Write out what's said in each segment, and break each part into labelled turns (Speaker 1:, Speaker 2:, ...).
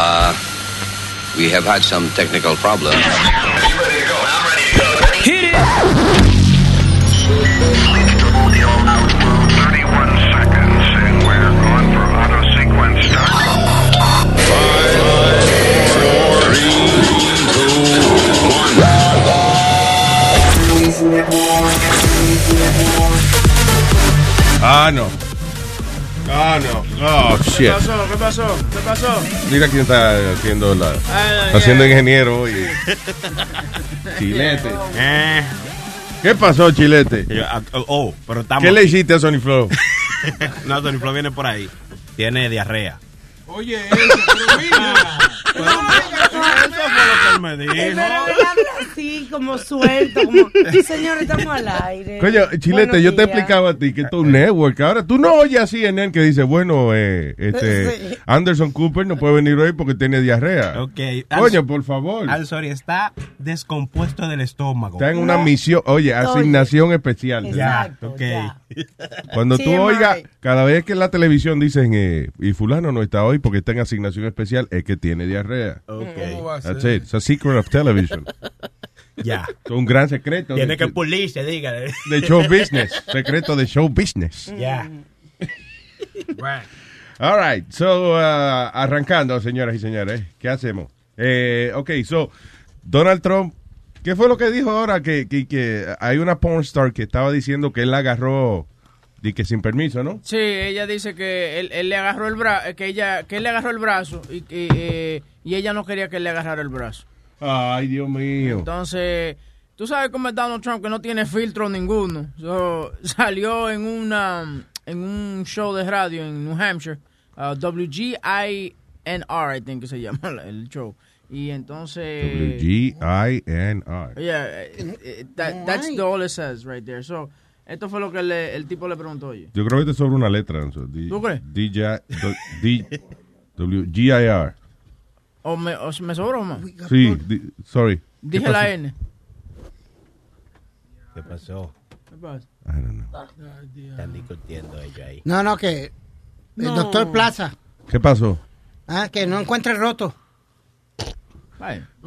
Speaker 1: Uh, we have had some technical problems.
Speaker 2: Hit it!
Speaker 3: Ah, no. Ah, no. Oh,
Speaker 4: ¿Qué
Speaker 3: shit.
Speaker 4: pasó? ¿Qué pasó? ¿Qué pasó?
Speaker 3: Mira quién está haciendo la.
Speaker 4: Ay,
Speaker 3: haciendo
Speaker 4: ay.
Speaker 3: ingeniero hoy. Chilete.
Speaker 5: Eh.
Speaker 3: ¿Qué pasó, Chilete?
Speaker 5: Oh, pero estamos.
Speaker 3: ¿Qué le hiciste a Sony Flow?
Speaker 5: no, Tony Flo viene por ahí. Tiene diarrea.
Speaker 4: Oye, eso, pero mira.
Speaker 5: Eso fue lo que él me
Speaker 6: Pero
Speaker 5: dijo.
Speaker 6: él habla así, como suelto, como, señor, estamos al aire.
Speaker 3: Coño, Chilete,
Speaker 6: Buenos
Speaker 3: yo te
Speaker 6: días.
Speaker 3: explicaba a ti que esto es un network. Ahora tú no oyes así en él que dice, bueno, eh, este,
Speaker 6: Sí.
Speaker 3: Anderson Cooper no puede venir hoy porque tiene diarrea.
Speaker 5: Ok.
Speaker 3: Coño, por favor.
Speaker 5: I'm sorry, está descompuesto del estómago.
Speaker 3: Está en una misión, oye, asignación especial.
Speaker 6: Exacto,
Speaker 5: ok.
Speaker 6: ya.
Speaker 3: Cuando tú
Speaker 6: TMI.
Speaker 3: oigas, cada vez que en la televisión dicen, eh, y fulano no está hoy porque está en asignación especial, es que tiene diarrea.
Speaker 5: Ok.
Speaker 3: That's it. It's a secret of television.
Speaker 5: Ya.
Speaker 3: Es un gran secreto.
Speaker 5: Tiene
Speaker 3: de,
Speaker 5: que pulirse, dígale.
Speaker 3: de show business. Secreto de show business.
Speaker 5: Ya.
Speaker 3: All right. So, uh, arrancando, señoras y señores. ¿Qué hacemos? Eh, ok, so, Donald Trump, ¿qué fue lo que dijo ahora? Que, que, que hay una porn star que estaba diciendo que él la agarró y que sin permiso, ¿no?
Speaker 4: Sí, ella dice que él, él le agarró el brazo, que ella, que él le agarró el brazo y, que, eh, y ella no quería que él le agarrara el brazo.
Speaker 3: Ay, Dios mío.
Speaker 4: Entonces, tú sabes cómo es Donald Trump que no tiene filtro ninguno. So, salió en una en un show de radio en New Hampshire, uh, WGINR, I think que se llama el show. Y entonces
Speaker 3: W-G-I-N-R.
Speaker 4: Yeah, eh, eh, that, that's the all it says right there. So, esto fue lo que le- el tipo le preguntó, oye.
Speaker 3: Yo creo que esto es sobre una letra. ¿no? D-
Speaker 4: ¿Tú crees?
Speaker 3: DJ D- W-G-I-R.
Speaker 4: O me, o me sobró más.
Speaker 3: Sí, di- sorry. ¿Qué
Speaker 4: Dije la N.
Speaker 5: ¿Qué pasó?
Speaker 4: ¿Qué pasa?
Speaker 3: I don't know.
Speaker 5: Están discutiendo ellos ahí.
Speaker 7: No, no, que el
Speaker 4: No.
Speaker 7: doctor Plaza,
Speaker 3: ¿Qué pasó?
Speaker 7: ah, que no encuentra el roto.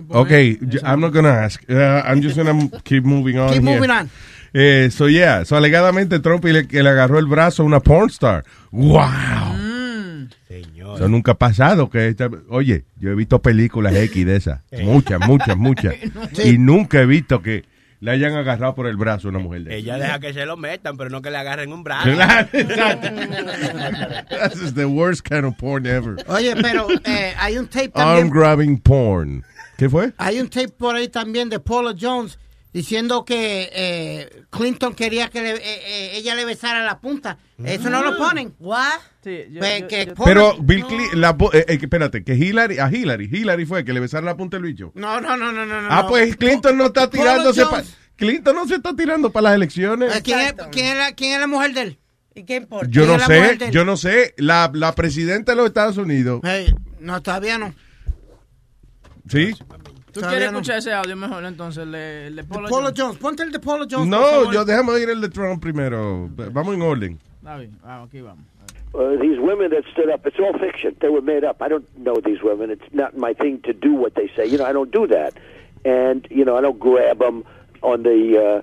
Speaker 3: Okay, j- I'm not gonna ask. Uh, I'm just gonna keep moving on.
Speaker 7: Keep
Speaker 3: here.
Speaker 7: moving on.
Speaker 3: Eh, so yeah, so alegadamente Trump le, que le agarró el brazo a una porn star. Wow.
Speaker 5: Señor.
Speaker 3: Eso nunca ha pasado. Que esta- oye, yo he visto películas X de esas. Muchas, muchas, muchas. Y nunca he visto que le hayan agarrado por el brazo a una mujer de
Speaker 5: Ella deja que se lo metan, pero no que le agarren un brazo.
Speaker 3: Claro, exacto. This is the worst kind of porn ever.
Speaker 7: Oye, pero eh, hay un tape
Speaker 3: Arm
Speaker 7: también.
Speaker 3: grabbing porn. ¿Qué fue?
Speaker 7: Hay un tape por ahí también de Paula Jones diciendo que eh, Clinton quería que le- eh, eh, ella le besara la punta. Eso no lo ponen.
Speaker 6: What?
Speaker 4: sí, yo-
Speaker 7: Pues
Speaker 4: yo-
Speaker 7: que
Speaker 4: yo-
Speaker 7: Paula-
Speaker 3: Pero Bill Clinton, la, po- eh, eh, espérate, que Hillary, a Hillary, Hillary fue que le besaron la punta del bicho.
Speaker 7: No, no, no, no, no.
Speaker 3: Ah,
Speaker 7: no.
Speaker 3: pues Clinton no está tirándose pa-
Speaker 7: Jones.
Speaker 3: Clinton no se está tirando para las elecciones.
Speaker 7: Eh, ¿Quién, es, quién, es la, ¿Quién es la mujer de él?
Speaker 6: ¿Y qué importa?
Speaker 3: Yo no
Speaker 7: ¿quién es la mujer
Speaker 3: sé, yo no sé. La, la presidenta de los Estados Unidos,
Speaker 7: no, todavía no.
Speaker 3: ¿sí?
Speaker 4: ¿Tú quieres
Speaker 7: no.
Speaker 4: escuchar ese audio mejor entonces? El de, el de Paula
Speaker 7: Paula
Speaker 4: Jones?
Speaker 7: Jones. Ponte el de Paula Jones.
Speaker 3: No, yo déjame oír el de Trump primero. Vamos en orden.
Speaker 4: Está bien, ah, aquí vamos.
Speaker 8: Uh, these women that stood up, it's all fiction. They were made up. I don't know these women. It's not my thing to do what they say. You know, I don't do that. And, you know, I don't grab them on the, uh,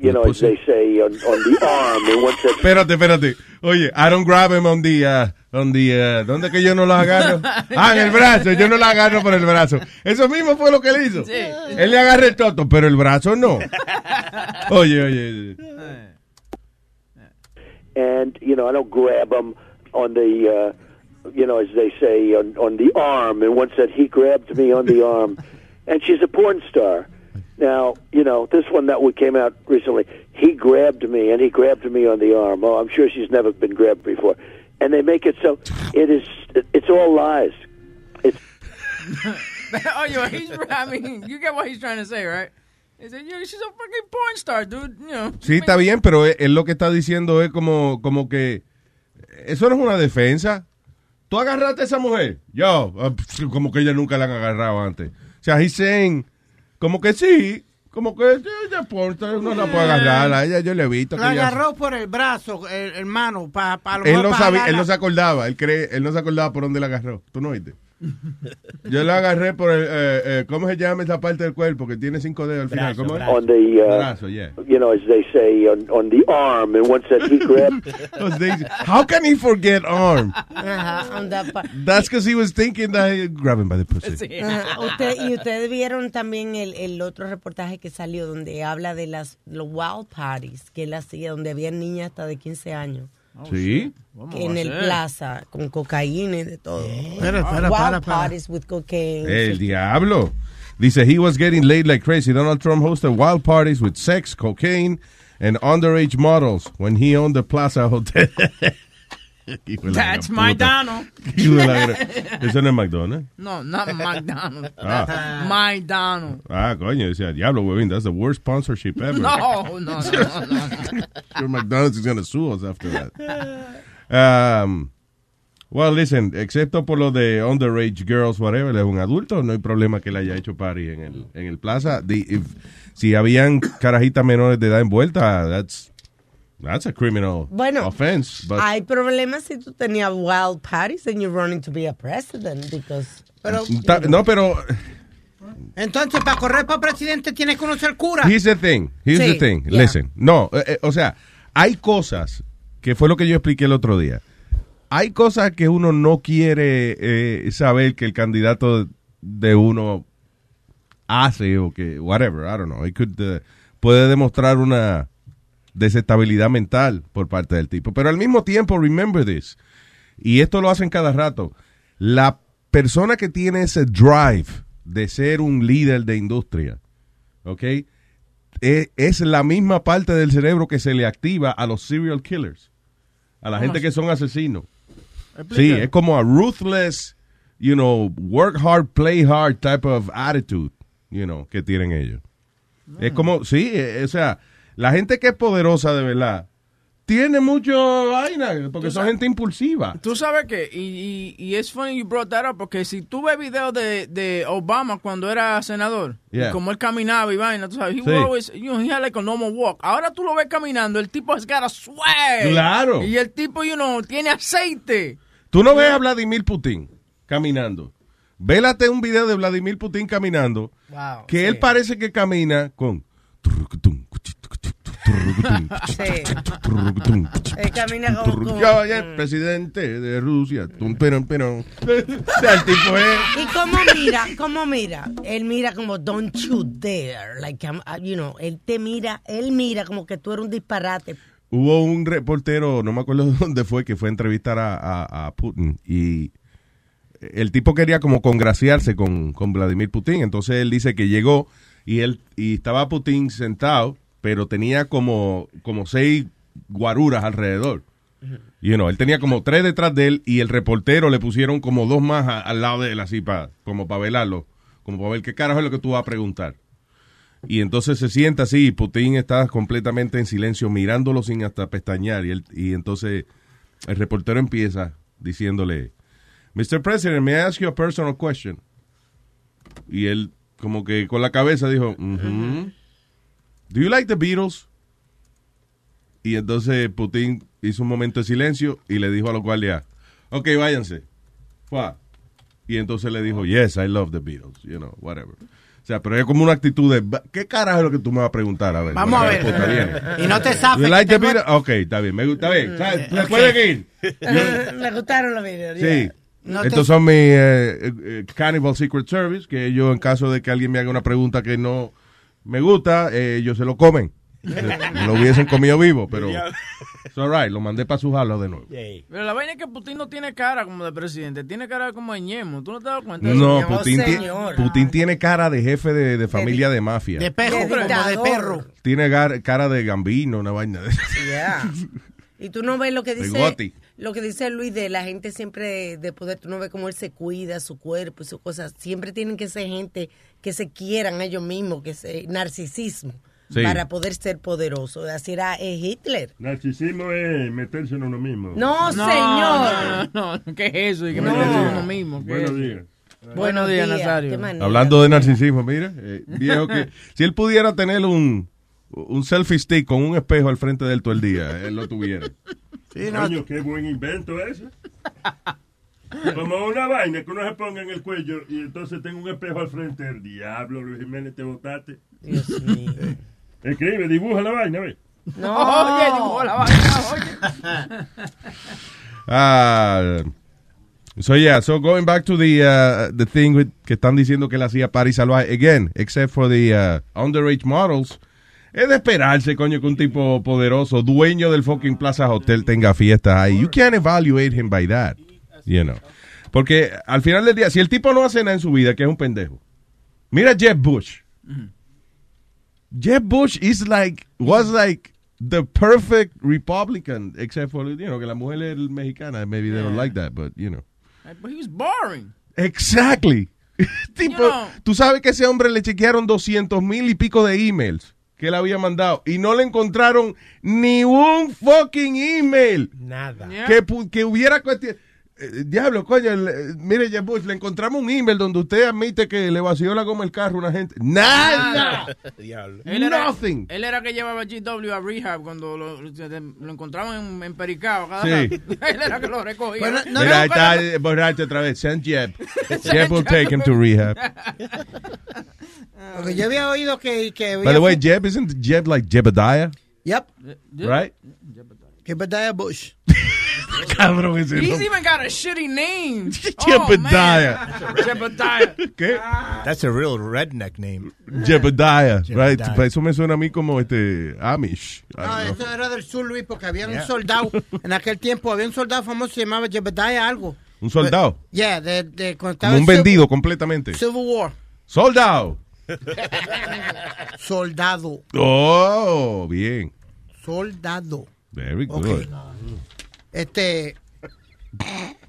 Speaker 8: you know, as they say, on, on the arm. And once that
Speaker 3: Espérate, espérate. Oye, I don't grab him on the, uh, on the, uh, ¿dónde que yo no lo agarro? Ah, en el brazo. Yo no lo agarro por el brazo. Eso mismo fue lo que él hizo.
Speaker 4: Sí.
Speaker 3: Él le agarra el toto, pero el brazo no. Oye, oye.
Speaker 8: and you know I don't grab him on the uh, you know as they say on, on the arm and once that he grabbed me on the arm and she's a porn star now you know this one that we came out recently he grabbed me and he grabbed me on the arm oh I'm sure she's never been grabbed before and they make it so it is it's all lies it's
Speaker 4: oh, yo, he's, I mean, you get what he's trying to say, right? He said, yeah, she's a fucking porn star, dude. You know.
Speaker 3: Sí, está bien, pero él, él lo que está diciendo es como, como que eso no es una defensa. ¿Tú agarraste a esa mujer? Yo, ah, como que ella nunca la han agarrado antes. O sea, he's saying, como que sí, como que sí, ella porta, uno la puede agarrar, a ella yo le he visto. que
Speaker 7: La
Speaker 3: ella-
Speaker 7: agarró por el brazo, hermano, para pa, lo
Speaker 3: él no
Speaker 7: pa
Speaker 3: sabía, él no se acordaba, él cree, él no se acordaba por dónde la agarró. ¿Tú no oíste? Yo lo agarré por el, eh, eh, ¿cómo se llama esa parte del cuerpo que tiene cinco dedos al final?
Speaker 5: Brazo,
Speaker 3: ¿Cómo es?
Speaker 5: brazo.
Speaker 8: on the, uh,
Speaker 3: Brazo, yeah.
Speaker 8: you know, as they say, on, on the arm. And once that he grabbed,
Speaker 3: How can he forget arm?
Speaker 6: Ajá, on that part.
Speaker 3: That's because he was thinking that he grab him by the pussy.
Speaker 4: Sí.
Speaker 6: Ajá, usted- y ustedes vieron también el, el otro reportaje que salió donde habla de las los wild parties que él hacía, donde había niñas hasta de 15 años.
Speaker 3: Sí.
Speaker 4: ¿Cómo
Speaker 6: que en el plaza, con cocaína y de todo.
Speaker 7: Espera, espera,
Speaker 6: wild
Speaker 7: para, para.
Speaker 6: parties with cocaine.
Speaker 3: El diablo. Dice, he was getting laid like crazy. Donald Trump hosted wild parties with sex, cocaine, and underage models when he owned the Plaza Hotel.
Speaker 4: That's
Speaker 3: la gran- Eso no es McDonald's.
Speaker 4: No, not McDonald's.
Speaker 3: Ah.
Speaker 4: McDonald's.
Speaker 3: Ah, coño, decía, diablo, huevín, that's the worst sponsorship ever.
Speaker 4: No, no, no, no, no.
Speaker 3: Sure McDonald's is going to sue us after that. Um, well, listen, excepto por lo de underage girls, whatever, él es un adulto, no hay problema que él haya hecho party en el, en el plaza. The- if- si habían carajitas menores de edad envuelta, that's, that's a criminal
Speaker 6: Bueno,
Speaker 3: offense. But
Speaker 6: Hay problemas si tú tenías wild parties and you're running to be a president because
Speaker 7: Pero,
Speaker 3: Ta- no, pero
Speaker 7: entonces, para correr para presidente tienes que conocer cura.
Speaker 3: Here's the thing. Here's
Speaker 6: Sí,
Speaker 3: the thing.
Speaker 6: yeah.
Speaker 3: Listen. No, eh, eh, o sea, hay cosas que fue lo que yo expliqué el otro día. Hay cosas que uno no quiere eh, saber que el candidato de uno hace o que whatever, I don't know. It could, puede demostrar una desestabilidad mental por parte del tipo. Pero al mismo tiempo, remember this. Y esto lo hacen cada rato. La persona que tiene ese drive de ser un líder de industria, ¿ok? E- Es, la misma parte del cerebro que se le activa a los serial killers, a la gente que son asesinos. Sí, es como a ruthless, you know, work hard, play hard type of attitude, you know, que tienen ellos. Es como, sí, eh, o sea, la gente que es poderosa de verdad tiene mucho vaina, porque son gente impulsiva.
Speaker 4: Tú sabes que, y, y, y es funny you brought that up, porque si tú ves videos de, de Obama cuando era senador,
Speaker 3: Yeah.
Speaker 4: y como él caminaba y vaina, tú sabes, he
Speaker 3: Sí.
Speaker 4: always, you know, he had like a normal walk. Ahora tú lo ves caminando, el tipo has got a swag.
Speaker 3: Claro.
Speaker 4: Y el tipo, you know, tiene aceite.
Speaker 3: Tú no ves a Vladimir Putin caminando. Vélate un video de Vladimir Putin caminando,
Speaker 6: Wow,
Speaker 3: que
Speaker 6: sí.
Speaker 3: él parece que camina con...
Speaker 6: Él camina como,
Speaker 3: Yo, ya, presidente de Rusia. Tum, perón, perón. O sea, el tipo es...
Speaker 6: Y cómo mira, cómo mira, él mira como don't you dare, like I'm- uh, you know, él te mira, él mira como que tú eres un disparate.
Speaker 3: Hubo un reportero, no me acuerdo dónde fue, que fue a entrevistar a, a- a Putin y el tipo quería como congraciarse con, con Vladimir Putin. Entonces él dice que llegó y él y estaba Putin sentado, pero tenía como, como seis guaruras alrededor. Y you él tenía como tres detrás de él y el reportero le pusieron como dos más al lado de él, así para, como para velarlo, como para ver qué carajo es lo que tú vas a preguntar. Y entonces se sienta así, y Putin está completamente en silencio, mirándolo sin hasta pestañear. Y, él- y entonces el reportero empieza diciéndole, Mr. President, may I ask you a personal question? Y él como que con la cabeza dijo, "Mhm. Do you like the Beatles? Y entonces Putin hizo un momento de silencio y le dijo a los guardias, ok, váyanse. Y entonces le dijo, yes, I love the Beatles, you know, whatever. O sea, pero es como una actitud de, "Va- ¿qué carajo es lo que tú me vas a preguntar? A ver,
Speaker 7: Vamos a
Speaker 3: ¿qué
Speaker 7: ver. Y no te
Speaker 3: You
Speaker 7: zafes.
Speaker 3: like the Beatles? Ok, está bien, me gusta, está bien. ¿Sabes? ¿Se puede ir?
Speaker 6: Me gustaron los videos.
Speaker 3: Sí.
Speaker 7: No te-
Speaker 3: Estos son mis eh, eh, eh, Cannibal Secret Service, que yo en caso de que alguien me haga una pregunta que no me gusta, eh, ellos se lo comen. Me lo hubiesen comido vivo, pero it's all right, lo mandé para su jalo de nuevo.
Speaker 4: Pero la vaina es que Putin no tiene cara como de presidente, tiene cara como de ñemo. ¿Tú no te das cuenta?
Speaker 3: No,
Speaker 6: señor.
Speaker 3: Putin, ti-
Speaker 6: Señor.
Speaker 3: Putin tiene cara de jefe de, de familia de mafia.
Speaker 7: De perro,
Speaker 6: De
Speaker 7: como de perro.
Speaker 3: Tiene gar- cara de gambino, una vaina de
Speaker 6: Yeah. Y tú no ves lo que
Speaker 3: De
Speaker 6: dice
Speaker 3: Gotti.
Speaker 6: Lo que dice Luis de la gente siempre de poder, tú no ves cómo él se cuida, su cuerpo y sus cosas. Siempre tienen que ser gente que se quieran a ellos mismos, que se narcisismo
Speaker 3: Sí.
Speaker 6: para poder ser poderoso. Así era eh, Hitler.
Speaker 9: Narcisismo es meterse en uno mismo.
Speaker 6: No,
Speaker 4: No,
Speaker 6: señor.
Speaker 4: No, no, no, ¿qué es eso? Y que
Speaker 6: No.
Speaker 4: me dice uno mismo. ¿qué
Speaker 9: Buenos
Speaker 4: es?
Speaker 9: días.
Speaker 4: Buenos días, Nazario.
Speaker 6: qué.
Speaker 3: Hablando de narcisismo, mira, eh, viejo que si él pudiera tener un, un selfie stick con un espejo al frente de él todo el día, él lo tuviera.
Speaker 7: Sí, no,
Speaker 9: Coño, qué buen invento ese. Como una vaina que uno se ponga en el cuello y entonces tengo un espejo al frente. El diablo, Luis Jiménez, te botaste.
Speaker 6: Dios mío.
Speaker 9: Escribe, dibuja la vaina, ¿ves?
Speaker 6: No.
Speaker 4: Oye, dibujó la vaina, oye.
Speaker 3: Ah, so yeah, so going back to the uh, the thing with, que están diciendo que él hacía party salvaje again, except for the uh, underage models. Es de esperarse, coño, que un tipo poderoso, dueño del fucking Plaza Hotel tenga fiestas ahí. You can't evaluate him by that, you know. Porque al final del día, si el tipo no hace nada en su vida, que es un pendejo. Mira Jeb Bush. Jeb Bush is like, was like the perfect Republican, except for, you know, que la mujer es mexicana. Maybe they don't like that, but, you know.
Speaker 4: But he was boring.
Speaker 3: Exactly. tipo,
Speaker 4: You know.
Speaker 3: tú sabes que ese hombre le chequearon 200 mil y pico de emails que él había mandado y no le encontraron ni un fucking email
Speaker 5: Nada.
Speaker 4: Yeah.
Speaker 3: que, que hubiera cuestión. Eh, diablo, coño, el- eh, mire, Jeb Bush, le encontramos un email donde usted admite que le vació la goma el carro a una gente. Nada.
Speaker 5: Diablo.
Speaker 4: Él era,
Speaker 3: Nothing.
Speaker 4: él era que llevaba GW a rehab cuando lo, lo encontraban en, en Pericao. Cada
Speaker 3: Sí.
Speaker 4: rato. él era que lo recogía.
Speaker 7: Bueno, no,
Speaker 3: Mira,
Speaker 7: no,
Speaker 3: ahí está eh, borracho otra vez. Send Jeb. Jeb will take him to rehab.
Speaker 7: Porque yo había oído que... que
Speaker 3: By the way, Jeb, isn't Jeb like Jebediah?
Speaker 7: Yep.
Speaker 3: Right?
Speaker 7: Que Bedaya Bush.
Speaker 3: Cabrón ese
Speaker 4: He's
Speaker 3: nombre.
Speaker 4: even got a shitty name.
Speaker 3: Jebediah.
Speaker 4: Oh. Jebediah.
Speaker 3: ¿Qué?
Speaker 5: That's a real redneck name.
Speaker 3: Jebediah, right?
Speaker 5: Jebediah.
Speaker 3: Eso me suena a mí como este Amish.
Speaker 7: No, eso era del sur, Luis, porque había un soldado, en aquel tiempo había un soldado famoso que se llamaba Jebediah algo.
Speaker 3: Un soldado.
Speaker 7: Yeah, de, de cuando estaba
Speaker 3: Como un
Speaker 7: Civil-
Speaker 3: vendido completamente.
Speaker 7: Civil War.
Speaker 3: Soldado.
Speaker 7: Soldado.
Speaker 3: Oh, bien.
Speaker 7: Soldado.
Speaker 3: Very good.
Speaker 7: Este.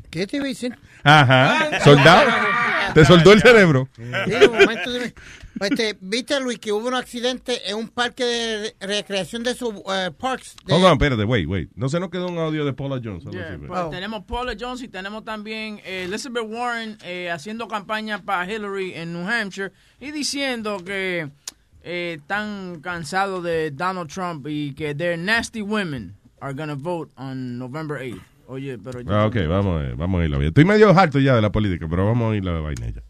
Speaker 7: ¿Qué te iba a decir?
Speaker 3: Ajá. Soldado. Te soldó el cerebro.
Speaker 7: Sí, un momento, dime. Este, ¿Viste, Luis, que hubo un accidente en un parque de recreación de sus eh, parks? De,
Speaker 3: Hold on, espérate, wait, wait. No se nos quedó un audio de Paula Jones.
Speaker 4: Yeah, pues.
Speaker 7: Oh.
Speaker 4: Tenemos Paula Jones y tenemos también eh, Elizabeth Warren eh, haciendo campaña para Hillary en New Hampshire y diciendo que eh, están cansados de Donald Trump y que their nasty women are gonna vote on November 8th. Oye, pero
Speaker 3: Ah, ok, vamos a, ir, vamos a ir la vida. Estoy medio harto ya de la política, pero vamos a ir la vaina ya.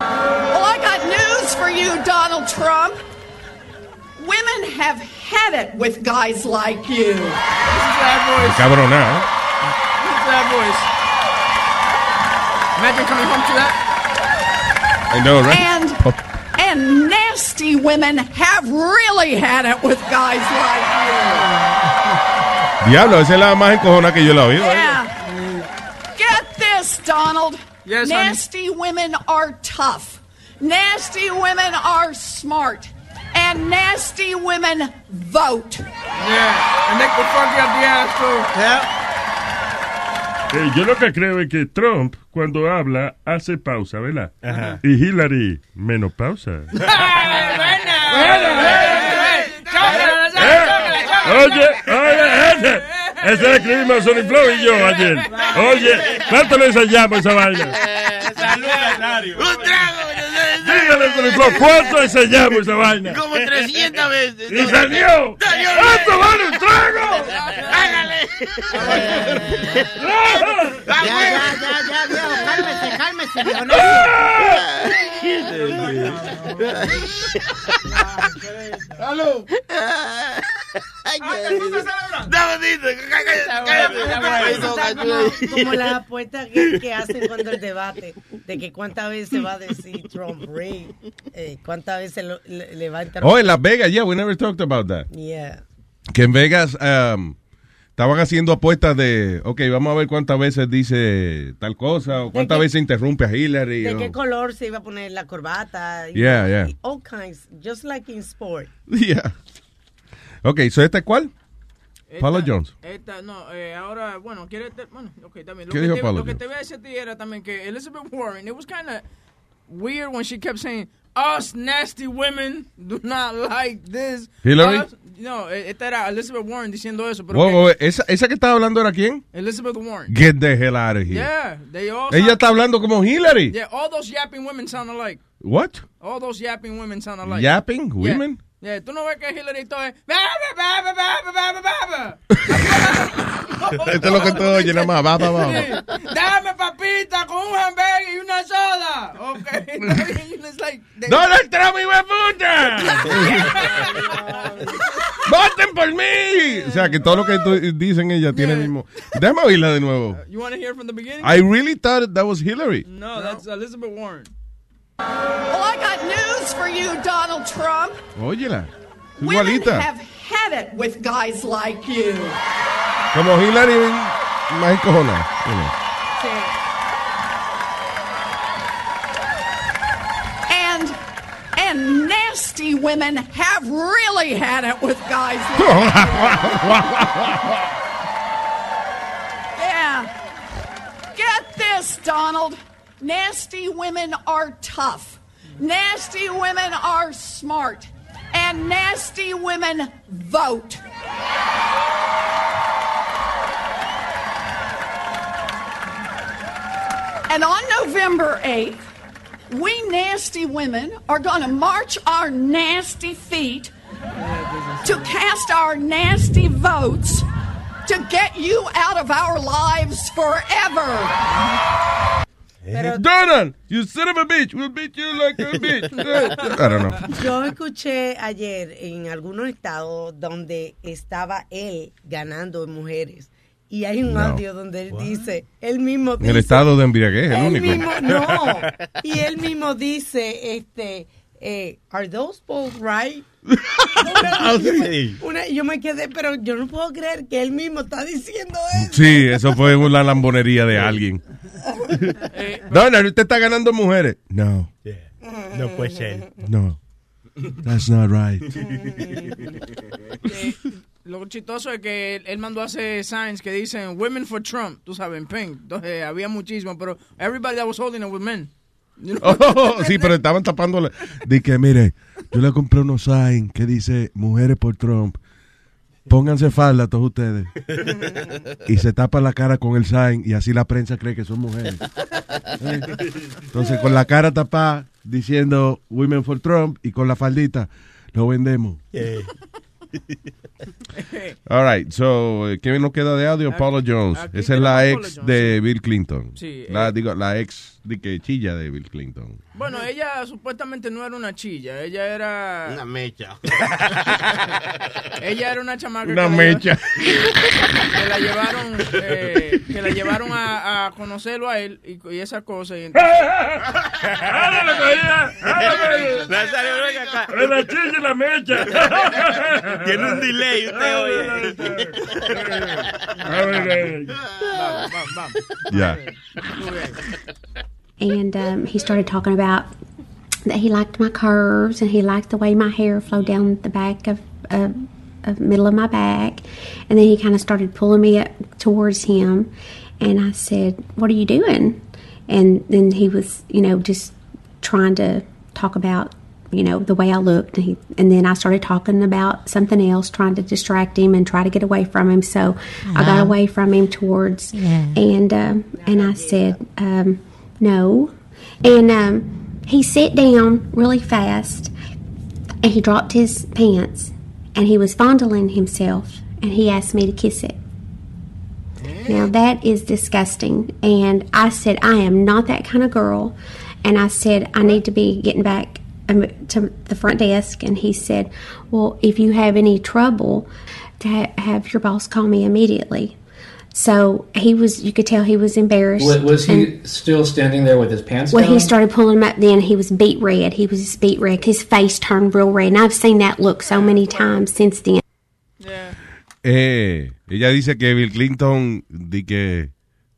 Speaker 2: Well, I got news for you, Donald Trump. Women have had it with guys like you.
Speaker 3: Cabronado. ¿eh?
Speaker 4: that voice. Imagine coming home to that.
Speaker 3: I know, right?
Speaker 2: And and nasty women have really had it with guys like you.
Speaker 3: Diablo, esa es la más encojona que yo la he oído.
Speaker 2: you. Yeah. Get this, Donald.
Speaker 4: Yes, honey.
Speaker 2: nasty women are tough. Nasty women are smart. And nasty women vote.
Speaker 4: Yeah, and they could fuck you up the ass too.
Speaker 9: Eh, yo lo que creo es que Trump, cuando habla, hace pausa, ¿verdad? Y Hillary, menos pausa. Oye, oye, ese. Ese escribimos Sony Flow y yo ayer. Oye, ¿cuánto le ensayamos esa vaina? Dígale, Flow, ¿cuánto ensayamos esa vaina?
Speaker 7: Como 300 veces.
Speaker 9: ¡Y salió! ¡Esto vale un trago!
Speaker 7: Ya, ya, ya, ya, viejo, cálmese, cálmese, viejo. No,
Speaker 3: ¡Salud!
Speaker 7: Ay,
Speaker 6: Como, las apuestas que, que hacen cuando el debate, de que cuántas veces va a decir Trump Eh, cuántas veces lo- le, le va a interrumpir.
Speaker 3: Oh, en Las Vegas, yeah, we never talked about that.
Speaker 6: Yeah.
Speaker 3: Que en Vegas um, estaban haciendo apuestas de, ok, vamos a ver cuántas veces dice tal cosa, o cuántas veces interrumpe a Hillary.
Speaker 6: ¿De
Speaker 3: o-
Speaker 6: qué color se iba a poner la corbata? y-
Speaker 3: Yeah, yeah.
Speaker 6: All kinds, just like in sport.
Speaker 3: Yeah. Ok, so ¿esta es cuál? Paula
Speaker 4: Esta-
Speaker 3: Jones.
Speaker 4: Esta, no, eh, ahora, bueno, quiere, bueno, ok, también. Lo,
Speaker 3: ¿Qué
Speaker 4: que
Speaker 3: dijo
Speaker 4: te,
Speaker 3: Paula
Speaker 4: lo que
Speaker 3: Jones?
Speaker 4: te voy a decir a ti era también que Elizabeth Warren, it was kind of weird when she kept saying, us nasty women do not like this.
Speaker 3: Hillary?
Speaker 4: Us- no, eh, esta era Elizabeth Warren diciendo eso, pero
Speaker 3: Wow,
Speaker 4: que-
Speaker 3: wow, ¿Esa, ¿Esa que estaba hablando era quién?
Speaker 4: Elizabeth Warren.
Speaker 3: Get the hell out of here.
Speaker 4: Yeah, they all
Speaker 3: Ella está hablando como Hillary.
Speaker 4: Yeah, all those yapping women sound alike.
Speaker 3: What?
Speaker 4: All those yapping women sound alike.
Speaker 3: Yapping women?
Speaker 4: Yeah, Yeah, Tú no ves que Hillary todo es.
Speaker 3: Esto es lo que todo oye, nada más. Va, va, va.
Speaker 4: Dame papita con un hamburger y una soda. Ok. It's like, they...
Speaker 3: Donald Trump, hijo de puta. ¡Voten por mí! O sea, que todo lo que dicen ella tiene el mismo. Déjame oírla de nuevo.
Speaker 4: You want to hear from the beginning?
Speaker 3: I really thought that was Hillary.
Speaker 4: No, that's Elizabeth Warren.
Speaker 2: Well, I got news for you, Donald Trump.
Speaker 3: Óyela.
Speaker 2: Women
Speaker 3: Igualita.
Speaker 2: have had it with guys like you.
Speaker 3: Como Hillary, más encojona. you know.
Speaker 2: And and nasty women have really had it with guys like Yeah. Get this, Donald. Nasty women are tough. Nasty women are smart. And nasty women vote. And on November 8th, we nasty women are going to march our nasty feet to cast our nasty votes to get you out of our lives forever.
Speaker 3: Donald, you son of a bitch, we'll beat you like a bitch. I don't know.
Speaker 6: Yo escuché ayer en algunos estados donde estaba él ganando en mujeres. Y hay un
Speaker 3: No.
Speaker 6: audio donde él dice, él mismo
Speaker 3: En el estado de embriaguez, el único.
Speaker 6: mismo, no. Y él mismo dice, este, eh, ¿Are those both right? Una- una- yo me quedé, pero yo no puedo creer que él mismo está diciendo eso.
Speaker 3: Sí, eso fue una lambonería de alguien. Donald, usted está ganando mujeres. No,
Speaker 5: No puede ser.
Speaker 3: no. That's not right.
Speaker 4: Eh, lo chistoso es que él, mandó a hacer signs que dicen Women for Trump, tú sabes, en pink. Entonces había muchísimo, pero everybody that was holding it was men. You know?
Speaker 3: Oh, sí, pero estaban tapándole. Di que, mire, yo le compré unos signs que dice mujeres por Trump. Pónganse falda todos ustedes. Y se tapa la cara con el sign y así la prensa cree que son mujeres. Eh. Entonces, con la cara tapada diciendo Women for Trump y con la faldita lo vendemos. All right, so, ¿qué nos queda de audio? Paula Jones.
Speaker 4: aquí
Speaker 3: Esa es la ex de Bill Clinton.
Speaker 4: Sí,
Speaker 3: La,
Speaker 4: eh.
Speaker 3: digo, la ex de que chilla de Bill Clinton.
Speaker 4: Bueno, ella supuestamente no era una chilla, ella era...
Speaker 5: Una mecha.
Speaker 4: Ella era una chamaca
Speaker 3: Una
Speaker 4: que, la
Speaker 3: mecha.
Speaker 4: lleva- que la llevaron, eh, que la llevaron a, a conocerlo a él y, y esas cosas. Y entonces,
Speaker 9: ¡Ándale, cogida! ¡Ándale!
Speaker 5: Nazario, venga acá.
Speaker 9: ¡Es la chilla y la mecha!
Speaker 5: Tiene un delay, usted oye.
Speaker 9: A ver,
Speaker 4: vamos, vamos, vamos.
Speaker 3: Ya.
Speaker 10: And um, he started talking about that he liked my curves and he liked the way my hair flowed down the back of, of, of middle of my back. And then he kind of started pulling me up towards him. And i said what are you doing? And then he was you know just trying to talk about you know the way i looked. And, he, and then i started talking about something else trying to distract him and try to get away from him. So i got away from him towards and um, and i said um, no. And um, he sat down really fast and he dropped his pants and he was fondling himself and he asked me to kiss it. Now that is disgusting. And I said, I am not that kind of girl. And I said, I need to be getting back um, to the front desk. And he said, Well, if you have any trouble, to ha- have your boss call me immediately. So he was, you could tell he was embarrassed.
Speaker 11: Was, was
Speaker 10: and-
Speaker 11: he still standing there with his pants
Speaker 10: well,
Speaker 11: down?
Speaker 10: he started pulling him up. Then he was beat red. He was beat red. His face turned real red, and I've seen that look so many times since then.
Speaker 3: Eh, ella dice que Bill Clinton di que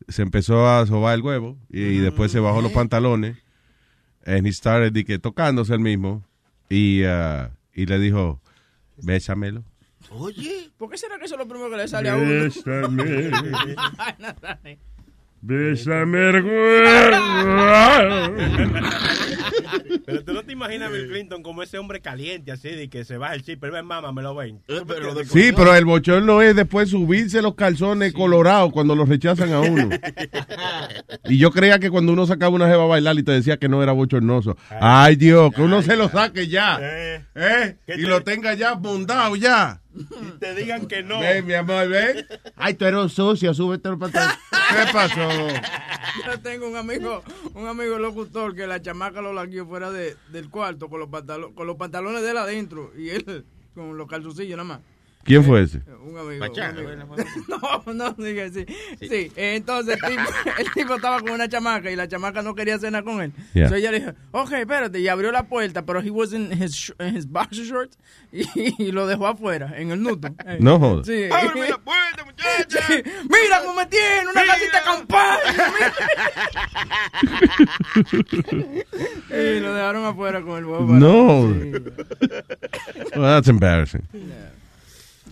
Speaker 3: se empezó a sobar el huevo y, y después se bajó los pantalones. And he started di que tocándose el mismo y, ah, y le dijo, bésamelo.
Speaker 5: Oye.
Speaker 4: ¿Por qué será que eso es lo primero que le sale a uno?
Speaker 9: Bésame. Bésame.
Speaker 5: Pero tú no te imaginas a Bill Clinton como ese hombre caliente, así, de que se baja el chip, pero ven, mamá, me lo ven.
Speaker 3: Sí, pero el bochorno es después subirse los calzones colorados cuando los rechazan a uno. Y yo creía que cuando uno sacaba una jeva a bailar y te decía que no era bochornoso. Ay, Dios, que uno se lo saque ya.
Speaker 5: Eh,
Speaker 3: ¿Eh?
Speaker 5: ¿Qué
Speaker 3: Y
Speaker 5: te-
Speaker 3: lo tenga ya bundado ya.
Speaker 5: Y te digan que no.
Speaker 3: Ven, mi amor, ven. Ay, tú eres un sucio, súbete los pantalones. ¿Qué pasó?
Speaker 4: Yo tengo un amigo, un amigo locutor que la chamaca lo laqueó fuera de, del cuarto con los, pantalones, con los pantalones de él adentro y él con los calzoncillos nada más.
Speaker 3: ¿Quién fue ese?
Speaker 4: Un amigo.
Speaker 5: Machado,
Speaker 4: un amigo. No, no, dije sí. Sí, eh, entonces el tipo, el tipo estaba con una chamaca y la chamaca no quería cenar con él.
Speaker 3: Yeah.
Speaker 4: Entonces ella le dijo, ok, espérate, y abrió la puerta, pero he was in his, in his boxer shorts y, y lo dejó afuera, en el nudo. Eh,
Speaker 3: No jodas.
Speaker 4: Sí.
Speaker 5: ¡Ábreme la puerta, muchacha!
Speaker 4: Sí. Mira cómo me tiene, una casita de campaña. mira. y lo dejaron afuera con el huevo.
Speaker 3: No.
Speaker 4: Sí.
Speaker 3: Well, that's embarrassing.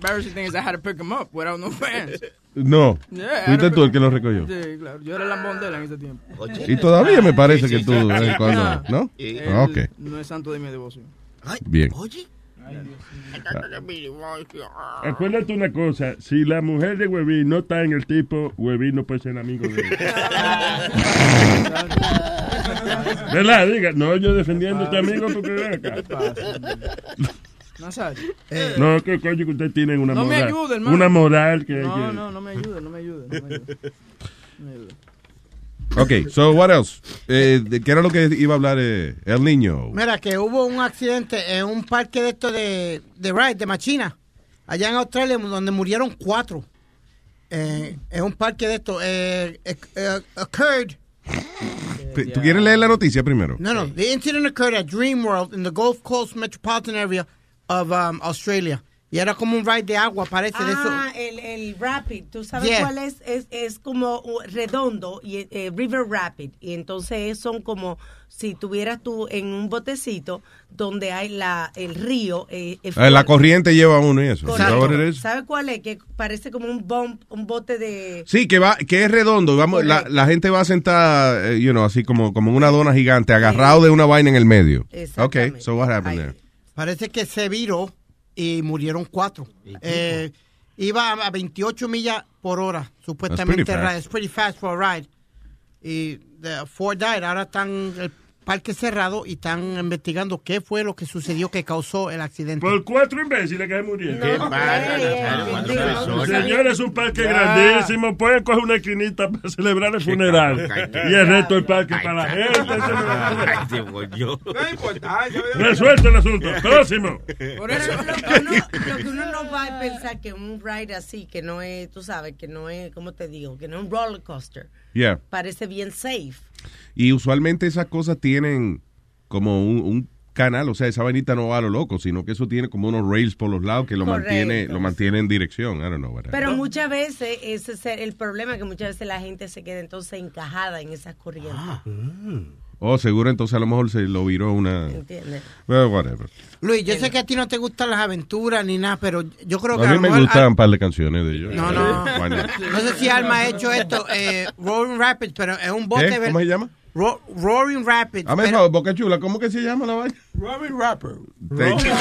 Speaker 4: Embarrassing thing is I had to pick him up without no pants.
Speaker 3: No.
Speaker 4: Yeah,
Speaker 3: Fuiste tú el que lo recogió.
Speaker 4: Sí, claro. Yo era el lambón de él en ese tiempo.
Speaker 3: Y todavía me parece que tú, de vez en cuando,
Speaker 4: Ah,
Speaker 3: ¿no?
Speaker 4: él
Speaker 3: Ah, Ok,
Speaker 4: No es santo de mi devoción.
Speaker 3: bien.
Speaker 9: Acuérdate una cosa, si la mujer de Huevín no está en el tipo, Huevín no puede ser amigo de él. ¿Verdad? Diga, no, yo defendiendo a este amigo porque ven acá.
Speaker 4: Nazario.
Speaker 9: No, que coño que usted tiene una
Speaker 4: No me ayude, hermano.
Speaker 9: Una moral que...
Speaker 4: No,
Speaker 9: que-
Speaker 4: no, no me ayude, no me ayude. No me ayude. No me ayude.
Speaker 3: Ok, so what else? Eh, ¿de ¿Qué era lo que iba a hablar eh, el niño?
Speaker 7: Mira, que hubo un accidente en un parque de esto de, de ride, de Machina, allá en Australia, donde murieron cuatro. Eh, en un parque de esto, eh, eh, eh, occurred,
Speaker 3: ¿Tú quieres leer la noticia primero?
Speaker 7: no, no, the incident occurred at Dream World in the Gulf Coast metropolitan area of um, Australia. Y era como un ride de agua, parece, de eso.
Speaker 6: Ah, el, el Rapid, ¿tú sabes
Speaker 7: Yeah.
Speaker 6: cuál es? es? Es como uh, redondo, y eh, River Rapid. Y entonces son como si tuvieras tú en un botecito donde hay la el río. eh,
Speaker 3: Ah, la corriente lleva a uno y eso.
Speaker 6: Correcto.
Speaker 3: ¿Is that what it is?
Speaker 6: ¿Sabe cuál es? Que parece como un bump, un bote de...
Speaker 3: Sí, que va, que es redondo. Vamos, la, la gente va sentada, eh, you know, así como, como en una dona gigante, agarrado de una vaina en el medio. Okay,
Speaker 6: Exactamente.
Speaker 3: so what happened
Speaker 6: Ahí.
Speaker 3: there?
Speaker 7: Parece que se viró y murieron cuatro. Eh, iba a 28 millas por hora, supuestamente. It's pretty fast for a ride. Y the four died. Ahora están el parque cerrado y están investigando qué fue lo que sucedió que causó el accidente.
Speaker 9: Por cuatro imbéciles que se murieron.
Speaker 7: ¿Qué
Speaker 5: personas?
Speaker 9: Señores, es un parque
Speaker 5: Ya.
Speaker 9: grandísimo. Pueden coger una esquinita para celebrar el funeral. y el resto del parque para la gente.
Speaker 5: No importa.
Speaker 9: Resuelto el asunto. Próximo.
Speaker 4: Por eso,
Speaker 6: Lo que, uno, lo que uno no va a pensar que un ride así, que no es, tú sabes, que no es, ¿cómo te digo? Que no es un roller coaster.
Speaker 3: Yeah.
Speaker 6: Parece bien safe.
Speaker 3: Y usualmente esas cosas tienen como un, un canal, o sea, esa vainita no va a lo loco, sino que eso tiene como unos rails por los lados que lo
Speaker 6: Correcto.
Speaker 3: mantiene, lo mantiene en dirección. I don't know. whatever.
Speaker 6: Pero muchas veces ese es el problema, que muchas veces la gente se queda entonces encajada en esas corrientes.
Speaker 3: Oh, seguro entonces a lo mejor se lo viró una...
Speaker 6: ¿Entiendes?
Speaker 3: Well, whatever.
Speaker 7: Luis, yo sé que a ti no te gustan las aventuras ni nada, pero yo creo que
Speaker 3: A mí me gustan un par de canciones de ellos.
Speaker 7: No, no. No sé si Alma ha hecho esto, eh, Roaring Rapids, pero es un bote.
Speaker 3: ¿Qué?
Speaker 7: ver-
Speaker 3: ¿Cómo se llama?
Speaker 7: Ro- Roaring Rapids.
Speaker 3: Hazme el
Speaker 7: pero-
Speaker 3: favor, Boca Chula, ¿cómo que se llama la vaina?
Speaker 5: Robin Rapper.
Speaker 3: Thank you.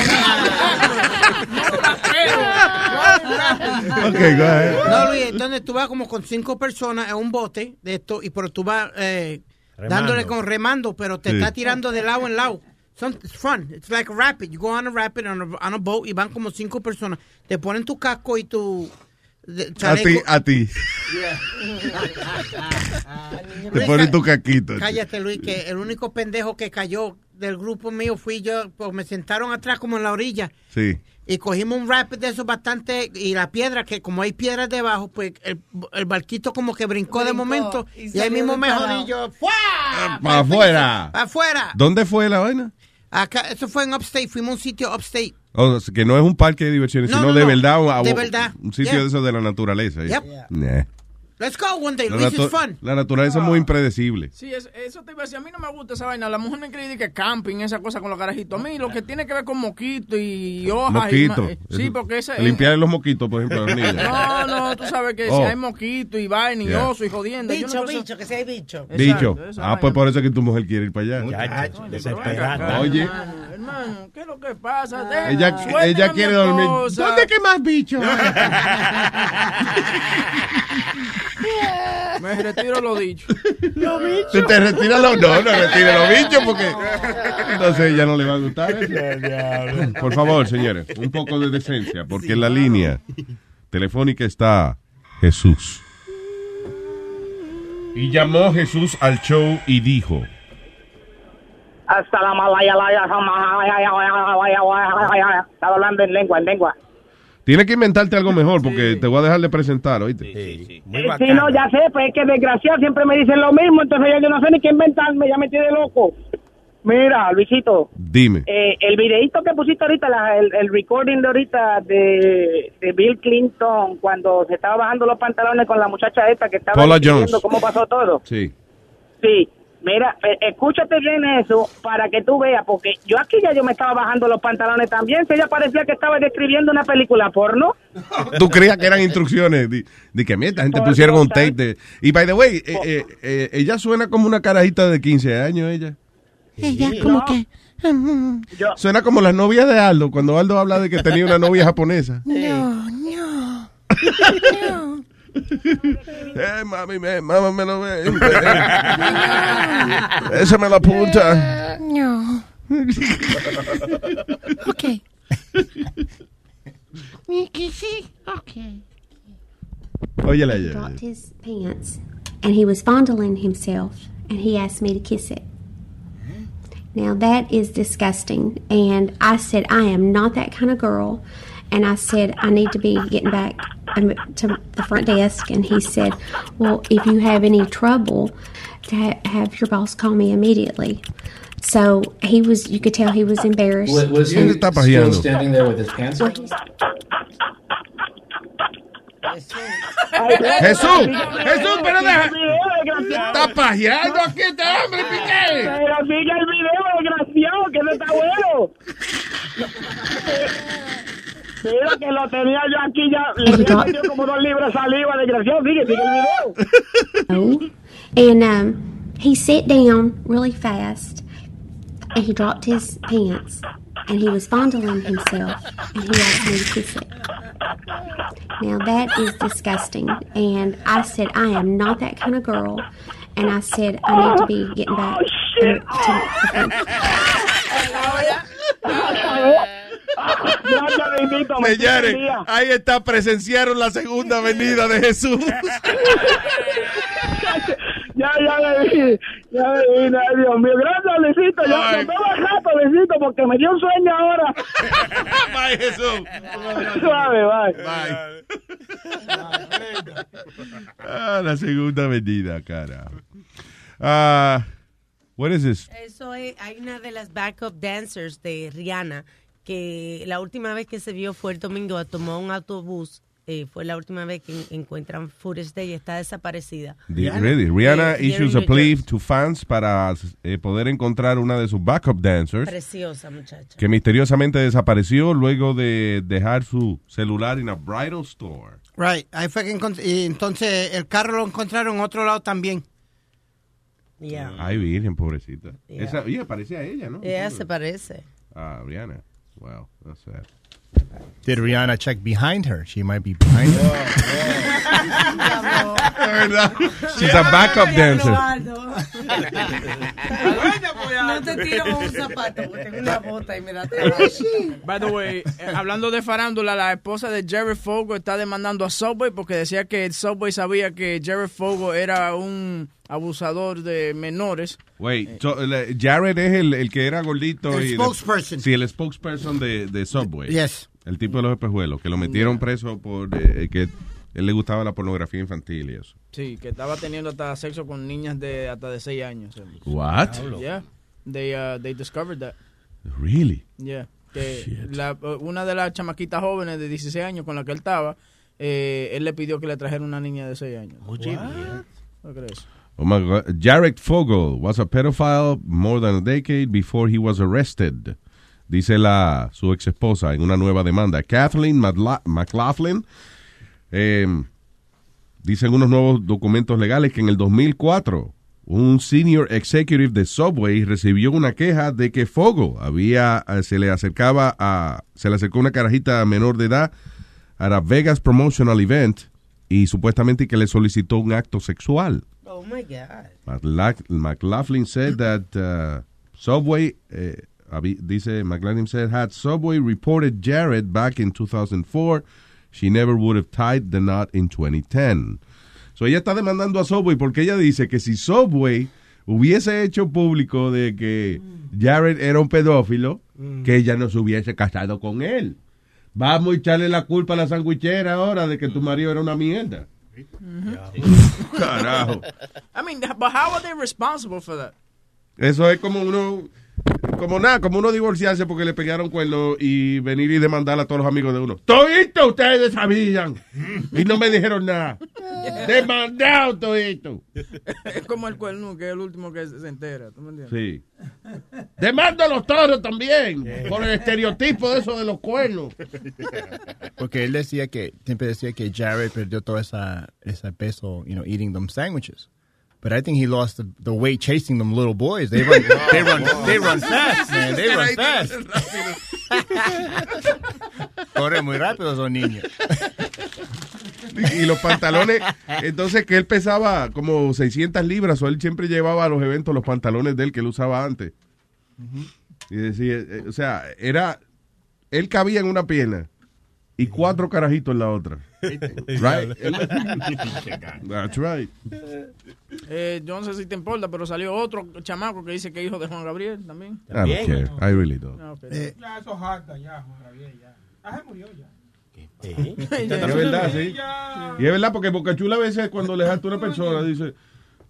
Speaker 3: Okay, go ahead.
Speaker 7: No, Luis, entonces tú vas como con cinco personas en un bote de esto, y pero tú vas eh,
Speaker 5: Remando.
Speaker 7: dándole con remando, pero te
Speaker 3: Sí.
Speaker 7: está tirando de lado en lado. Son, it's fun. It's like a rapid. You go on a rapid on a, on a boat y van como cinco personas. Te ponen tu casco y tu de-
Speaker 3: A ti, a ti. Te pones tu caquito.
Speaker 7: Cállate, Luis, que el único pendejo que cayó del grupo mío fui yo, pues me sentaron atrás como en la orilla
Speaker 3: Sí.
Speaker 7: y cogimos un rapid de esos bastante y la piedra, que como hay piedras debajo, pues el, el barquito como que brincó, de momento
Speaker 6: y
Speaker 7: y, ahí mismo me jodí yo. ¡Fua!
Speaker 3: Para afuera.
Speaker 7: Pa' afuera.
Speaker 3: ¿Dónde fue la vaina?
Speaker 7: Acá, eso fue en Upstate, fuimos a un sitio Upstate.
Speaker 3: O sea, que no es un parque de diversiones,
Speaker 7: No,
Speaker 3: sino
Speaker 7: no,
Speaker 3: de
Speaker 7: no.
Speaker 3: verdad.
Speaker 7: De verdad.
Speaker 3: Un sitio
Speaker 7: Yeah.
Speaker 3: de eso de la naturaleza.
Speaker 7: Yep.
Speaker 3: Nah.
Speaker 7: Let's go one day, it's fun.
Speaker 3: la naturaleza es muy impredecible.
Speaker 4: Sí, es- eso te iba a decir. A mí no me gusta esa vaina. La mujer me cree que camping, esa cosa con los carajitos. A mí lo que tiene que ver con moquito y hojas. y
Speaker 3: Moquito.
Speaker 4: eh, sí, porque ese.
Speaker 3: Limpiar los moquitos, por ejemplo, a los niños.
Speaker 4: No, no, tú sabes que
Speaker 3: Oh.
Speaker 4: si hay moquito y vaina y
Speaker 3: Yeah.
Speaker 4: oso y jodiendo. yo
Speaker 6: Bicho,
Speaker 4: no
Speaker 6: bicho, que si hay bicho.
Speaker 4: Exacto, esa
Speaker 3: Ah,
Speaker 4: vaina.
Speaker 3: pues por eso es que tu mujer quiere ir para allá.
Speaker 5: Muchacho,
Speaker 4: acá,
Speaker 3: Oye.
Speaker 4: Hermano, hermano, ¿qué es lo que pasa? Deja,
Speaker 3: Ella, ella quiere dormir. ¿Dónde que más bicho?
Speaker 4: Me retiro lo dicho.
Speaker 3: Si te retiras los... No, no retires los bichos porque... Entonces ya no le va a gustar. Por favor, señores, un poco de decencia, porque en la línea telefónica está Jesús. Y llamó Jesús al show y dijo...
Speaker 12: Hasta la malaya, laya, Estaba hablando en lengua, en lengua.
Speaker 3: Tienes que inventarte algo mejor porque te voy a dejar de presentar, ¿oíste?
Speaker 12: Sí, no, ya sé, pues es que desgraciado siempre me dicen lo mismo, entonces yo, yo no sé ni qué inventarme, ya me tiene loco. Mira, Luisito,
Speaker 3: Dime.
Speaker 12: eh, el videito que pusiste ahorita, la- el, el recording de ahorita de, de Bill Clinton cuando se estaba bajando los pantalones con la muchacha esta que estaba
Speaker 3: Paula Jones.
Speaker 12: cómo pasó todo.
Speaker 3: Sí.
Speaker 12: Sí, mira, eh, escúchate bien eso para que tú veas, porque yo aquí ya yo me estaba bajando los pantalones también, si ella parecía que estaba describiendo una película porno.
Speaker 3: Tú creías que eran instrucciones. De, de que mira, esta gente
Speaker 12: Por
Speaker 3: pusieron un tape de. Y by the way, eh, eh, eh, ella suena como una carajita de 15 años, ella.
Speaker 12: Ella como que...
Speaker 3: Suena como la novia de Aldo, cuando Aldo habla de que tenía una novia japonesa.
Speaker 6: No, no.
Speaker 3: Eh, mami, me, mamá me lo ve. Esa me la apunta.
Speaker 6: No. ok.
Speaker 10: Okay.
Speaker 3: Óyela
Speaker 10: He
Speaker 3: ella.
Speaker 10: dropped his pants and he was fondling himself and he asked me to kiss it. Now that is disgusting. And I said, I am not that kind of girl. And I said, I need to be getting back to the front desk. And he said, Well, if you have any trouble, to ha- have your boss call me immediately. So he was, you could tell he was embarrassed.
Speaker 11: Was, was he still
Speaker 3: pajeando?
Speaker 11: standing there with his pants
Speaker 10: Well,
Speaker 11: on?
Speaker 3: Jesús, Jesús, pero deja. Está pajeando aquí este hombre, Piqué.
Speaker 12: Pero sigue el video, desgraciado, que no está bueno. Mira que lo tenía yo aquí ya, le como dos libras saliva, desgraciado, sigue, sigue el video.
Speaker 10: And um, he sat down really fast and he dropped his pants and he was fondling himself and he asked me to kiss it. Now that is disgusting. And I said, I am not that kind of girl. And I said, I need to be getting back to the front.
Speaker 12: Gracias, bendito, me
Speaker 3: Señores, ahí está, presenciaron la segunda venida de Jesús.
Speaker 12: Ya, ya le vi, ya le vi, ay, Dios mío. Gracias, Luisito. Yo al rato, Luisito, porque me dio un sueño ahora.
Speaker 3: Bye, Jesús.
Speaker 12: Suave, bye.
Speaker 3: Ah, la segunda venida, cara. Ah, what is this?
Speaker 6: Eso es, hay una de las backup dancers de Rihanna que la última vez que se vio fue el domingo, tomó un autobús. eh, fue la última vez que en- encuentran footage de ella, está desaparecida.
Speaker 3: The- really, Rihanna
Speaker 6: Eh,
Speaker 3: issues a plea to fans para eh, poder encontrar una de sus backup dancers
Speaker 6: Preciosa muchacha.
Speaker 3: que misteriosamente desapareció luego de dejar su celular en a bridal store.
Speaker 7: Right. Ahí fue que y entonces el carro lo encontraron en otro lado también.
Speaker 6: Yeah.
Speaker 3: Ay, virgen, pobrecita.
Speaker 6: Yeah.
Speaker 3: Esa, oye, parece a ella, ¿no?
Speaker 6: Ella se parece.
Speaker 3: Ah, Rihanna. Wow, that's sad.
Speaker 13: Did Rihanna check behind her? She might be behind her.
Speaker 3: She's a backup dancer.
Speaker 6: No te tiro con un zapato, porque tengo una bota y me da
Speaker 4: By the way, eh, hablando de farándula, la esposa de Jerry Fogo está demandando a Subway porque decía que el Subway sabía que Jerry Fogo era un abusador de menores.
Speaker 3: Wait, so, le- Jared es el, el que era gordito.
Speaker 7: El
Speaker 3: y de-
Speaker 7: spokesperson.
Speaker 3: sí, el spokesperson de, de Subway.
Speaker 7: Yes.
Speaker 3: El tipo de los espejuelos, que lo metieron preso por eh, que él le gustaba la pornografía infantil y eso.
Speaker 4: Sí, que estaba teniendo hasta sexo con niñas de hasta de 6 años.
Speaker 3: What?
Speaker 4: Yeah. They, uh, they discovered that.
Speaker 3: Really?
Speaker 4: Yeah. Que la- una de las chamaquitas jóvenes de 16 años con la que él estaba, eh, él le pidió que le trajera una niña de 6 años. ¿No crees?
Speaker 3: Oh my God. Jared Fogle was a pedophile more than a decade before he was arrested. Dice la su ex esposa en una nueva demanda. Kathleen McLaughlin. Eh, dicen unos nuevos documentos legales que en el 2004 un senior executive de Subway recibió una queja de que Fogle había eh, se le acercaba a se le acercó una carajita menor de edad a la Vegas Promotional Event y supuestamente que le solicitó un acto sexual.
Speaker 6: Oh my God.
Speaker 3: McLaugh- McLaughlin said that uh, Subway, eh, dice McLaughlin said, had Subway reported Jared back in 2004, she never would have tied the knot in 2010. So ella está demandando a Subway porque ella dice que si Subway hubiese hecho público de que Jared era un pedófilo, que ella no se hubiese casado con él. Vamos a echarle la culpa a la sandwichera ahora de que tu marido era una mierda. Carajo.
Speaker 4: I mean, but how are they responsible for that?
Speaker 3: Eso es como uno, como nada, como uno divorciarse porque le pegaron cuerno y venir y demandar a todos los amigos de uno. Todito ustedes sabían y no me dijeron nada. Demandado todito.
Speaker 4: Es como el cuerno, que es el último que se se entera. ¿Tú me entiendes?
Speaker 3: Sí. Demando a los toros también por el estereotipo de eso de los cuernos.
Speaker 13: Porque él decía que, siempre decía que Jared perdió todo esa, ese peso, you know, eating them sandwiches. But I think he lost the, the weight chasing them little boys. They run, they run, they run fast, man. They run fast. Corre muy rápido esos niños.
Speaker 3: Y los pantalones, entonces que él pesaba como 600 libras, o él siempre llevaba a los eventos los pantalones de él que él usaba antes. Y decía, eh, o sea, era, él cabía en una pierna y cuatro carajitos en la otra. Right? That's right.
Speaker 4: Eh, yo no sé si te importa, pero salió otro chamaco que dice que es hijo de Juan Gabriel también.
Speaker 3: I don't care. I really don't.
Speaker 4: Ah, ok.
Speaker 14: Ya, eso jacta, ya, Juan Gabriel, ya. Ah, se murió ya.
Speaker 3: Y es verdad, sí. Y es verdad, porque Boca Chula a veces cuando le jalta a una persona, dice,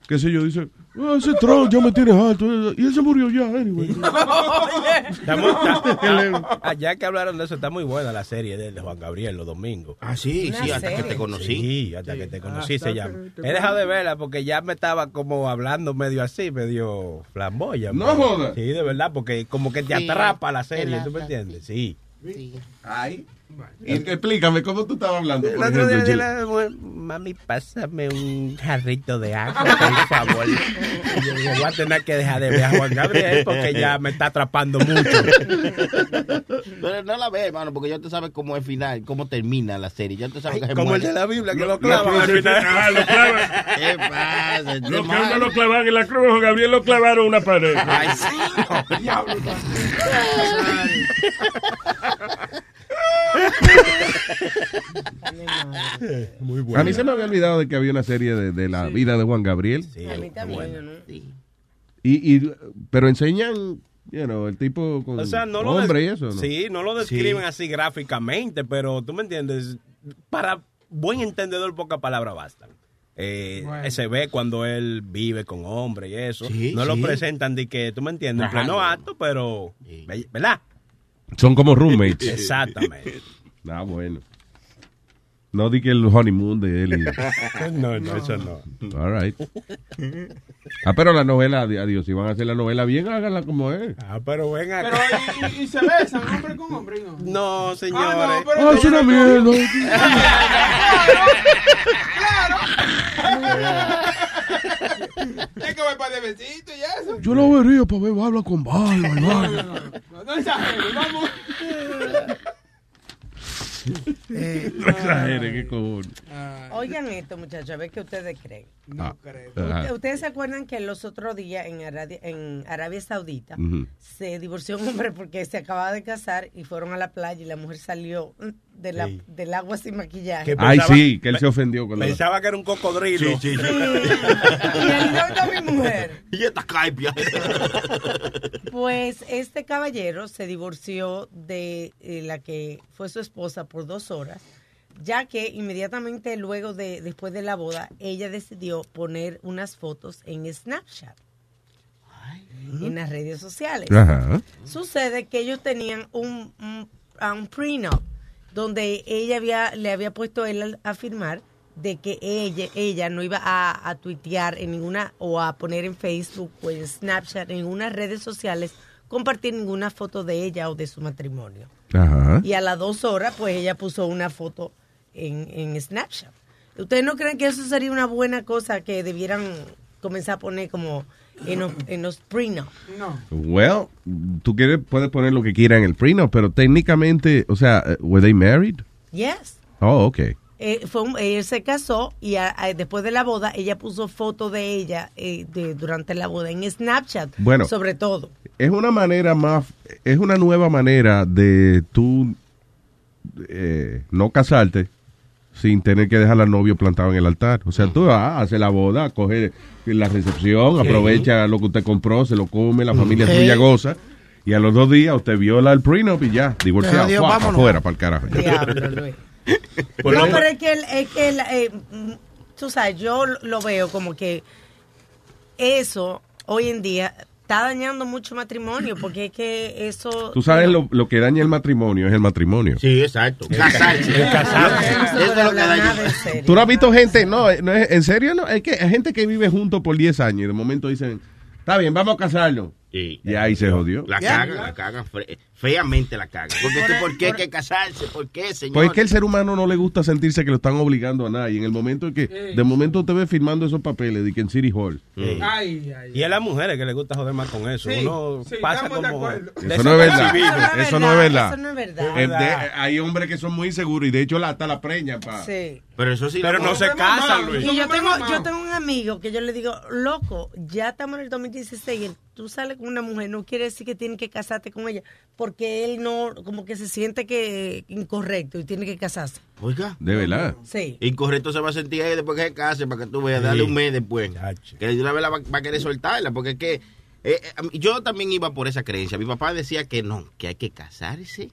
Speaker 3: qué sé yo, dice, "Ah, ese Trump ya me tiene alto. Y él se murió ya, anyway.
Speaker 15: Estamos- está- ah, ya que hablaron de eso, está muy buena la serie de, de Juan Gabriel los domingos.
Speaker 16: Ah, sí, sí, hasta que te conocí.
Speaker 15: Sí, hasta que te conocí
Speaker 16: Ah,
Speaker 15: se
Speaker 16: está,
Speaker 15: llama.
Speaker 16: te- te-
Speaker 15: He dejado de verla porque ya me estaba como hablando medio así, medio flamboya.
Speaker 3: No jodas.
Speaker 15: Sí, de verdad, porque como que te
Speaker 16: Sí,
Speaker 15: atrapa la serie. ¿tú me entiendes? Sí.
Speaker 3: Ay. Explícame, ¿cómo tú estabas hablando?
Speaker 15: El
Speaker 3: por
Speaker 15: otro día
Speaker 3: ejemplo,
Speaker 15: le dije, "Bueno, mami, pásame un jarrito de agua, por favor. Y yo dije, voy a tener que dejar de ver a Juan Gabriel porque ya me está atrapando mucho.
Speaker 16: Pero no la ve, hermano, porque ya tú sabes cómo es final, cómo termina la serie. Ya tú sabes que se
Speaker 15: como el de la Biblia, que lo
Speaker 9: Lo
Speaker 15: clavan al
Speaker 9: crucifican,
Speaker 15: final.
Speaker 9: ah, lo clavan.
Speaker 16: ¿Qué pasa?
Speaker 9: Lo
Speaker 16: Este
Speaker 9: que uno lo clavan en la cruz, Juan Gabriel lo clavaron una pared.
Speaker 16: Ay, sí.
Speaker 14: Diablo.
Speaker 15: Muy
Speaker 3: A mí se me había olvidado de que había una serie de, de la vida de Juan Gabriel.
Speaker 6: A mí también, ¿no?
Speaker 3: Y, y, pero enseñan, you know, el tipo con
Speaker 15: O sea, no lo
Speaker 3: hombre y eso, ¿no?
Speaker 15: Sí, no lo describen
Speaker 3: Sí.
Speaker 15: así gráficamente, pero tú me entiendes, para buen entendedor pocas palabras bastan. Eh,
Speaker 14: Bueno.
Speaker 15: Se ve cuando él vive con hombres y eso.
Speaker 16: Sí,
Speaker 15: no lo
Speaker 16: sí.
Speaker 15: presentan de que, tú me entiendes, en pleno acto, pero, ¿verdad?
Speaker 3: Son como roommates.
Speaker 15: Exactamente.
Speaker 3: Ah, bueno. No di que el honeymoon de él. y-
Speaker 15: No, no, eso no.
Speaker 3: All right. Ah, pero la novela, adiós, si van a hacer la novela bien, háganla como es.
Speaker 15: Ah, pero ven acá.
Speaker 14: Pero, y, y, y se besan, hombre con hombre, ¿no?
Speaker 15: No, señores.
Speaker 14: Ah, no, pero
Speaker 3: Ah, es una mierda.
Speaker 14: Es que voy para de besito y eso.
Speaker 3: Yo lo vería para ver, habla con barba, hermano.
Speaker 14: No, no exageres, vamos.
Speaker 6: Eh,
Speaker 3: No exagere, qué cojones.
Speaker 6: Oigan esto, muchachos, a ver qué ustedes creen.
Speaker 3: Ah,
Speaker 6: Usted-
Speaker 3: ajá.
Speaker 6: ¿Ustedes se acuerdan que los otros días en Arabia, en Arabia Saudita se divorció un hombre porque se acababa de casar y fueron a la playa y la mujer salió de la,
Speaker 15: Sí.
Speaker 6: del agua sin maquillaje?
Speaker 15: Que
Speaker 3: Ay, sí, que él se ofendió con la...
Speaker 15: Pensaba que era un cocodrilo.
Speaker 16: Sí, sí, sí.
Speaker 6: Y él no está mi mujer.
Speaker 16: Y esta caipia.
Speaker 6: Pues este caballero se divorció de eh, la que fue su esposa por dos horas, ya que inmediatamente luego de después de la boda ella decidió poner unas fotos en Snapchat, en las redes sociales.
Speaker 3: Ajá.
Speaker 6: Sucede que ellos tenían un, un, prenup donde ella había, le había puesto a él a firmar de que ella, ella no iba a, a tuitear en ninguna o a poner en Facebook o en Snapchat, en ninguna redes sociales, compartir ninguna foto de ella o de su matrimonio.
Speaker 3: Ajá.
Speaker 6: Y a las dos horas, pues ella puso una foto en, en Snapchat. ¿Ustedes no creen que eso sería una buena cosa que debieran comenzar a poner como en los, en los prenup?
Speaker 14: No.
Speaker 3: Well, tú quieres, puedes poner lo que quieras en el prenup, pero técnicamente, o sea, eh, ¿were they married?
Speaker 6: Yes.
Speaker 3: Oh, okay.
Speaker 6: Eh, fue un- él se casó y a- a- después de la boda ella puso foto de ella eh, de, durante la boda en Snapchat,
Speaker 3: Bueno.
Speaker 6: sobre todo.
Speaker 3: Es una manera más, es una nueva manera de tú eh, no casarte sin tener que dejar al novio plantado en el altar. O sea, tú vas, hace la boda, coge la recepción, aprovecha lo que usted compró, se lo come, la familia
Speaker 17: Sí.
Speaker 3: suya goza. Y a los dos días usted viola el prenup y ya, divorciado.
Speaker 6: Adiós,
Speaker 3: ¡Fua!
Speaker 6: vámonos.
Speaker 3: afuera, para el carajo.
Speaker 6: Diablo, no, pero es que, el- es que el, eh, mm, tú sabes, yo lo veo como que eso hoy en día está dañando mucho matrimonio, porque es que eso...
Speaker 3: Tú sabes lo, lo que daña el matrimonio es el matrimonio.
Speaker 16: Sí, exacto. Casarse.
Speaker 3: El casarse.
Speaker 6: No se
Speaker 16: Eso es lo que daña.
Speaker 6: serio.
Speaker 3: Tú no has visto gente, no, no es, en serio, no, es que hay gente que vive juntos por 10 años y de momento dicen, está bien, vamos a casarnos.
Speaker 16: Sí.
Speaker 3: Y ahí se jodió.
Speaker 16: La cagan, la cagan, fe- feamente la cagan. Porque es que, ¿por qué hay que casarse? ¿Por qué, señor?
Speaker 3: Pues es que el ser humano no le gusta sentirse que lo están obligando a nadie. En el momento que, de momento te ve firmando esos papeles de que en City Hall.
Speaker 18: Ay, ay.
Speaker 5: Y a las mujeres que les gusta joder más con eso.
Speaker 18: Sí,
Speaker 5: Uno
Speaker 18: sí,
Speaker 5: pasa como.
Speaker 18: acuerdo.
Speaker 3: Eso no es verdad. Eso no es verdad.
Speaker 6: Eso no es verdad.
Speaker 3: Hay hombres que son muy inseguros y de hecho la, hasta la preñan pa.
Speaker 6: Sí.
Speaker 16: Pero eso sí.
Speaker 5: Pero no se casan, Luis.
Speaker 6: Y yo tengo, yo tengo un amigo que yo le digo, loco, ya estamos en el 2016 y tú sales con una mujer, no quiere decir que tienes que casarte con ella, porque él no, como que se siente que incorrecto y tiene que casarse.
Speaker 16: Oiga.
Speaker 3: De verdad.
Speaker 6: Sí.
Speaker 16: Incorrecto se va a sentir ahí después que se case para que tú veas, darle un mes después. Que de una vez la va, va a querer soltarla, porque es que eh, eh, yo también iba por esa creencia. Mi papá decía que no, que hay que casarse.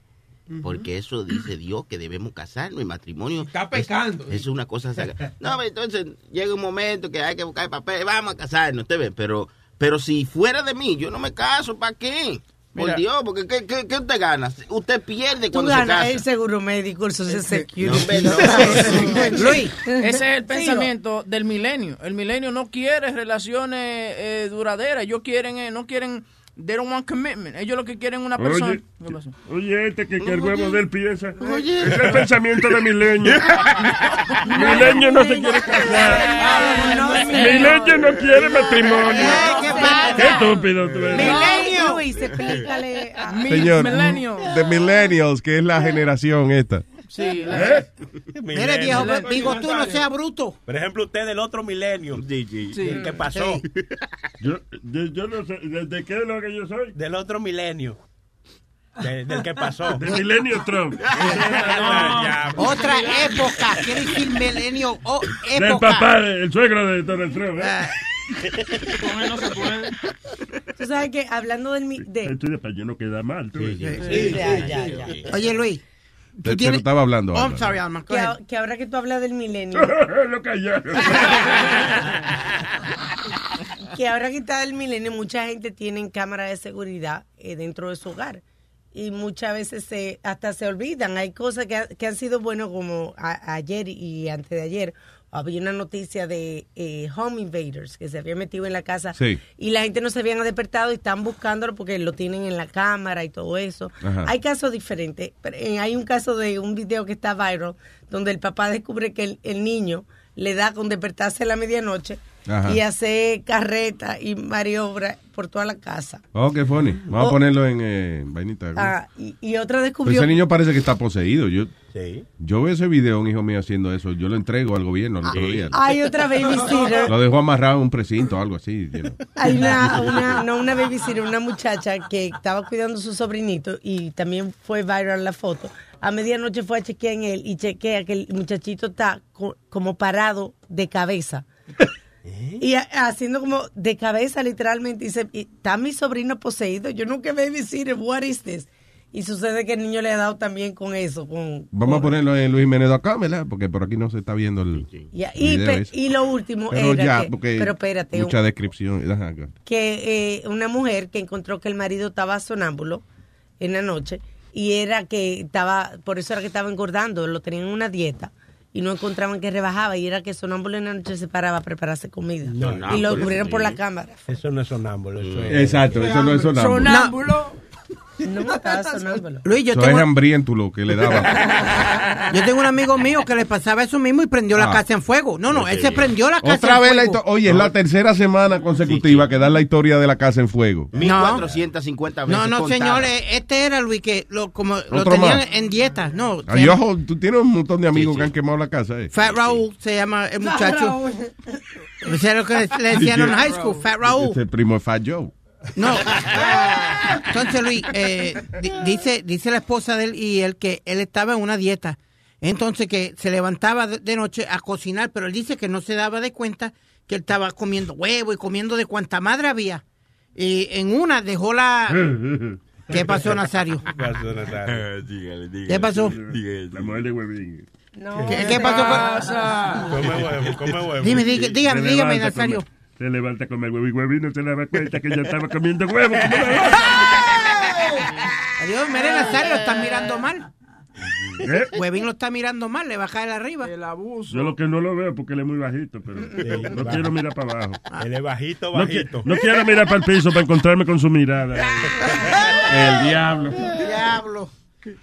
Speaker 16: Porque eso dice Dios que debemos casarnos y matrimonio.
Speaker 18: Está pecando.
Speaker 16: Es, es una cosa sagrada. No, pero entonces llega un momento que hay que buscar papel, vamos a casarnos, usted ve, pero, pero si fuera de mí, yo no me caso, ¿para qué? Por
Speaker 5: Mira.
Speaker 16: Dios, porque ¿qué, qué, qué usted gana? Usted pierde
Speaker 6: Tú
Speaker 16: cuando se casa.
Speaker 6: el seguro médico, el social security.
Speaker 16: No, no.
Speaker 6: Luis.
Speaker 4: Ese es el
Speaker 6: Sí,
Speaker 4: pensamiento del milenio. El milenio no quiere relaciones eh, duraderas. Ellos quieren, eh, no quieren, they don't want commitment. Ellos lo que quieren es una persona.
Speaker 9: Oye, este que, que el huevo de él piensa.
Speaker 4: Oye.
Speaker 9: Es el pensamiento de Milenio. Milenio no se quiere casar. Milenio no quiere matrimonio. Qué estúpido tú eres.
Speaker 6: Milenio. Luis, explícale a
Speaker 3: Señor,
Speaker 6: Milenio.
Speaker 3: de millennials, que es la generación esta.
Speaker 4: Sí.
Speaker 7: Mire, viejo, digo tú, no sea bruto.
Speaker 5: Por ejemplo, usted del otro milenio. ¿Qué pasó?
Speaker 9: Yo, yo, yo no sé, ¿de, de qué es lo que yo soy?
Speaker 5: Del otro milenio. De- del que pasó.
Speaker 9: De Milenio Trump.
Speaker 7: Otra época, quiere decir milenio o
Speaker 9: Del
Speaker 7: época.
Speaker 9: papá, el suegro de Donald Trump. ¿eh?
Speaker 18: Con él no se puede.
Speaker 6: Tú sabes que hablando del... mi- De,
Speaker 9: Esto es para yo no quedar mal. tú ves.
Speaker 6: ya, ya, ya.
Speaker 7: Oye, Luis.
Speaker 3: Te, te lo estaba hablando.
Speaker 7: Oh, I'm
Speaker 3: Álvaro.
Speaker 7: sorry, Alma. go
Speaker 6: Que, a- que ahora que tú hablas del milenio,
Speaker 9: lo
Speaker 6: que ahora que está del milenio, mucha gente tiene cámara de seguridad eh, dentro de su hogar. Y muchas veces se, hasta se olvidan. Hay cosas que, ha- que han sido buenas como a- ayer y antes de ayer. Había una noticia de eh, home invaders que se habían metido en la casa
Speaker 3: Sí.
Speaker 6: y la gente no se habían despertado y están buscándolo porque lo tienen en la cámara y todo eso.
Speaker 3: Ajá.
Speaker 6: Hay casos diferentes. Pero, eh, hay un caso de un video que está viral donde el papá descubre que el, el niño le da con despertarse a la medianoche
Speaker 3: Ajá.
Speaker 6: y hace carreta y maniobra por toda la casa.
Speaker 3: Oh, qué funny. Vamos
Speaker 6: Oh.
Speaker 3: a ponerlo en eh, vainita.
Speaker 6: Ah, y, y otra
Speaker 3: Pero
Speaker 6: descubrió...
Speaker 3: ese niño parece que está poseído. Yo,
Speaker 5: Sí.
Speaker 3: yo veo ese video, un hijo mío haciendo eso. Yo lo entrego al gobierno al otro día.
Speaker 6: Hay otra babysitter.
Speaker 3: Lo dejó amarrado en un precinto o algo así. you know.
Speaker 6: Hay una, una, no una babysitter, una muchacha que estaba cuidando a su sobrinito y también fue viral la foto. A medianoche fue a chequear en él y chequea que el muchachito está co- como parado de cabeza. Y ha- haciendo como de cabeza literalmente. Dice, "Y está mi sobrino poseído. Yo nunca babysitter. What is this? Y sucede que el niño le ha dado también con eso. Con,
Speaker 3: Vamos a ponerlo en Luis Jiménez acá, ¿verdad? Porque por aquí no se está viendo el,
Speaker 6: y,
Speaker 3: video
Speaker 6: pe-
Speaker 3: ese.
Speaker 6: y lo último
Speaker 3: Pero
Speaker 6: era
Speaker 3: ya,
Speaker 6: que-
Speaker 3: porque
Speaker 6: pero espérate,
Speaker 3: mucha
Speaker 6: un-
Speaker 3: descripción.
Speaker 6: Que eh, una mujer que encontró que el marido estaba sonámbulo en la noche y era que estaba, por eso era que estaba engordando, lo tenían en una dieta y no encontraban que rebajaba y era que sonámbulo en la noche se paraba a prepararse comida y lo descubrieron por la cámara.
Speaker 5: Eso no es sonámbulo. Eso es.
Speaker 3: Exacto, eso no es sonámbulo.
Speaker 6: Sonámbulo. No me estaba sonámbolo.
Speaker 7: Luis, yo
Speaker 3: Eso
Speaker 7: tengo,
Speaker 3: es hambriento lo que le daba.
Speaker 7: yo tengo un amigo mío que le pasaba eso mismo y prendió la
Speaker 3: Ah.
Speaker 7: casa en fuego. No, no, él se prendió la casa
Speaker 3: Otra
Speaker 7: en
Speaker 3: vez la
Speaker 7: fuego.
Speaker 3: histo- Oye, es la tercera semana consecutiva que dan la historia de la casa en fuego.
Speaker 16: 1450 veces.
Speaker 7: No, no, señores, este era Luis que lo, como, lo tenían
Speaker 3: más.
Speaker 7: en dieta. No,
Speaker 3: Ay, ojo, tú tienes un montón de amigos que han quemado la casa, eh.
Speaker 7: Fat Raúl se llama el muchacho. Ese era lo que le decían en high school, Fat Raúl.
Speaker 3: Ese primo de Fat Joe.
Speaker 7: No. Entonces, Luis, eh, di- dice, dice la esposa de él y él que él estaba en una dieta. Entonces, que se levantaba de, noche a cocinar, pero él dice que no se daba de cuenta que él estaba comiendo huevo y comiendo de cuanta madre había. Y en una dejó la... ¿Qué pasó, Nazario?
Speaker 9: dígale, dígale.
Speaker 7: ¿Qué pasó?
Speaker 9: Dígale, La mujer de huevín.
Speaker 7: ¿Qué, qué pasó?
Speaker 9: Come huevo, come huevo.
Speaker 7: Dime, dígame, dígame, Nazario.
Speaker 9: Se levanta a comer huevo y huevín no se daba cuenta que ya estaba comiendo huevo.
Speaker 7: Adiós, mire, Nazario, lo está mirando mal.
Speaker 9: ¿Eh?
Speaker 7: Huevín lo está mirando mal, le va a caer arriba.
Speaker 4: El abuso.
Speaker 9: Yo lo que no lo veo porque él es muy bajito, pero no quiero mirar para abajo.
Speaker 5: Él es bajito,
Speaker 9: No, qui-
Speaker 5: bajito.
Speaker 9: no quiero mirar para el piso para encontrarme con su mirada. El diablo.
Speaker 7: Diablo.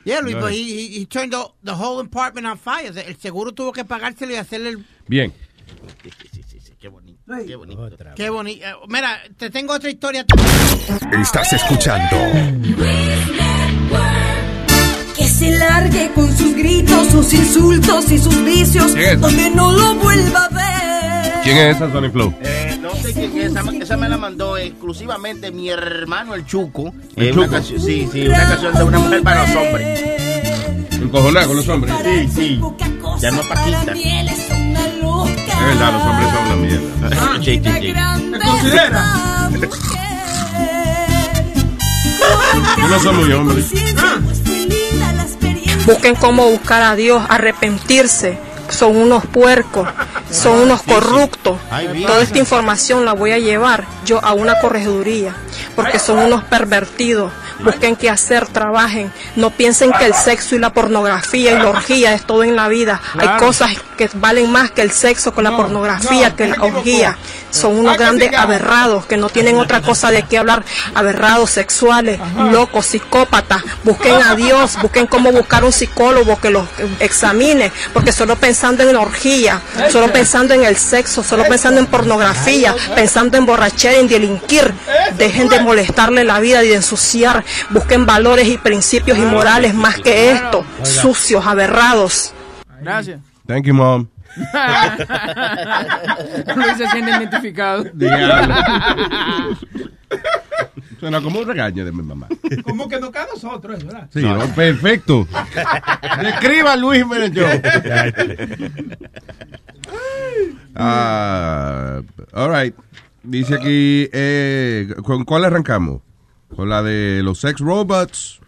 Speaker 7: Yeah, Luis,
Speaker 3: No.
Speaker 7: but he, he, he turned the, the whole apartment on fire. El seguro tuvo que pagárselo y hacerle el...
Speaker 3: Bien.
Speaker 16: Qué bonito. Qué bonito.
Speaker 7: Qué bonito. Eh, Mira, te tengo otra historia.
Speaker 17: Estás escuchando
Speaker 19: Que se largue con sus gritos, sus insultos y sus vicios,
Speaker 3: ¿Quién es?
Speaker 19: donde no lo vuelva a ver.
Speaker 3: ¿Quién es esa Sony Flow?
Speaker 16: Eh, no sé quién es, esa, esa me la mandó exclusivamente mi hermano el Chuco.
Speaker 3: ¿El
Speaker 16: Eh, una
Speaker 3: Chuco?
Speaker 16: canción- sí, sí, una canción de una mujer para los hombres.
Speaker 3: Encojonada con los hombres.
Speaker 16: Sí, sí. Ya no Paquita.
Speaker 19: Es
Speaker 3: verdad, los hombres son una mierda.
Speaker 16: Sí, sí, sí.
Speaker 3: Yo no soy muy hombre.
Speaker 12: Busquen cómo buscar a Dios, arrepentirse. Son unos puercos, son unos corruptos. Toda esta información la voy a llevar yo a una corregiduría, porque son unos pervertidos. Busquen qué hacer, trabajen. No piensen que el sexo y la pornografía y la orgía es todo en la vida. Hay cosas que valen más que el sexo con la pornografía,
Speaker 15: no,
Speaker 12: que la orgía. Son unos
Speaker 15: Ah,
Speaker 12: grandes aberrados que no tienen otra cosa de qué hablar. Aberrados sexuales, locos, psicópatas. Busquen a Dios, busquen cómo buscar un psicólogo que los examine, porque solo pensando en la orgía, solo pensando en el sexo, solo pensando en pornografía, pensando en borrachera, en delinquir, dejen de molestarle la vida y de ensuciar. Busquen valores y principios y morales más que esto, sucios, aberrados.
Speaker 4: Gracias.
Speaker 3: Thank you, mom.
Speaker 4: Luis se siente identificado.
Speaker 3: Suena como un regaño de mi mamá.
Speaker 18: Como que no cae a nosotros, eso, ¿verdad?
Speaker 3: Sí, ¿no? perfecto. Escriba Luis Show. Ah, all right. Dice aquí, eh, ¿con cuál arrancamos? Con la de los sex robots.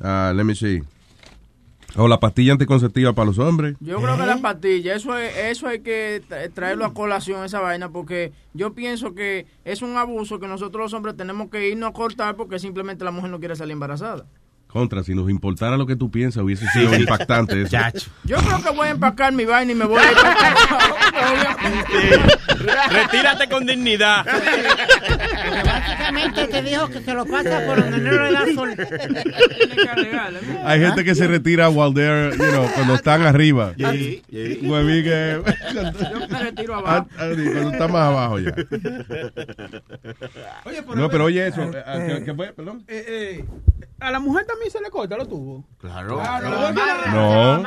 Speaker 3: Ah, let me see. O la pastilla anticonceptiva para los hombres.
Speaker 4: Yo creo que la pastilla, eso es, eso hay que tra- traerlo a colación, esa vaina, porque yo pienso que es un abuso que nosotros los hombres tenemos que irnos a cortar porque simplemente la mujer no quiere salir embarazada.
Speaker 3: Contra, si nos importara lo que tú piensas, hubiese sido
Speaker 4: Sí.
Speaker 3: impactante eso.
Speaker 4: Yo creo que voy a empacar mi vaina y me voy a ir
Speaker 5: Retírate con dignidad.
Speaker 7: Básicamente te dijo que se lo pasa por donde no le da sol.
Speaker 3: Hay gente que se retira while they're, you know, cuando están arriba.
Speaker 16: Sí, sí.
Speaker 3: Huevín que-
Speaker 4: Yo me retiro abajo.
Speaker 3: Ah, ah, cuando está más abajo ya.
Speaker 18: Oye,
Speaker 3: No, pero oye eso. eh, ah, ¿Qué, fue? Perdón.
Speaker 18: Eh, eh, a la mujer también se le corta los tubos.
Speaker 16: Claro.
Speaker 3: No.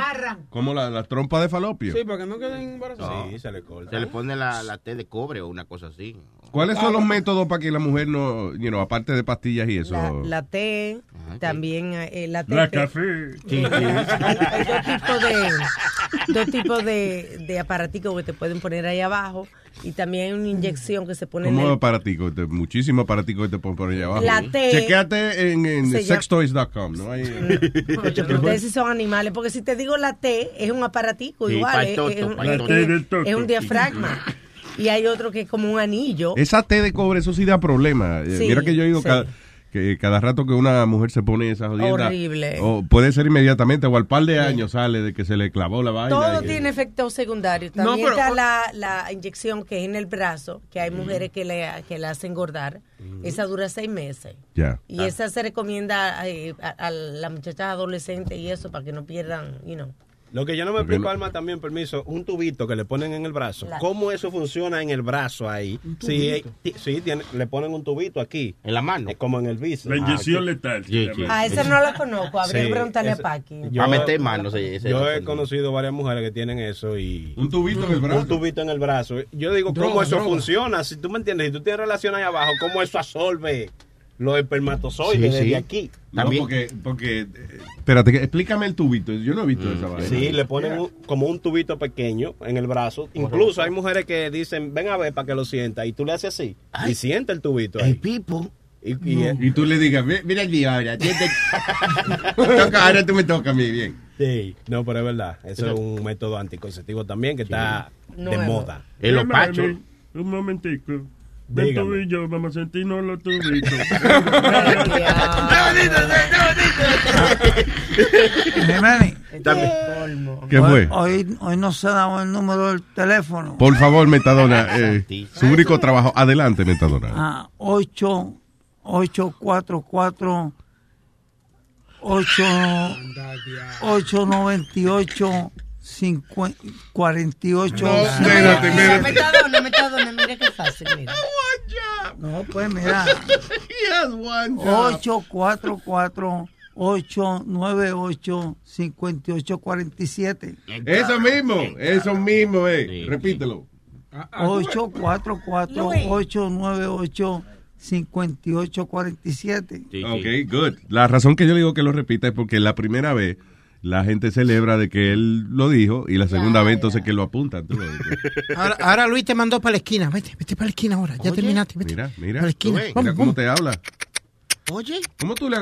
Speaker 3: Como la, la trompa de falopio.
Speaker 18: Sí, para que no queden embarazados.
Speaker 16: Sí, se le corta. Se le pone la, la T de cobre o una cosa así.
Speaker 3: ¿Cuáles son los métodos para que la mujer no, you know, aparte de pastillas y eso?
Speaker 6: La, la té, también eh, la té.
Speaker 9: La café.
Speaker 3: Sí, sí.
Speaker 6: Hay, hay dos tipos de dos tipos de, de aparaticos que te pueden poner ahí abajo y también hay una inyección que se pone en
Speaker 3: ¿Cómo
Speaker 6: el,
Speaker 3: aparatico? Te- Muchísimos aparaticos que te ponen por allá abajo.
Speaker 6: La T-
Speaker 3: Chequéate en, en sextoys.com, ¿no? Hay,
Speaker 6: Ustedes sí son animales, porque si te digo la T, es un aparatico
Speaker 3: Sí,
Speaker 6: igual, es,
Speaker 3: toto,
Speaker 6: es un- es un diafragma. Y hay otro que es como un anillo.
Speaker 3: Esa té de cobre, eso sí da problema. Eh,
Speaker 6: Sí,
Speaker 3: Mira que yo he ido
Speaker 6: sí.
Speaker 3: cada, que cada rato que una mujer se pone esa jodienda.
Speaker 6: Horrible.
Speaker 3: O puede ser inmediatamente o al par de años sale de que se le clavó la vaina.
Speaker 6: Todo tiene efectos secundarios.
Speaker 3: No,
Speaker 6: También
Speaker 3: pero-
Speaker 6: está la, la inyección que es en el brazo, que hay mujeres que le, que la hacen engordar. Esa dura seis meses.
Speaker 3: Ya.
Speaker 6: Y esa se recomienda eh, a, a las muchachas adolescentes y eso para que no pierdan, you know.
Speaker 15: Lo que yo no me explico, Alma, también, permiso, un tubito que le ponen en el brazo.
Speaker 6: La-
Speaker 15: ¿Cómo eso funciona en el brazo ahí? Sí, eh, sí tiene- le ponen un tubito aquí.
Speaker 16: En la mano.
Speaker 15: como en el bíceps.
Speaker 9: La inyección
Speaker 15: Ah,
Speaker 9: letal.
Speaker 6: A esa no la conozco, habría que
Speaker 15: Sí,
Speaker 6: preguntarle a Paqui.
Speaker 15: Yo,
Speaker 16: Pa' meter manos,
Speaker 15: yo
Speaker 16: es
Speaker 15: he conocido varias mujeres que tienen eso y...
Speaker 3: Un tubito en el brazo.
Speaker 15: Un tubito en el brazo. Yo digo, ¿cómo eso
Speaker 3: droga.
Speaker 15: funciona? Si tú me entiendes, si tú tienes relación ahí abajo, ¿cómo eso absorbe los espermatozoides
Speaker 3: Sí,
Speaker 15: desde
Speaker 3: sí.
Speaker 15: aquí?
Speaker 3: No, porque, porque, eh, espérate, que- explícame el tubito. Yo no he visto esa vaina.
Speaker 15: Sí, le ponen un- como un tubito pequeño en el brazo. Incluso hay mujeres que dicen, ven a ver para que lo sienta. Y tú le haces así. Y siente el tubito. El
Speaker 16: pipo.
Speaker 15: Y, y-
Speaker 3: Y tú le digas, "Ve- mira aquí ahora. Toca, ahora tú me toca a mí, bien.
Speaker 15: Sí, no, pero es verdad. Eso es un método anticonceptivo también que está de moda.
Speaker 9: Mira, mami, Un momentico. Y yo, vamos a sentirnos los tubitos.
Speaker 3: ¿Qué fue?
Speaker 20: Hoy, hoy no se ha dado el número del teléfono.
Speaker 3: Por favor, Metadona. eh, su único trabajo. Adelante, Metadona.
Speaker 20: Ah, 8, 8, 4, 4, 8, 8, 98, 50, 48.
Speaker 6: No,
Speaker 3: espérate, espérate.
Speaker 6: Metadona, metadona, mira qué fácil, mira.
Speaker 20: No, pues mira.
Speaker 3: one
Speaker 20: 844 898 5847.
Speaker 3: Eso mismo, eso mismo, eh. Repítelo.
Speaker 20: 844 898 5847.
Speaker 3: Ok, good. La razón que yo digo que lo repita es porque la primera vez la gente celebra de que él lo dijo y la segunda vez entonces que lo apuntan. tú.
Speaker 7: Ahora, ahora Luis te mandó para la esquina. Vete, vete para la esquina ahora. Ya terminaste. Vete.
Speaker 3: Mira, mira.
Speaker 7: Para la esquina.
Speaker 3: Mira cómo
Speaker 7: vamos.
Speaker 3: te habla.
Speaker 16: Oye.
Speaker 3: ¿Cómo tú le,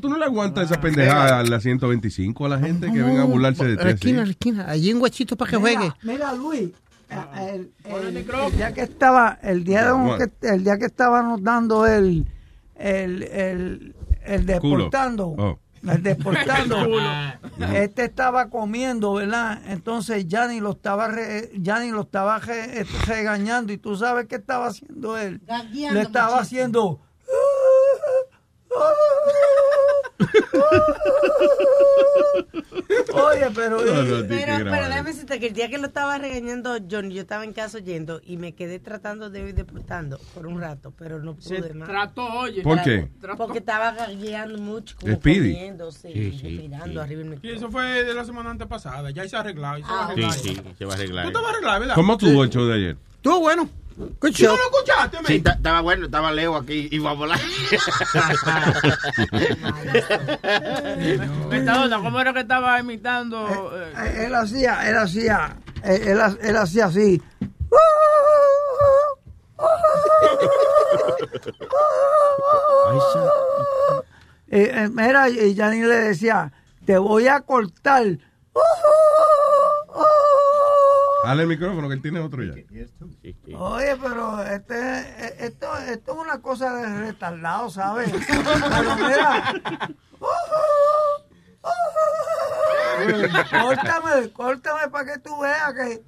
Speaker 3: tú no le aguantas esa pendejada a la 125 a la gente que venga a burlarse de
Speaker 7: A la
Speaker 3: ti?
Speaker 7: esquina, a
Speaker 3: así?
Speaker 7: la esquina. Allí un huechito para que
Speaker 20: Mira,
Speaker 7: juegue.
Speaker 20: Mira, Luis, el, el- el día que estaba, el día, de-
Speaker 3: What?
Speaker 20: que, el día que estábamos dando el, el, el, el deportando,
Speaker 3: Oh.
Speaker 20: El deportando, este estaba comiendo, ¿verdad? Entonces Yanni lo estaba, re- Yanni lo estaba re- eh, regañando y tú sabes qué estaba haciendo él.
Speaker 6: Gagueando,
Speaker 20: Le estaba haciendo. Oye, pero.
Speaker 3: No, no,
Speaker 6: Pero, pero déjame decirte que el día que lo estaba regañando John, yo estaba en casa oyendo y me quedé tratando de ir deportando por un rato, pero no
Speaker 4: Se
Speaker 6: pude más.
Speaker 4: trató, oye.
Speaker 3: ¿Por qué?
Speaker 6: Porque estaba gagueando mucho, como comiendo, sí,
Speaker 18: Y eso fue de la semana antepasada. Ya se ha arreglado. ya se va a
Speaker 6: Ah,
Speaker 18: arreglar.
Speaker 16: Sí, sí, se va a arreglar.
Speaker 18: Tú te vas a arreglar, ¿verdad?
Speaker 3: ¿Cómo tuvo el show de ayer?
Speaker 7: Estuvo bueno. Good
Speaker 18: ¿Tú no lo escuchaste,
Speaker 16: Sí, estaba bueno, estaba Leo aquí y iba a volar.
Speaker 4: Metadona, ¿cómo era que estaba imitando? eh?
Speaker 20: Eh, Él hacía, él hacía, él, él, hacía así. Eh, eh, mira, y Yanni le decía, te voy a cortar.
Speaker 3: Dale el micrófono que él tiene otro ya.
Speaker 20: Oye, pero este, eh, esto, esto es una cosa de retardado, ¿sabes? Pero mira. córtame, córtame para que tú veas que.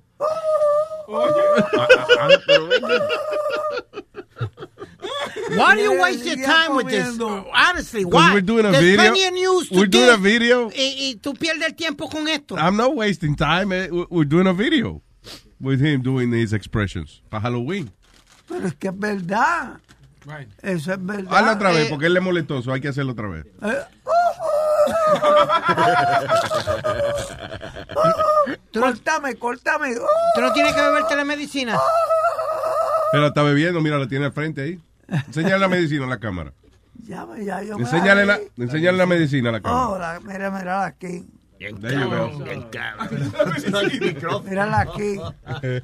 Speaker 7: Why do you waste your time with this? Honestly,
Speaker 3: Because
Speaker 7: why?
Speaker 3: we're doing a
Speaker 7: There's
Speaker 3: video.
Speaker 7: plenty of news to
Speaker 3: We're doing a video.
Speaker 7: Y, y tú pierdes el tiempo con esto.
Speaker 3: I'm not wasting time. eh. We- We're doing a video with him doing these expressions para Halloween.
Speaker 20: Pero es que es verdad. Eso es verdad.
Speaker 3: Hazlo otra vez
Speaker 20: Eh,
Speaker 3: porque él le molestó, so hay que hacerlo otra vez.
Speaker 20: eh, córtame, córtame.
Speaker 7: Tú no tienes que beberte la medicina.
Speaker 3: Pero está bebiendo, mira, la tiene al frente ahí. Enséñale la medicina a la cámara.
Speaker 20: Ya, ya, yo me
Speaker 3: Enséñale la,
Speaker 20: la-
Speaker 3: enséñale la medicina a la cámara.
Speaker 20: Oh, la- mira, mira aquí.
Speaker 3: You go.
Speaker 20: Mírala aquí.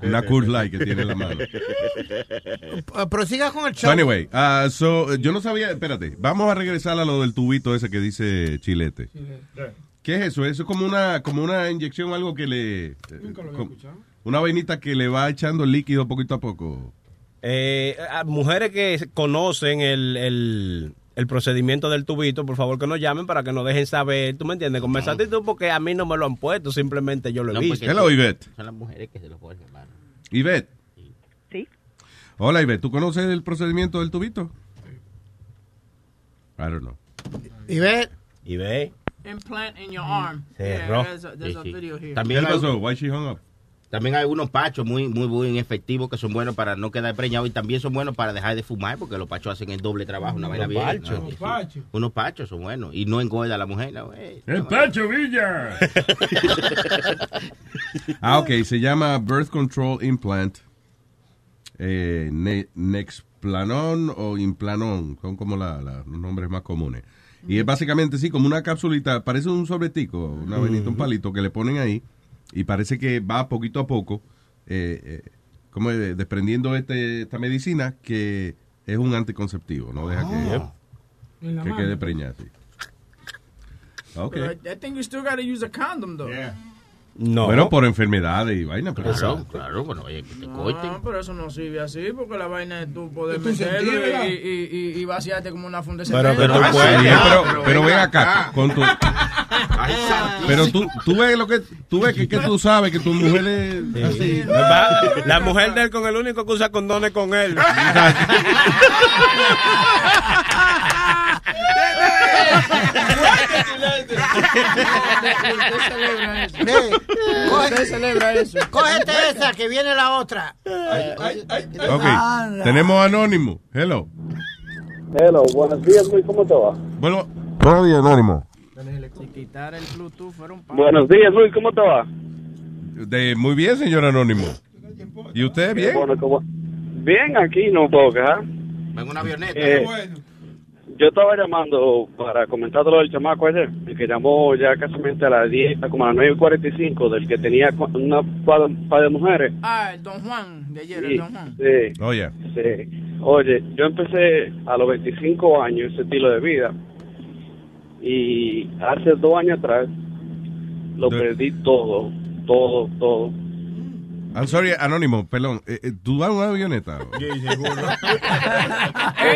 Speaker 3: Una Coors Light que tiene en la mano.
Speaker 7: Eh, Prosiga con el
Speaker 3: So
Speaker 7: show.
Speaker 3: anyway, uh, so, yo no sabía, espérate, vamos a regresar a lo del tubito ese que dice Chilete. ¿Qué es eso? Eso es como una, como una inyección, algo que le... eh, com- una vainita que le va echando líquido poquito a poco.
Speaker 15: Eh, a mujeres que conocen el, el, el procedimiento del tubito, por favor que nos llamen para que nos dejen saber, ¿tú me entiendes? Con esa actitud porque a mí no me lo han puesto, simplemente yo lo he
Speaker 16: No,
Speaker 15: visto.
Speaker 3: Hello, Ivette.
Speaker 16: Son las mujeres que se lo ponen, hermano.
Speaker 3: Ivette.
Speaker 21: Sí.
Speaker 3: Hola, Ivette. ¿Tú conoces el procedimiento del tubito? I don't know.
Speaker 7: Y ve.
Speaker 4: Implant in your arm.
Speaker 16: Cerró.
Speaker 4: Yeah, there's a, there's video here.
Speaker 16: También
Speaker 3: ¿Qué pasó? Why she hung up?
Speaker 16: También hay unos pachos muy, muy, muy efectivos que son buenos para no quedar preñado y también son buenos para dejar de fumar porque los pachos hacen el doble trabajo, una vaina bien.
Speaker 15: pachos.
Speaker 16: ¿no?
Speaker 18: Pachos.
Speaker 16: Unos pachos son buenos y no engorda a la mujer. No, eh.
Speaker 9: El Pacho Villa.
Speaker 3: Ah, ok. Se llama Birth Control Implant. Eh, ne- Nexplanon o Implanon. Son como la- la- los nombres más comunes. Y es básicamente, sí, como una capsulita. Parece un sobretico, una vainita, un palito que le ponen ahí. Y parece que va poquito a poco, eh, eh, como eh, desprendiendo este, esta medicina que es un anticonceptivo. No deja que,
Speaker 18: mano.
Speaker 3: quede preñada. sí. Ok.
Speaker 4: But I, I think you still got to use a condom, though.
Speaker 15: No.
Speaker 3: Bueno, por enfermedades y vaina, pero
Speaker 16: Claro, claro, bueno, oye, que te corten.
Speaker 4: No, pero eso no sirve así, porque la vaina es tú poder meterlo y, y, y, y vaciarte como una funda de
Speaker 15: Pero que
Speaker 4: cemento.
Speaker 15: tú
Speaker 3: Sí,
Speaker 15: puedes.
Speaker 3: pero, pero ven acá, con tu,
Speaker 16: Ay,
Speaker 3: pero tú, tú ves lo que, tú ves que, que tú sabes que tu mujer es así.
Speaker 15: Va- La mujer de él con el único que usa condones con él.
Speaker 4: Usted celebra eso.
Speaker 7: cógete esa que viene la otra.
Speaker 3: Ok, tenemos anónimo. Hello.
Speaker 22: Hello, buenos días, Luis, ¿cómo te va?
Speaker 3: Bueno, buenos días, anónimo.
Speaker 4: Si quitar el Bluetooth fuera un
Speaker 22: Buenos días, Luis, ¿cómo te va?
Speaker 3: De, muy bien, señor anónimo. ¿Y usted bien?
Speaker 22: Bueno. Bien, aquí no puedo quejar.
Speaker 16: En una avioneta.
Speaker 22: Eh, yo estaba llamando para comentar lo del chamaco ese, el que llamó ya casi a las 10, como a las 9 y 45, del que tenía una par, par de mujeres.
Speaker 4: Ah, el Don Juan, de ayer,
Speaker 22: Sí,
Speaker 4: el Don Juan.
Speaker 22: sí,
Speaker 3: Oye,
Speaker 22: sí. Oye, yo empecé a los 25 años ese estilo de vida y hace dos años atrás lo
Speaker 3: De-
Speaker 22: perdí todo, todo, todo.
Speaker 3: I'm sorry, anónimo, perdón. Eh, eh, ¿Tú vas en una avioneta?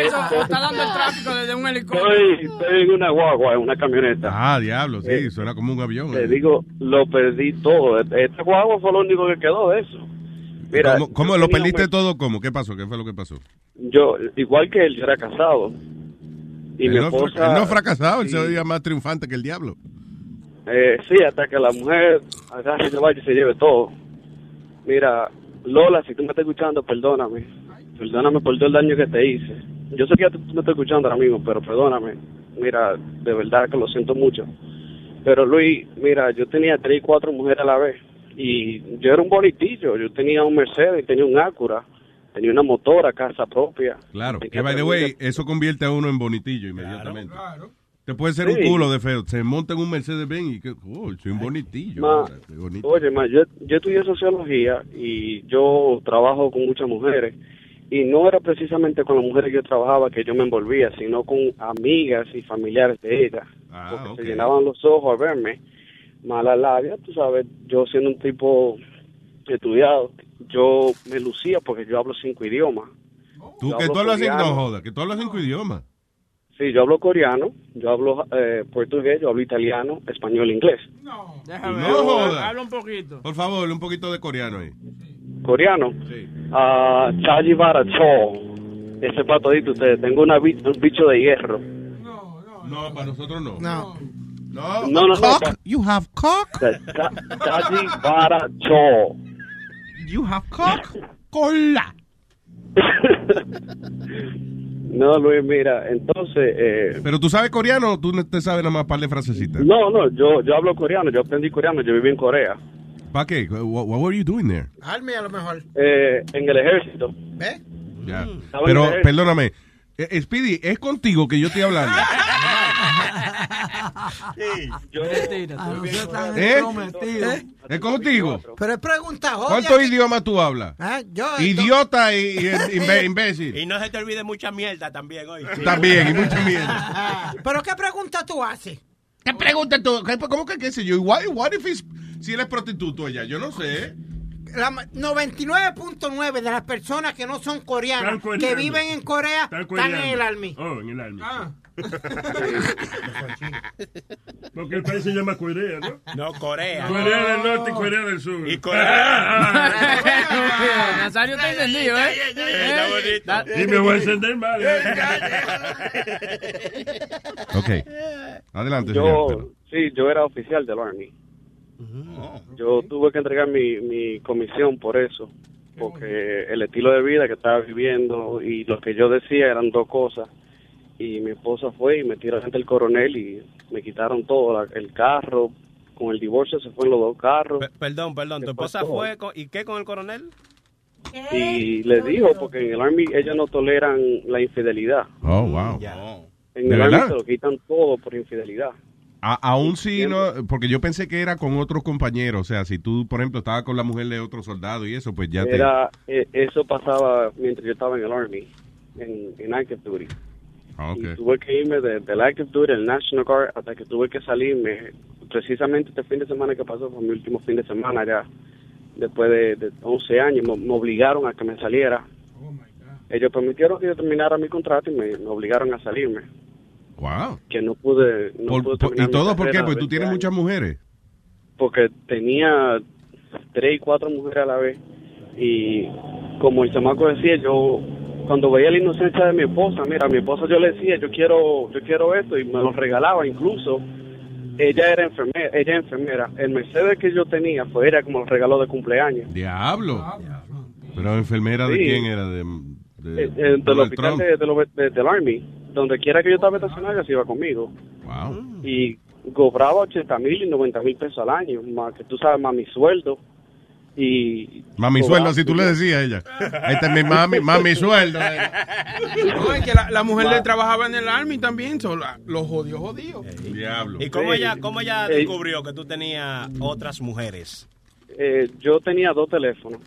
Speaker 4: Eso, está dando el tráfico desde un helicóptero.
Speaker 22: Estoy, estoy en una guagua, en una camioneta.
Speaker 3: Ah, diablo, sí,
Speaker 22: Eh,
Speaker 3: suena como un avión.
Speaker 22: Te
Speaker 3: eh.
Speaker 22: digo, lo perdí todo. Esta guagua fue lo único que quedó de eso. Mira,
Speaker 3: ¿Cómo, lo perdiste
Speaker 22: un-
Speaker 3: todo? ¿Cómo? ¿Qué pasó? ¿Qué fue lo que pasó?
Speaker 22: Yo, igual que él, yo era casado. Y
Speaker 3: él,
Speaker 22: mi
Speaker 3: no,
Speaker 22: esposa...
Speaker 3: él no ha fracasado, él
Speaker 22: sí,
Speaker 3: se más triunfante que el diablo.
Speaker 22: eh, sí, hasta que la mujer agarre y se vaya y se lleve todo. Mira, Lola, si tú me estás escuchando, perdóname. Perdóname por todo el daño que te hice. Yo sé que ya tú me estás escuchando ahora mismo, pero perdóname. Mira, de verdad que lo siento mucho. Pero Luis, mira, yo tenía tres y cuatro mujeres a la vez. Y yo era un bonitillo. Yo tenía un Mercedes, tenía un Acura, tenía una motora, casa propia.
Speaker 3: Claro, que by the way, eso convierte a uno en bonitillo inmediatamente. Te puede ser
Speaker 22: Sí.
Speaker 3: un culo de feo, se monta en un Mercedes Benz y que, oh, soy un bonitillo.
Speaker 22: Ma,
Speaker 3: bonito.
Speaker 22: Oye, ma, yo, yo estudié sociología y yo trabajo con muchas mujeres. Y no era precisamente con las mujeres que yo trabajaba que yo me envolvía, sino con amigas y familiares de ellas.
Speaker 3: Ah,
Speaker 22: porque se llenaban los ojos a verme. Mala labia, tú sabes, yo siendo un tipo estudiado, yo me lucía porque yo hablo cinco idiomas.
Speaker 3: Tú,
Speaker 22: yo
Speaker 3: que tú hablas cinco, no jodas, que tú hablas cinco idiomas.
Speaker 22: Sí, yo hablo coreano, yo hablo eh, portugués, yo hablo italiano, español, inglés.
Speaker 4: Déjame
Speaker 3: No
Speaker 4: ver,
Speaker 3: joda.
Speaker 4: habla un poquito.
Speaker 3: Por favor, un poquito de coreano ahí.
Speaker 22: coreano.
Speaker 3: Sí.
Speaker 22: Ah, Chaji Baracho. Ese patodito, ustedes. Tengo una un bicho de hierro.
Speaker 3: No, para nosotros no.
Speaker 7: No.
Speaker 3: No.
Speaker 22: No, no, no.
Speaker 7: Cock? You have cock?
Speaker 22: Cha- Chaji Baracho.
Speaker 7: You have cock? Cola.
Speaker 22: No, Luis, mira, entonces. Eh,
Speaker 3: Pero tú sabes coreano o tú no te sabes nada más par de frasecitas.
Speaker 22: no, no, yo, yo hablo coreano. Yo aprendí coreano. Yo viví en Corea.
Speaker 3: ¿Para qué? What, what were you doing there?
Speaker 7: Army a lo mejor.
Speaker 22: Eh, en el ejército. Estaba en
Speaker 3: Pero, perdóname. Eh, Speedy, es contigo que yo estoy hablando.
Speaker 22: Yo,
Speaker 20: Ah,
Speaker 3: ¿Eh?
Speaker 20: entrometido.
Speaker 3: ¿Es contigo?
Speaker 7: Pero es pregunta obvia.
Speaker 3: ¿Cuántos idiomas tú hablas?
Speaker 7: Ah, yo,
Speaker 3: Idiota y, imbécil.
Speaker 15: Y no se te olvide mucha mierda también hoy.
Speaker 3: También, y mucha mierda.
Speaker 7: ¿Pero qué pregunta tú haces?
Speaker 3: ¿Qué pregunta tú? ¿Qué- ¿Cómo que qué sé yo? What, what if si él es prostituto ella? Yo no sé.
Speaker 7: la ma- 99.9 de las personas que no son coreanas, que viven en Corea,
Speaker 9: Están
Speaker 7: están en
Speaker 9: coreanos.
Speaker 7: el Army.
Speaker 9: Oh, en el Army. Porque el país se llama Corea, ¿no?
Speaker 15: No, Corea.
Speaker 9: Corea del Norte y Corea del Sur.
Speaker 15: Y Corea.
Speaker 4: Nazario está encendido, ¿eh?
Speaker 15: Está bonito.
Speaker 9: Y me voy a encender más.
Speaker 3: Ok. Adelante,
Speaker 22: Yo,
Speaker 3: señor.
Speaker 22: sí, yo era oficial del Army. Yo tuve que entregar mi, mi comisión por eso, porque el estilo de vida que estaba viviendo y lo que yo decía eran dos cosas. Y mi esposa fue y me tiró ante el coronel y me quitaron todo, la- el carro, con el divorcio se fueron los dos carros.
Speaker 15: Perdón, perdón. ¿Tu esposa
Speaker 22: pasó?
Speaker 15: fue con- y qué con el coronel?
Speaker 22: Y le dijo, porque en el Army ellos no toleran la infidelidad.
Speaker 3: Oh, wow.
Speaker 22: En
Speaker 3: ¿De
Speaker 22: el Army se lo quitan todo por infidelidad.
Speaker 3: A- aún si no, porque yo pensé que era con otros compañeros, o sea, si tú, por ejemplo, estabas con la mujer de otro soldado y eso, pues ya te...
Speaker 22: Era, eh, eso pasaba mientras yo estaba en el Army, en, en active duty.
Speaker 3: Ah.
Speaker 22: Y tuve que irme de- del active duty al National Guard hasta que tuve que salirme. Precisamente este fin de semana que pasó fue mi último fin de semana ya. Después de, de 11 años me, me obligaron a que me saliera. Ellos permitieron que yo terminara mi contrato y me, me obligaron a salirme.
Speaker 3: Wow.
Speaker 22: Que no pude. No
Speaker 3: Por-
Speaker 22: pude
Speaker 3: por-
Speaker 22: terminar
Speaker 3: ¿Y todo por qué? Pues
Speaker 22: de
Speaker 3: tú
Speaker 22: 20
Speaker 3: tienes
Speaker 22: años.
Speaker 3: muchas mujeres.
Speaker 22: Porque tenía tres y cuatro mujeres a la vez. Y como el chamaco decía, yo cuando veía la inocencia de mi esposa, mira, a mi esposa yo le decía, yo quiero, yo quiero esto y me lo regalaba incluso. Ella era enfermera, ella enfermera. El Mercedes que yo tenía fue era como el regalo de cumpleaños.
Speaker 3: Diablo. Pero enfermera de
Speaker 22: Sí.
Speaker 3: quién era? De, de,
Speaker 22: Eh, eh, hospital de, de lo- de- del Army, donde quiera que yo estaba estacionado, ella se iba conmigo.
Speaker 3: Wow.
Speaker 22: Y cobraba 80 mil y 90 mil pesos al año, más que tú sabes, más mi sueldo. Y
Speaker 3: Mami sueldo, así tú le decías a ella. Este es mi mami, mami sueldo.
Speaker 14: No, es que la, la mujer le trabajaba en el Army también, so, la- los jodió, jodió.
Speaker 3: Diablo.
Speaker 15: ¿Y cómo ella, cómo ella
Speaker 22: Eh,
Speaker 15: descubrió que tú tenías otras mujeres?
Speaker 22: eh, yo tenía dos teléfonos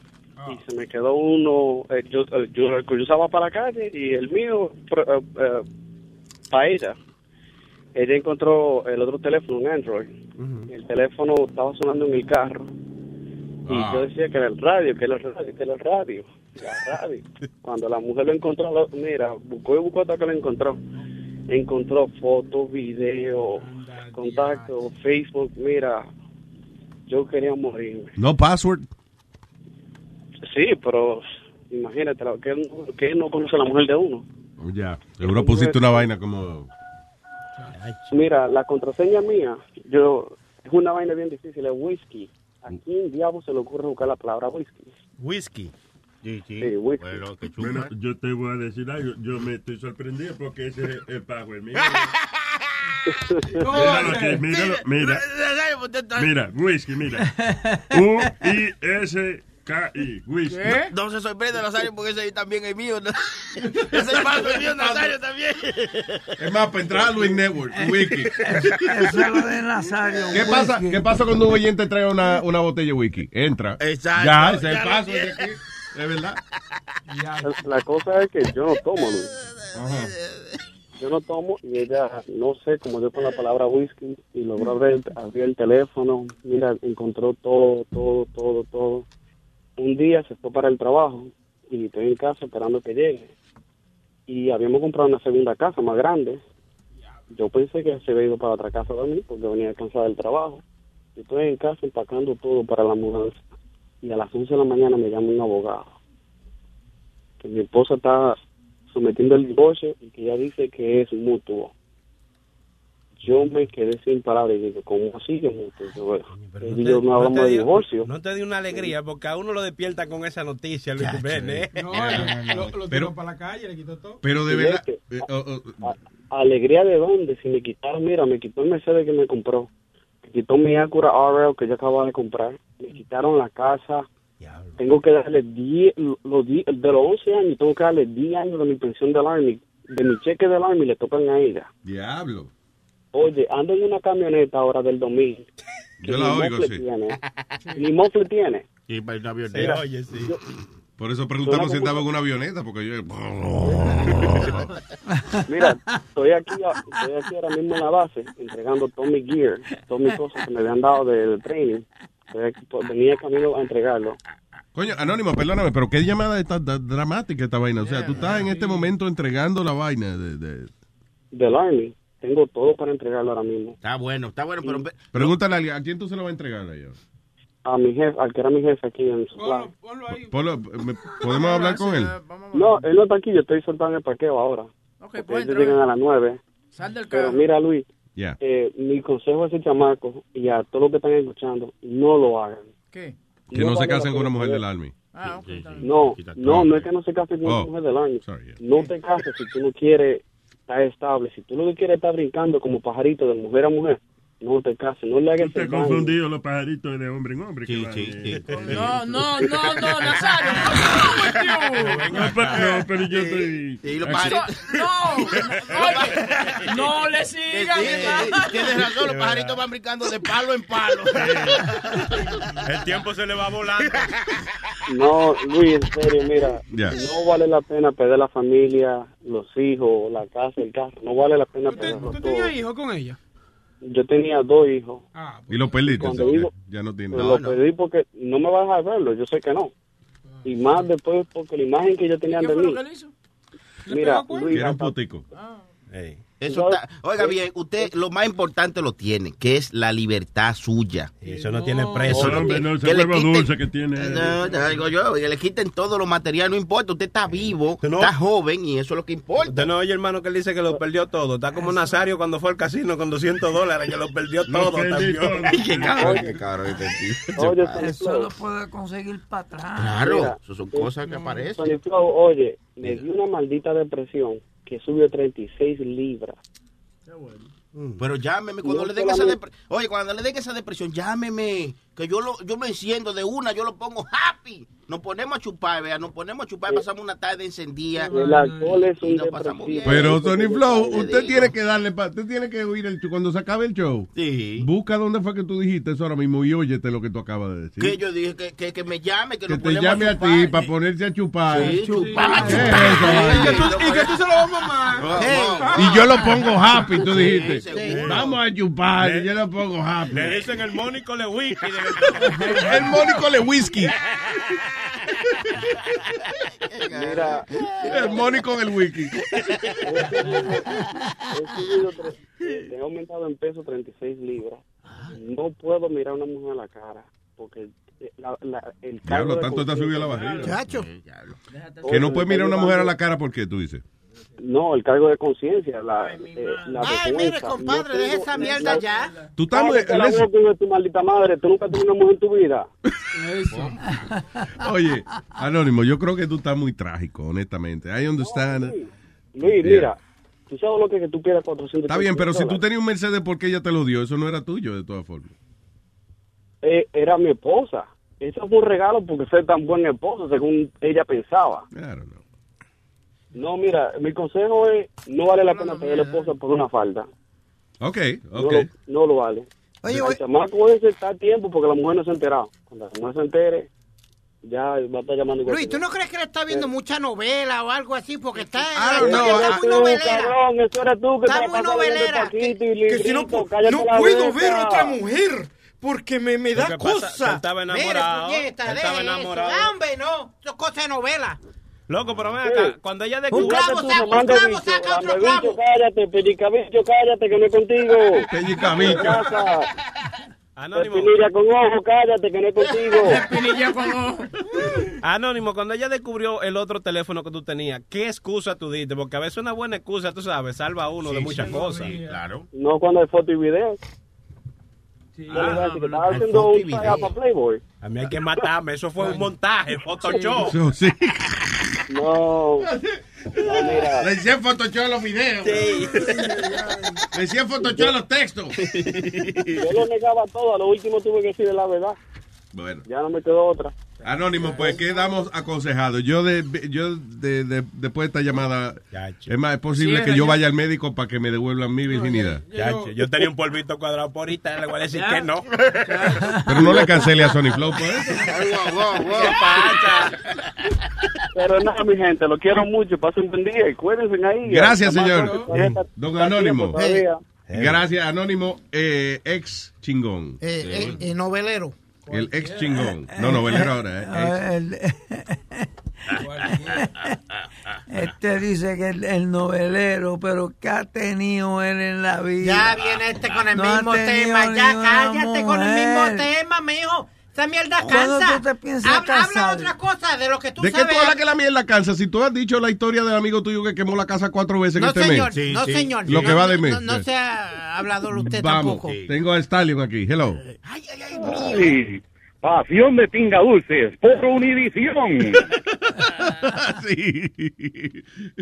Speaker 22: y se me quedó uno, eh, yo, eh, yo, el que yo usaba para la calle y el mío para ella. Ella encontró el otro teléfono, un Android. El teléfono estaba sonando en el carro. Y
Speaker 3: Ah.
Speaker 22: yo decía que era el radio, que era el radio, que era el radio. La radio. Cuando la mujer lo encontró, lo- mira, buscó y buscó hasta que lo encontró. Encontró fotos, videos, contactos, Facebook. Mira, yo quería morirme.
Speaker 3: No password.
Speaker 22: Sí, pero imagínate, que, él, que él no conoce a la mujer de uno.
Speaker 3: Ya. Seguro pusiste una vaina como.
Speaker 22: Mira, la contraseña mía, yo es una vaina bien difícil, es whisky. ¿A quién diablo se le ocurre buscar la palabra whisky?
Speaker 15: Whisky.
Speaker 16: Sí, sí.
Speaker 22: Sí, whisky.
Speaker 16: Bueno, que
Speaker 9: Bueno, yo te voy a decir algo. Yo me estoy sorprendido porque ese es el password mío. Míralo míralo, mira. Mira, whisky, mira. U-I-S-K-I, whisky.
Speaker 16: No, no se sorprende, Nazario, porque ese también es mío. ¿no? ese paso es mío, Nazario también.
Speaker 3: Es más, para entrar a Luis Network, wiki.
Speaker 20: Eso es lo de Nazario.
Speaker 3: ¿Qué pasa,
Speaker 20: whisky.
Speaker 3: ¿Qué pasa cuando un oyente trae una, una botella de wiki? Entra.
Speaker 16: Exacto.
Speaker 3: Ya, ese es el paso.
Speaker 16: tiene.
Speaker 3: de aquí. Es verdad.
Speaker 22: La, la cosa es que yo no tomo, Luis. Yo no tomo y ella, no sé, como yo con la palabra whisky y logró abrir, abrir el teléfono. Mira, encontró todo, todo, todo, todo. Un día se fue para el trabajo y estoy en casa esperando que llegue. Y habíamos comprado una segunda casa más grande. Yo pensé que se había ido para otra casa mí porque venía cansada del trabajo. Estoy en casa empacando todo para la mudanza. Y a las 11 de la mañana me llama un abogado. Que mi esposa está sometiendo el divorcio y que ella dice que es mutuo. Yo me quedé sin palabras y digo, ¿cómo así? Yo, él y yo no hablamos
Speaker 15: te
Speaker 22: de divorcio.
Speaker 15: no te dio una alegría porque a uno lo despierta con esa noticia, Luis Jiménez.
Speaker 14: No, lo, lo tiró
Speaker 3: Pero-
Speaker 14: para la calle, le quitó todo.
Speaker 3: Pero de verdad.
Speaker 22: es que-
Speaker 3: eh, oh, oh,
Speaker 22: ¿Alegría de dónde? Si me quitaron, mira, me quitó el Mercedes que me compró. Me quitó mi Acura RL que yo acababa de comprar. Me quitaron la casa. Tengo que darle 10, los 10 de los 11 años, tengo que darle 10 años de mi pensión del Army. De mi cheque del Army le tocan a ella.
Speaker 3: Diablo.
Speaker 22: Oye, ando en una camioneta ahora del 2000. que
Speaker 3: Yo la
Speaker 22: ni
Speaker 3: oigo,
Speaker 22: mofle
Speaker 3: sí.
Speaker 22: Tiene. Ni mofle tiene.
Speaker 16: Y para una
Speaker 22: Mira,
Speaker 16: avioneta.
Speaker 15: Oye, sí.
Speaker 22: yo-
Speaker 3: Por eso preguntamos si
Speaker 22: la
Speaker 3: estaba en una avioneta, porque yo.
Speaker 22: Mira, estoy aquí, estoy aquí ahora mismo en la base, entregando todo mi gear, todas mis cosas que me habían dado del training. Venía camino a entregarlo.
Speaker 3: Coño, Anónimo, perdóname, pero qué llamada está dramática esta vaina. O sea, tú estás en este momento entregando la vaina de... de-
Speaker 22: Del Army. Tengo todo para entregarlo ahora mismo.
Speaker 16: Está bueno, está bueno, pero
Speaker 3: Pregúntale a alguien, ¿a quién tú se lo vas a entregar a ellos?
Speaker 22: A mi jefe, al que era mi jefe aquí en Supply.
Speaker 3: Polo, ¿me- ¿Podemos hablar con él?
Speaker 22: No, él no está aquí, yo estoy soltando el parqueo ahora. Porque
Speaker 4: pues,
Speaker 22: ellos llegan a las nueve.
Speaker 4: Sal del
Speaker 22: Pero
Speaker 4: carro.
Speaker 22: mira, Luis,
Speaker 3: Ya.
Speaker 22: eh, mi consejo a ese chamaco y a todos los que están escuchando, no lo hagan.
Speaker 4: ¿Qué?
Speaker 3: Que no se casen con una mujer del Army.
Speaker 4: Ah, ok, está bien.
Speaker 22: No, no, no es que no se case con
Speaker 3: Oh,
Speaker 22: una mujer del
Speaker 3: sorry, yeah.
Speaker 22: No te cases si tú no quieres estar estable. Si tú lo que quieres es estar brincando como pajarito de mujer a mujer, no te cases. No le hagas daño.
Speaker 9: confundido los pajaritos de hombre en hombre. que van, eh.
Speaker 4: No, no, no, no, Nazario.
Speaker 9: No, pero, no, pero yo estoy...
Speaker 16: Y los pajaritos.
Speaker 4: No, no le sigan.
Speaker 16: Tienes razón, los pajaritos van brincando de palo en palo.
Speaker 15: El tiempo se le va volando.
Speaker 22: No, Luis, en serio, mira, no vale la pena perder la familia, los hijos, la casa, el carro. No vale la pena perderlo
Speaker 14: ¿Tú tenías hijos con ella?
Speaker 22: Yo tenía dos hijos.
Speaker 3: Y lo perdiste.
Speaker 22: Cuando digo-
Speaker 3: ya no tiene.
Speaker 22: Pero lo perdí porque no me va a verlo, yo sé que no. Y más después porque la imagen que yo tenía de mí. Mira, Luis,
Speaker 3: Era un putico.
Speaker 16: Eso está, oiga bien, usted lo más importante lo tiene, que es la libertad suya.
Speaker 15: Eso no tiene precio.
Speaker 9: hombre, no, ese
Speaker 16: que le
Speaker 9: huevo
Speaker 16: quiten-
Speaker 9: dulce que tiene.
Speaker 16: No, ya digo yo, que le quiten todo lo material, no importa, usted está vivo, está joven y eso es lo que importa.
Speaker 15: Usted no oye, hermano, que él dice que lo perdió todo. Está como Nazario cuando fue al casino con 200 dólares, que lo perdió
Speaker 9: Lo
Speaker 15: todo
Speaker 9: perdí
Speaker 15: también.
Speaker 9: todo.
Speaker 16: Qué cabrón, qué tipo.
Speaker 22: Oye,
Speaker 20: Eso lo puede conseguir para atrás.
Speaker 16: Claro,
Speaker 22: Mira,
Speaker 16: eso son cosas que aparecen.
Speaker 22: Tony Flow, oye, me dio una maldita depresión que subió 36 libras.
Speaker 16: Pero llámeme cuando
Speaker 22: No
Speaker 16: le den esa depresión. Oye, cuando le den esa depresión, llámeme. Que yo lo, yo me enciendo de una, yo lo pongo happy. Nos ponemos a chupar, vea, nos ponemos a chupar, pasamos una tarde encendida.
Speaker 22: El alcohol es un
Speaker 16: Y nos pasamos bien.
Speaker 3: Pero Tony Flow, usted tiene que darle, pa- usted tiene que oír el show. Cuando se acabe el show,
Speaker 16: Sí.
Speaker 3: busca dónde fue que tú dijiste eso ahora mismo y óyete lo que tú acabas de decir.
Speaker 16: Que yo dije que, que, que me llame, que,
Speaker 3: Que
Speaker 16: nos
Speaker 3: te llame a
Speaker 16: chupar.
Speaker 3: ti para ponerse a chupar.
Speaker 16: Sí, chupar.
Speaker 3: ¿Qué es eso,
Speaker 14: Y que tú, y que tú se lo vas a mamar.
Speaker 3: Y yo lo pongo happy, tú dijiste. Vamos a chupar, y yo lo pongo happy.
Speaker 15: Le dicen el Mónico le whisky.
Speaker 3: El Mónico le whisky.
Speaker 22: Mira,
Speaker 3: El Mónico en el whisky.
Speaker 22: he subido tres- he aumentado en peso 36 libras. No puedo mirar a una mujer a la cara porque la- la- el
Speaker 3: Diablo, tanto te ha subido la barriga.
Speaker 7: Chacho.
Speaker 3: Que no puedes mirar a una mujer a la cara, ¿por qué? Tú dices.
Speaker 22: No, el cargo de conciencia, la, eh, la
Speaker 7: Ay,
Speaker 22: vergüenza.
Speaker 7: mire, compadre,
Speaker 22: No
Speaker 7: deje esa mierda
Speaker 22: la-
Speaker 7: ya.
Speaker 3: Tú estás
Speaker 22: de tu maldita madre. Tú nunca tuviste una mujer en tu vida.
Speaker 3: Oye, Anónimo, yo creo que tú estás muy trágico, honestamente. I understand.
Speaker 22: Luis,
Speaker 3: Yeah.
Speaker 22: mira, tú sabes lo que, es que tú pierdas 400
Speaker 3: Está bien, pero si tú tenías un Mercedes, ¿por qué ella te lo dio? Eso no era tuyo, de todas formas.
Speaker 22: Eh, era mi esposa. Eso fue un regalo porque fue tan buen esposo según ella pensaba.
Speaker 3: Claro, no.
Speaker 22: No, mira, mi consejo es no vale la pena pedir la esposa por una falta.
Speaker 3: Ok,
Speaker 22: No,
Speaker 3: ok.
Speaker 22: lo, no lo vale.
Speaker 7: Oye,
Speaker 22: el
Speaker 7: oye.
Speaker 22: chamaco ese está a tiempo porque la mujer no se ha enterado. Cuando la mujer se entere, ya va a estar llamando igual
Speaker 7: Luis, ¿tú no crees que le está viendo mucha novela o algo así? Porque está,
Speaker 22: Ah,
Speaker 7: está
Speaker 22: no,
Speaker 7: muy
Speaker 22: tú,
Speaker 7: novelera.
Speaker 22: cabrón, eso eres tú que
Speaker 7: Está muy novelera. Que- que si no no puedo
Speaker 22: boca.
Speaker 7: ver otra
Speaker 20: mujer porque me, me
Speaker 15: que él estaba enamorado. estaba
Speaker 7: eso.
Speaker 15: enamorado.
Speaker 7: Hombre, no. Eso es cosa de novela.
Speaker 15: Loco, pero ven acá, cuando ella
Speaker 7: Un
Speaker 15: descubrió...
Speaker 7: clavo,
Speaker 22: Tú,
Speaker 7: saca un clavo, saca otro clavo.
Speaker 22: cállate, pellicabicho, cállate, que no es contigo.
Speaker 3: Pellicabicho.
Speaker 15: Anónimo,
Speaker 22: Espinilla con ojo, cállate, que no es contigo.
Speaker 4: Pinilla con ojo.
Speaker 15: Anónimo, cuando ella descubrió el otro teléfono que tú tenías, ¿qué excusa tú diste? Porque a veces una buena excusa, tú sabes, salva a uno de muchas cosas.
Speaker 16: Claro.
Speaker 22: No cuando hay foto y video. Yo le voy a decir que estaba haciendo un para Playboy.
Speaker 15: A mí hay que matarme, eso fue un montaje, Photoshop.
Speaker 3: Eso sí.
Speaker 22: No. No, mira.
Speaker 3: Le decían Photoshop los videos. Le decían Photoshop a los textos.
Speaker 22: Yo lo negaba todo, a lo último tuve que decir la verdad.
Speaker 3: Bueno.
Speaker 22: Ya no me quedó otra.
Speaker 3: Anónimo, pues quedamos aconsejados. Yo de, yo de, de- después de esta llamada, es más, es posible
Speaker 4: Sí,
Speaker 3: que yo
Speaker 4: ya.
Speaker 3: vaya al médico para que me devuelvan mi virginidad.
Speaker 15: Ya, yo tenía un polvito cuadrado por ahorita, le voy a decir que no.
Speaker 3: Pero no le cancele a Sony Flow por eso.
Speaker 15: ¿Qué pasa?
Speaker 22: Pero nada, mi gente, lo quiero mucho. Pasen buen día y cuídense ahí.
Speaker 3: Gracias, señor.
Speaker 22: está-
Speaker 3: Don Anónimo. Gracias, Anónimo, eh, ex chingón.
Speaker 7: Eh, eh, eh, novelero.
Speaker 3: El ex chingón. No, novelero ahora.
Speaker 20: Ah,
Speaker 3: eh,
Speaker 20: el- este dice que el, el novelero, pero ¿qué ha tenido él en la vida?
Speaker 7: Ya viene este con el
Speaker 20: No
Speaker 7: mismo tema. Ya cállate con el mismo tema, mijo. Esa mierda
Speaker 20: ¿Cuándo
Speaker 7: cansa.
Speaker 20: tú te piensas
Speaker 7: habla, habla otra cosa de lo que tú
Speaker 3: ¿De qué
Speaker 7: sabes.
Speaker 3: tú hablas que la mierda cansa? Si tú has dicho la historia del amigo tuyo que quemó la casa cuatro veces
Speaker 7: No,
Speaker 3: en este
Speaker 7: señor.
Speaker 3: mes.
Speaker 7: no, señor.
Speaker 3: Lo que
Speaker 7: No,
Speaker 3: va de mes.
Speaker 7: No, no se ha hablado usted
Speaker 3: Vamos,
Speaker 7: tampoco.
Speaker 3: tengo a Stallion aquí. Hello.
Speaker 23: Ay, pasión de pinga dulces por Univisión.
Speaker 3: sí.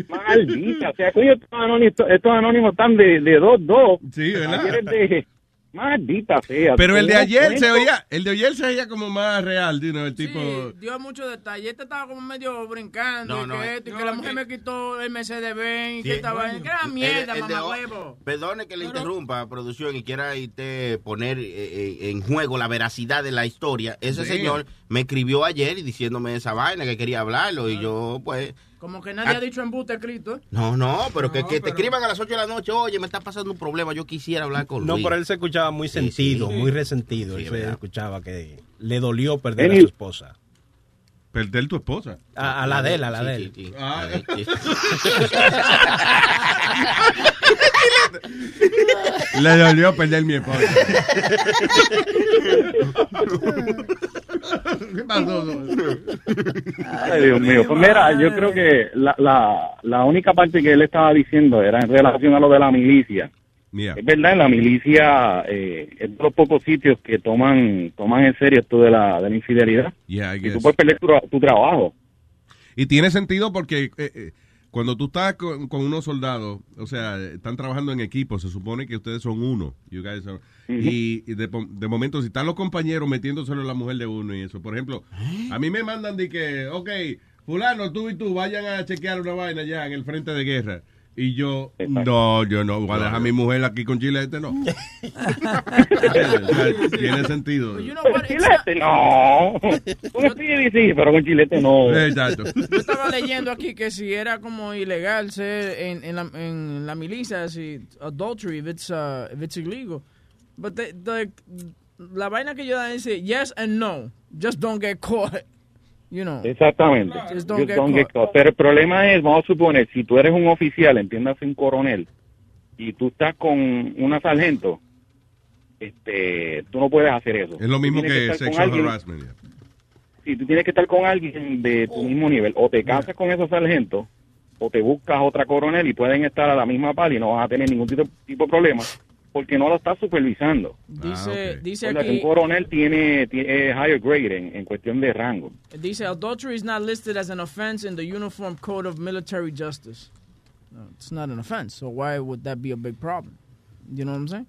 Speaker 23: Maldita, o sea, coño, estos anónimos, estos anónimos están de, de dos, dos.
Speaker 3: Sí, ¿verdad?
Speaker 23: Ayer es de... Maldita sea.
Speaker 3: Pero el de
Speaker 23: ¿cómo
Speaker 3: ayer se oía, el de ayer se oía como más real, you know, el tipo.
Speaker 4: Dio muchos detalles. Este estaba como medio brincando.
Speaker 16: No,
Speaker 4: y
Speaker 16: no,
Speaker 4: que, esto, y que
Speaker 16: no,
Speaker 4: la mujer
Speaker 16: que-
Speaker 4: me quitó el Mercedes Benz. y
Speaker 16: Sí,
Speaker 4: que estaba que era mierda,
Speaker 16: El-
Speaker 4: mamá huevo.
Speaker 16: Perdone que le interrumpa, producción, y quiera irte poner eh, eh, en juego la veracidad de la historia. Ese
Speaker 4: Sí.
Speaker 16: señor me escribió ayer y diciéndome esa vaina que quería hablarlo y yo, pues...
Speaker 4: Como que nadie
Speaker 16: Ah.
Speaker 4: ha dicho embuste escrito. ¿eh?
Speaker 16: No, no, pero que,
Speaker 4: No,
Speaker 16: que te
Speaker 4: pero-
Speaker 16: escriban a las 8 de la noche, oye, me está pasando un problema, yo quisiera hablar con
Speaker 15: No,
Speaker 16: Luis.
Speaker 15: pero él se escuchaba muy sentido,
Speaker 16: sí.
Speaker 15: muy resentido.
Speaker 16: Sí,
Speaker 15: él se
Speaker 16: verdad.
Speaker 15: escuchaba que le dolió perder a su esposa.
Speaker 3: Perder tu esposa.
Speaker 15: A, a la de él, a la
Speaker 16: Sí,
Speaker 15: de
Speaker 16: sí,
Speaker 15: él.
Speaker 16: sí.
Speaker 3: Ah. Le dolió perder mi esposa. ¿Qué pasó?
Speaker 23: Ay, Dios mío. Pues mira, yo creo que la, la, la única parte que él estaba diciendo era en relación a lo de la milicia.
Speaker 3: Yeah.
Speaker 23: Es verdad, en la milicia eh, es de los pocos sitios que toman toman en serio esto de la, de la infidelidad.
Speaker 3: Yeah,
Speaker 23: Y tú puedes perder tu, tu trabajo.
Speaker 3: Y tiene sentido porque eh, eh, cuando tú estás con, con unos soldados, o sea, están trabajando en equipo, se supone que ustedes son uno. You guys are- Y, y de, de momento, si están los compañeros metiéndoselo a la mujer de uno y eso, por ejemplo, a mí me mandan de que, ok, fulano, tú y tú vayan a chequear una vaina ya en el frente de guerra. Y yo, no, yo no, voy a dejar a mi mujer aquí con Chilete, no. Tiene sentido.
Speaker 23: Con chilete, no. Con sí, pero con chilete no.
Speaker 3: Exacto.
Speaker 4: Yo estaba leyendo aquí que si era como ilegal ser en, en, la, en la milicia, si adultery, if it's, uh, if it's illegal. But the, the- la vaina que yo da dice yes and no. Just don't get caught. You know.
Speaker 23: Exactamente.
Speaker 4: Just don't
Speaker 23: Just
Speaker 4: get
Speaker 23: don't get
Speaker 4: caught.
Speaker 23: caught. Pero el problema es, vamos a suponer, si tú eres un oficial, entiéndase un coronel, y tú estás con una sargento, este, tú no puedes hacer eso.
Speaker 3: Es lo mismo que
Speaker 23: con
Speaker 3: sexual
Speaker 23: alguien-
Speaker 3: harassment. yeah.
Speaker 23: Si tú tienes que estar con alguien de tu mismo nivel, o te casas con esos sargentos, o te buscas otra coronel y pueden estar a la misma par y no vas a tener ningún tipo, tipo de problema, porque no lo estás supervisando.
Speaker 4: Dice, ah, dice
Speaker 23: O sea, que
Speaker 4: aquí,
Speaker 23: un coronel tiene, tiene higher grade en, en cuestión de rango.
Speaker 4: dice adultery is not listed as an offense in the Uniform Code of Military Justice. No, it's not an offense. So why would that be a big problem? You know what I'm saying?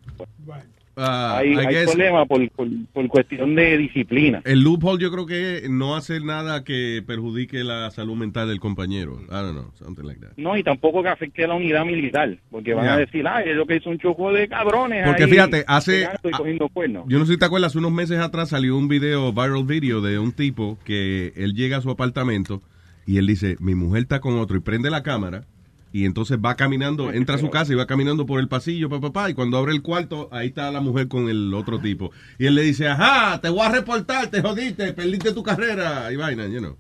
Speaker 3: Ah,
Speaker 23: hay hay
Speaker 3: guess-
Speaker 23: problema por, por, por cuestión de disciplina.
Speaker 3: El loophole yo creo que no hacer nada que perjudique la salud mental del compañero. I don't know, something like that.
Speaker 23: No, y tampoco que afecte a la unidad militar, porque van
Speaker 3: Yeah.
Speaker 23: a decir, ay, es lo que es un choco de cabrones.
Speaker 3: Porque
Speaker 23: ahí
Speaker 3: fíjate, hace-. Yo no sé si te acuerdas, hace unos meses atrás salió un video, viral video, de un tipo que él llega a su apartamento y él dice, mi mujer está con otro y prende la cámara y entonces va caminando, entra a su casa y va caminando por el pasillo, papá, papá, y cuando abre el cuarto, ahí está la mujer con el otro tipo. Y él le dice, ajá, te voy a reportar, te jodiste, perdiste tu carrera y vaina, you know.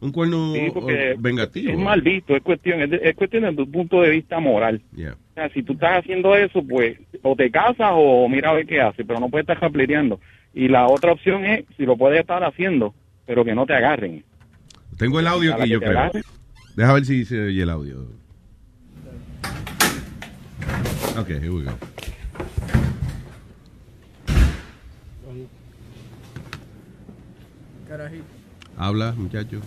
Speaker 3: Un cuerno
Speaker 23: Sí,
Speaker 3: oh, vengativo.
Speaker 23: Es mal visto, es cuestión, es, cuestión de tu punto de vista moral.
Speaker 3: Yeah.
Speaker 23: O sea, si tú estás haciendo eso, pues o te casas o mira a ver qué haces, pero no puedes estar japleteando. Y la otra opción es, si lo puedes estar haciendo, pero que no te agarren.
Speaker 3: Tengo el audio aquí, yo creo. Deja ver si se oye el audio. Ok, here we go.
Speaker 4: Carajito.
Speaker 3: Habla, muchacho.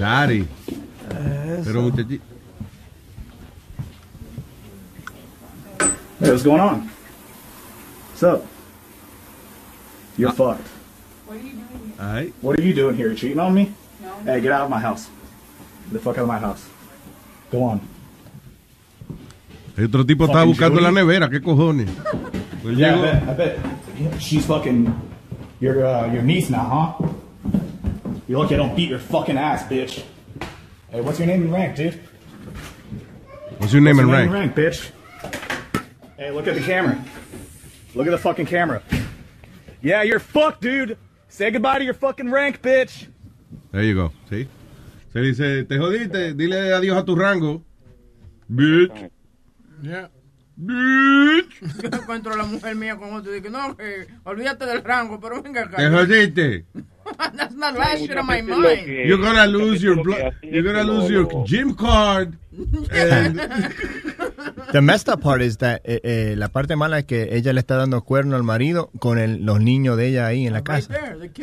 Speaker 3: Daddy. Pero muchachi-
Speaker 21: Hey, what's going on? What's up? You're ah. fucked.
Speaker 3: Ay.
Speaker 21: What are you doing here? Cheating on me? No. Hey, get out of my house. Get the fuck out of my house. Go on.
Speaker 3: El otro tipo estaba
Speaker 21: Fucking
Speaker 3: buscando la nevera, ¿qué cojones? Pues
Speaker 21: yeah,
Speaker 3: llegó-
Speaker 21: I bet. I bet. She's fucking your uh, your niece now, huh? You're lucky I don't beat your fucking ass, bitch. Hey, what's your name and rank, dude?
Speaker 3: What's your name and rank?
Speaker 21: rank, bitch? Hey, look at the camera. Look at the fucking camera. Yeah, you're fucked, dude. Say goodbye to your fucking rank, bitch.
Speaker 3: There you go. ¿Sí? Se dice, te jodiste, dile adiós a tu rango. Bitch.
Speaker 14: Yeah.
Speaker 3: Bitch.
Speaker 4: Yo encuentro a la mujer mía con otro y digo, no, que olvídate del rango, pero venga acá.
Speaker 3: Te jodiste.
Speaker 4: That's not last shit on my mind.
Speaker 3: You're gonna lose your blood. You're gonna lose your gym card. And-
Speaker 13: The messed up part is that eh, eh, la parte mala es que ella le está dando cuerno al marido con el- los niños de ella ahí en la casa.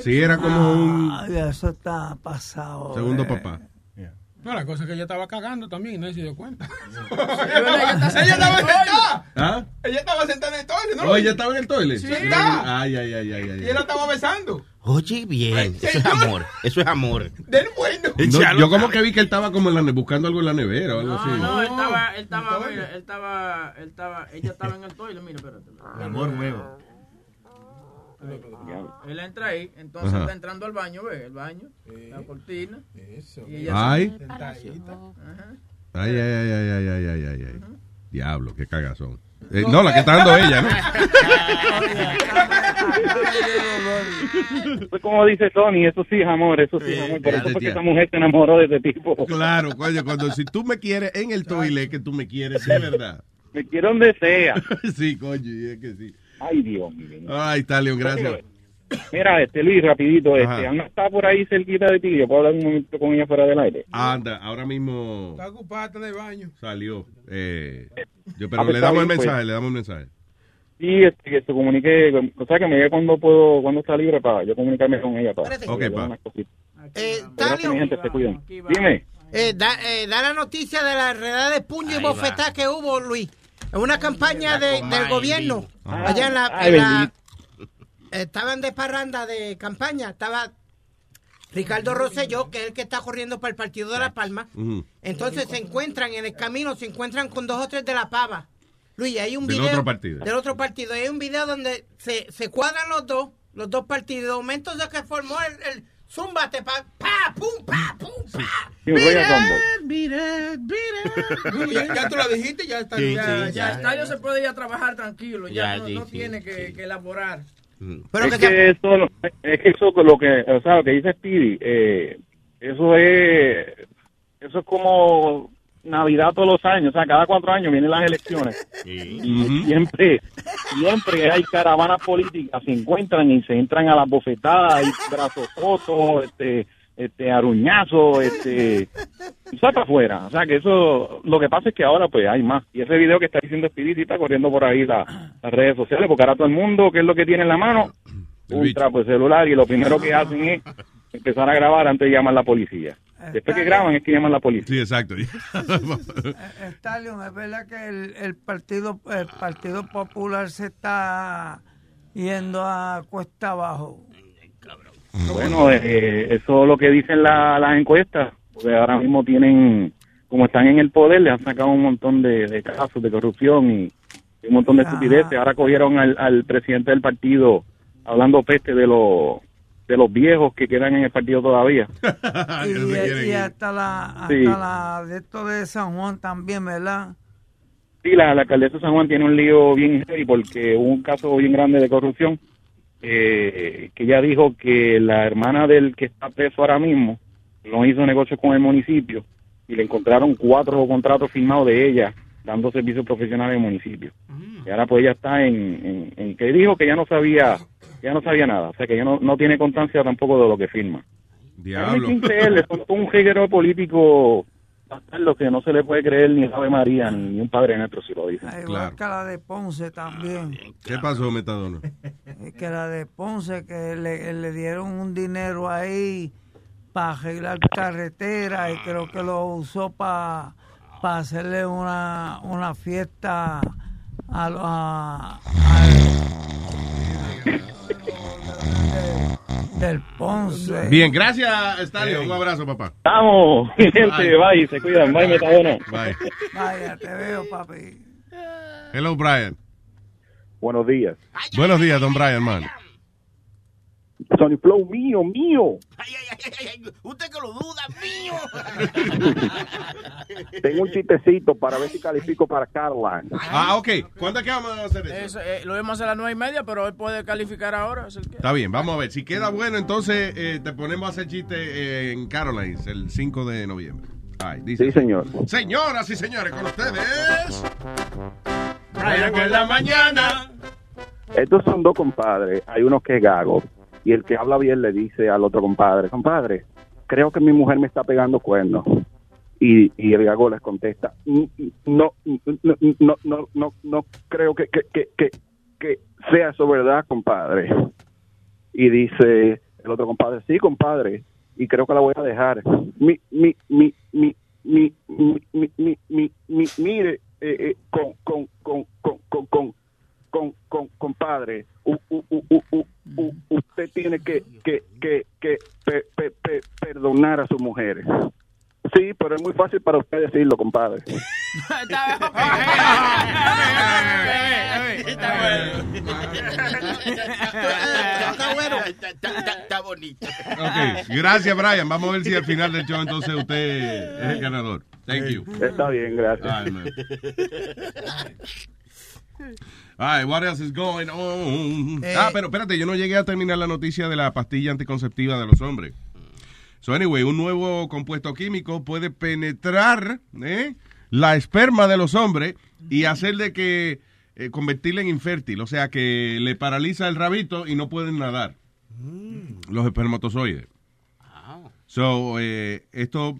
Speaker 3: Sí, era como un
Speaker 20: Ay, eso está pasado.
Speaker 3: segundo
Speaker 20: eh.
Speaker 3: papá.
Speaker 14: No, la cosa es que ella estaba cagando también y nadie se dio cuenta.
Speaker 4: ella
Speaker 14: ella estaba sentada.
Speaker 3: ¿Ah?
Speaker 14: Ella estaba sentada en el toile, ¿no?
Speaker 3: Oh, ella estaba en el toilet.
Speaker 14: Sí. Sentada.
Speaker 3: Ay, ay, ay, ay, ay.
Speaker 14: Y él la estaba besando.
Speaker 16: Oye, bien, eso es amor, eso es amor.
Speaker 14: Del bueno.
Speaker 3: Yo como que vi que él estaba como en la buscando algo en la nevera o algo así.
Speaker 4: No, él estaba, él estaba, él estaba, él estaba, ella estaba en el toilet, mira, espérate.
Speaker 13: El amor nuevo.
Speaker 4: Él entra ahí, entonces está entrando al baño, ve, el baño, la cortina. Eso. Y ella
Speaker 3: ay.
Speaker 4: Se...
Speaker 3: Ay. Ay, ay, ay, ay, ay, ay, ay, ay. Diablo, qué cagazón. Eh, no, la que está dando ella, ¿no?
Speaker 23: Pues como dice Tony, eso sí es amor, eso sí es amor. Por eso fue que esa mujer se enamoró de ese tipo.
Speaker 3: Claro, coño, cuando si tú me quieres en el toilet, que tú me quieres, de verdad.
Speaker 23: Me quiero donde sea.
Speaker 3: sí, coño, es que sí.
Speaker 23: Ay, Dios mío.
Speaker 3: Ay, Talion, gracias.
Speaker 23: Mira, este Luis, rapidito,
Speaker 3: Ajá.
Speaker 23: este, Ana está por ahí cerquita de ti, yo puedo hablar un momento con ella fuera del aire.
Speaker 3: Anda, ahora mismo
Speaker 14: Está ocupada, está en el baño.
Speaker 3: salió. Eh, yo, pero
Speaker 23: Ah, pues
Speaker 3: le damos el
Speaker 23: pues.
Speaker 3: mensaje, le damos el mensaje.
Speaker 23: Sí, este, que se comunique, o sea, que me diga cuando puedo, cuando está libre para yo comunicarme con ella. Para,
Speaker 3: Ok, pa.
Speaker 7: Eh,
Speaker 23: mi gente, se cuidan. Dime.
Speaker 7: eh, da, eh, da la noticia de la redada de puño y bofetá que hubo, Luis. En una campaña de- del gobierno.
Speaker 23: Ah,
Speaker 7: allá en la...
Speaker 23: ay,
Speaker 7: en la-
Speaker 23: bendito.
Speaker 7: Estaban de parranda de campaña. Estaba Ricardo Rosselló, que es el que está corriendo para el partido de La Palma. Entonces se encuentran en el camino, se encuentran con dos o tres de la pava. Luis, hay un
Speaker 3: Del
Speaker 7: video.
Speaker 3: otro partido.
Speaker 7: Del otro partido. Hay un video donde se, se cuadran los dos, los dos partidos. De momento se que formó el, el zumbate, pa, pa, pum, pa, pum, pa.
Speaker 23: Rumble.
Speaker 7: Mira, mira.
Speaker 14: Ya, ya tú lo dijiste, ya está.
Speaker 16: Sí,
Speaker 4: Ya,
Speaker 16: sí,
Speaker 4: ya,
Speaker 16: ya.
Speaker 4: tallo se puede ir a trabajar tranquilo, ya,
Speaker 16: Ya,
Speaker 4: no,
Speaker 16: sí,
Speaker 4: no
Speaker 16: sí,
Speaker 4: tiene que, que elaborar.
Speaker 23: Es que, eso, lo- es que eso lo que, o sea, lo que dice Speedy, eh, eso es, eso es como Navidad todos los años, o sea, cada cuatro años vienen las elecciones. Y siempre, siempre hay caravanas políticas, se encuentran y se entran a las bofetadas, y brazos rotos, este, este, aruñazos, este, saca afuera, o sea, que eso, lo que pasa es que ahora pues hay más, y ese video que está diciendo Speedy está corriendo por ahí la- las redes sociales, porque ahora todo el mundo, ¿qué es lo que tiene en la mano? ultra pues celular y lo primero que hacen es empezar a grabar antes de llamar a la policía. Después que graban es que llaman a la policía.
Speaker 3: Sí, exacto.
Speaker 20: Stallion, es verdad que el, el partido el partido popular se está yendo a cuesta abajo.
Speaker 23: Bueno, eh, eso es lo que dicen la- las encuestas, porque ahora mismo tienen, como están en el poder, le han sacado un montón de, de casos de corrupción y, y un montón de estupideces. Ahora cogieron al, al presidente del partido hablando peste de los de los viejos que quedan en el partido todavía.
Speaker 20: y, y hasta la hasta
Speaker 23: Sí.
Speaker 20: la de esto de San Juan también, ¿verdad?
Speaker 23: Sí, la, la alcaldesa de San Juan tiene un lío bien heavy porque hubo un caso bien grande de corrupción eh, que ella dijo que la hermana del que está preso ahora mismo no hizo negocios con el municipio y le encontraron cuatro contratos firmados de ella dando servicios profesionales al municipio. Y ahora pues ella está en, en, en que dijo que ya no sabía ya no sabía nada, o sea que ya no, no tiene constancia tampoco de lo que firma.
Speaker 3: Diablo.
Speaker 23: Un reguero político lo que no se le puede creer ni Ave María ni, un Padre Nuestro si lo dicen.
Speaker 20: Igual que la de Ponce también.
Speaker 3: ¿Qué pasó, Metadona?
Speaker 20: Es que la de Ponce, que le, le dieron un dinero ahí para arreglar carretera y creo que lo usó para hacerle una, una fiesta a, lo- a- al- del Ponce.
Speaker 3: Bien, gracias, Stalio. Un abrazo, papá.
Speaker 23: Estamos, mi gente,
Speaker 3: Bye.
Speaker 23: bye, se cuidan, bye, Metadona.
Speaker 3: Bye.
Speaker 20: Vaya, te veo, papi.
Speaker 3: Hello, Brian.
Speaker 24: Buenos días.
Speaker 3: Buenos días, don Brian, man.
Speaker 24: Sony Flow mío, mío.
Speaker 16: Usted que lo duda, mío.
Speaker 24: Tengo un chistecito para ver si califico para Caroline.
Speaker 3: Ah, ok. ¿Cuándo es que vamos a hacer eso?
Speaker 4: Eso, eh, lo vamos a hacer a las nueve y media, pero él puede calificar ahora. es el que-
Speaker 3: Está bien, vamos a ver. Si queda bueno, entonces eh, te ponemos a hacer chiste eh, en Carolines el 5 de noviembre. Ay, dice.
Speaker 24: Sí, señor.
Speaker 3: Señoras y señores, con ustedes.
Speaker 14: Brian en la mañana.
Speaker 24: Estos son dos compadres. Hay uno que es gago. Y el que habla bien le dice al otro compadre, compadre, creo que mi mujer me está pegando cuernos. Y, y el gago les contesta, "Mm, mm, no, no, no, no, no, no creo que, que, que, que, sea eso verdad, compadre. Y dice el otro compadre, sí, compadre, y creo que la voy a dejar. Mi, mi, mi, mi, mi, mi, mi, mi, mi, mi- mire, eh, eh, con, con, con, con, con, con, con, con, compadre, u- u- u- u- u- u- usted tiene que, que, que, que pe- pe- pe- perdonar a su mujer. Sí, pero es muy fácil para usted decirlo, compadre.
Speaker 16: Está bueno. Está, está- está bonito.
Speaker 3: Ok, gracias, Brian. Vamos a ver si al final del show entonces usted es el ganador. Thank you.
Speaker 24: Está bien, gracias.
Speaker 3: All right, what else is going on?
Speaker 7: Eh.
Speaker 3: ah, pero espérate, yo no llegué a terminar la noticia de la pastilla anticonceptiva de los hombres. So, anyway, un nuevo compuesto químico puede penetrar ¿eh? la esperma de los hombres y hacerle que eh, convertirla en infértil, o sea que le paraliza el rabito y no pueden nadar los espermatozoides. So, eh, esto